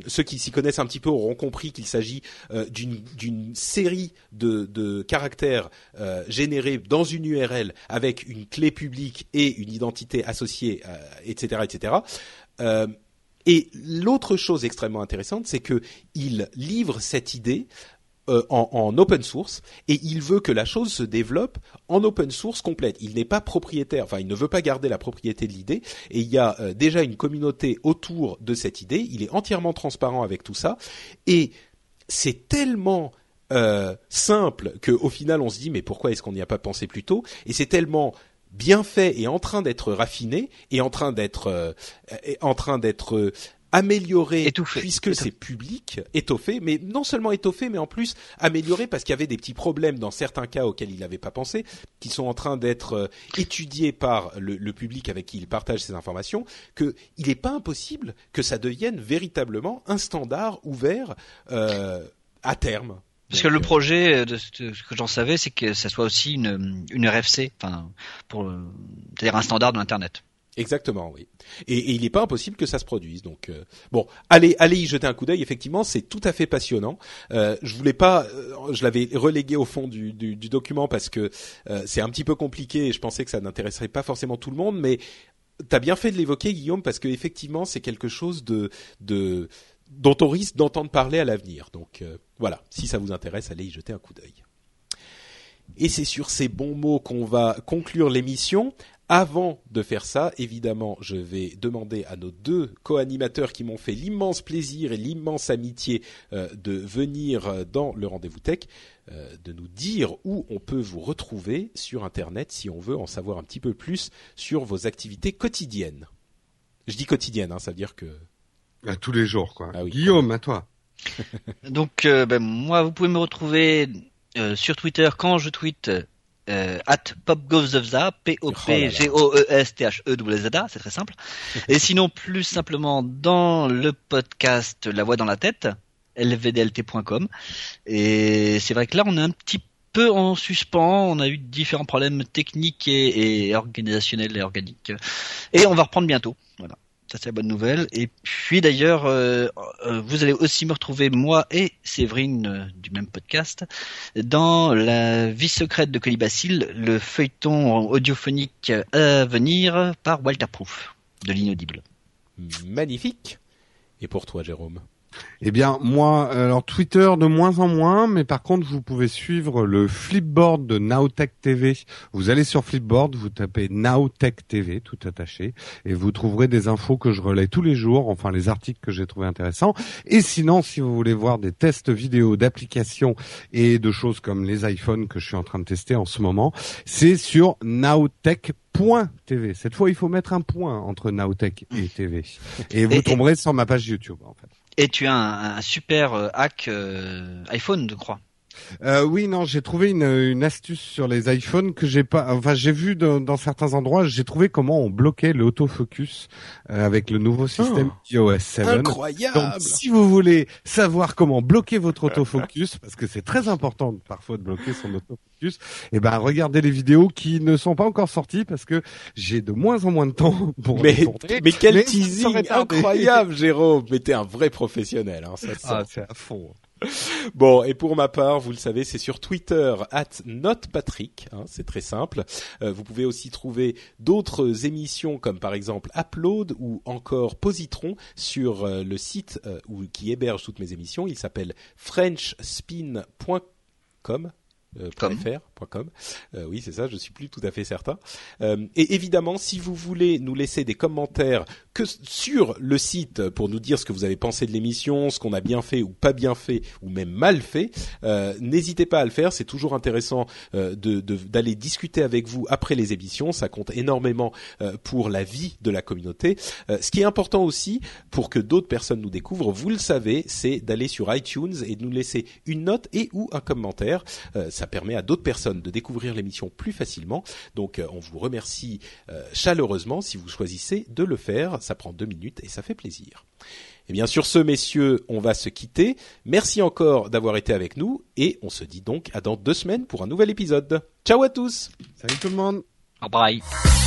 ceux qui s'y connaissent un petit peu auront compris qu'il s'agit d'une série de, caractères générés dans une URL avec une clé publique et une identité associée, etc., etc. Et l'autre chose extrêmement intéressante, c'est que il livre cette idée euh, en, en open source et il veut que la chose se développe en open source complète. Il n'est pas propriétaire, enfin il ne veut pas garder la propriété de l'idée et il y a euh, déjà une communauté autour de cette idée. Il est entièrement transparent avec tout ça et c'est tellement euh, simple que au final on se dit mais pourquoi est-ce qu'on n'y a pas pensé plus tôt? Et c'est tellement bien fait et en train d'être raffiné et en train d'être en train d'être amélioré Étouffé. puisque c'est public, étoffé, mais non seulement étoffé, mais en plus amélioré parce qu'il y avait des petits problèmes dans certains cas auxquels il n'avait pas pensé, qui sont en train d'être euh, étudiés par le, le public avec qui il partage ces informations, que il n'est pas impossible que ça devienne véritablement un standard ouvert euh, à terme. Parce que le euh, projet, de ce que j'en savais, c'est que ça soit aussi une, une RFC, enfin, pour, c'est-à-dire un standard de l'internet. Exactement, oui. Et, il n'est pas impossible que ça se produise. Donc euh, bon, allez, allez y jeter un coup d'œil. Effectivement, c'est tout à fait passionnant. Euh, je voulais pas, euh, je l'avais relégué au fond du, document parce que euh, c'est un petit peu compliqué et je pensais que ça n'intéresserait pas forcément tout le monde. Mais t'as bien fait de l'évoquer, Guillaume, parce que effectivement, c'est quelque chose de, de dont on risque d'entendre parler à l'avenir. Donc voilà, si ça vous intéresse, allez y jeter un coup d'œil. Et c'est sur ces bons mots qu'on va conclure l'émission. Avant de faire ça, évidemment, je vais demander à nos deux co-animateurs qui m'ont fait l'immense plaisir et l'immense amitié euh, de venir euh, dans le rendez-vous tech, euh, de nous dire où on peut vous retrouver sur Internet si on veut en savoir un petit peu plus sur vos activités quotidiennes. Je dis quotidiennes, hein, ça veut dire que À tous les jours, quoi. Ah oui. Guillaume, à toi. Donc, euh, ben, moi, vous pouvez me retrouver euh, sur Twitter quand je tweete euh, at popgovzevza, P-O-P-G-O-E-S-T-H-E-W-Z-A, c'est très simple. Et sinon, plus simplement dans le podcast La Voix dans la tête, lvdlt.com. Et c'est vrai que là, on est un petit peu en suspens. On a eu différents problèmes techniques et, et organisationnels et organiques. Et on va reprendre bientôt. Voilà. C'est la bonne nouvelle. Et puis d'ailleurs, euh, euh, vous allez aussi me retrouver moi et Séverine euh, du même podcast dans la vie secrète de Colibacille, le feuilleton audiophonique à venir par Walter Proof de l'inaudible. Magnifique. Et pour toi, Jérôme? Eh bien, moi, alors Twitter de moins en moins, mais par contre, vous pouvez suivre le Flipboard de Nowtech TV. Vous allez sur Flipboard, vous tapez Nowtech TV, tout attaché, et vous trouverez des infos que je relais tous les jours, enfin les articles que j'ai trouvé intéressants. Et sinon, si vous voulez voir des tests vidéo d'applications et de choses comme les iPhones que je suis en train de tester en ce moment, c'est sur nowtech.tv. Cette fois, il faut mettre un point entre Nowtech et TV. Et vous tomberez sur ma page YouTube, en fait. Et tu as un, super euh, hack euh, iPhone, je crois. Euh, oui, non, j'ai trouvé une, une astuce sur les iPhones que j'ai pas. Enfin, j'ai vu dans, dans certains endroits, j'ai trouvé comment on bloquait l'autofocus euh, avec le nouveau système iOS 7. Incroyable. Donc, si vous voulez savoir comment bloquer votre autofocus, parce que c'est très important parfois de bloquer son autofocus, eh ben regardez les vidéos qui ne sont pas encore sorties parce que j'ai de moins en moins de temps pour mais, tourner. mais quel Mais teasing incroyable, Jérôme. Mais t'es un vrai professionnel, hein, ça. Ah, c'est à fond. Bon, et pour ma part, vous le savez, c'est sur Twitter, at NotePatrick, hein, c'est très simple. Euh, vous pouvez aussi trouver d'autres émissions comme par exemple Upload ou encore Positron sur euh, le site euh, où, qui héberge toutes mes émissions. Il s'appelle frenchspin.com. Euh, Com. Euh, oui, c'est ça, je suis plus tout à fait certain. Euh, et évidemment, si vous voulez nous laisser des commentaires que sur le site pour nous dire ce que vous avez pensé de l'émission, ce qu'on a bien fait ou pas bien fait ou même mal fait, euh, n'hésitez pas à le faire. C'est toujours intéressant euh, de- de- d'aller discuter avec vous après les émissions. Ça compte énormément euh, pour la vie de la communauté. Euh, ce qui est important aussi pour que d'autres personnes nous découvrent, vous le savez, c'est d'aller sur iTunes et de nous laisser une note et ou un commentaire. Ça permet à d'autres personnes de découvrir l'émission plus facilement. Donc euh, on vous remercie euh, chaleureusement si vous choisissez de le faire. Ça prend deux minutes et ça fait plaisir. Et bien sur ce, messieurs, on va se quitter. Merci encore d'avoir été avec nous et on se dit donc à dans deux semaines pour un nouvel épisode. Ciao à tous Salut tout le monde. Bye bye.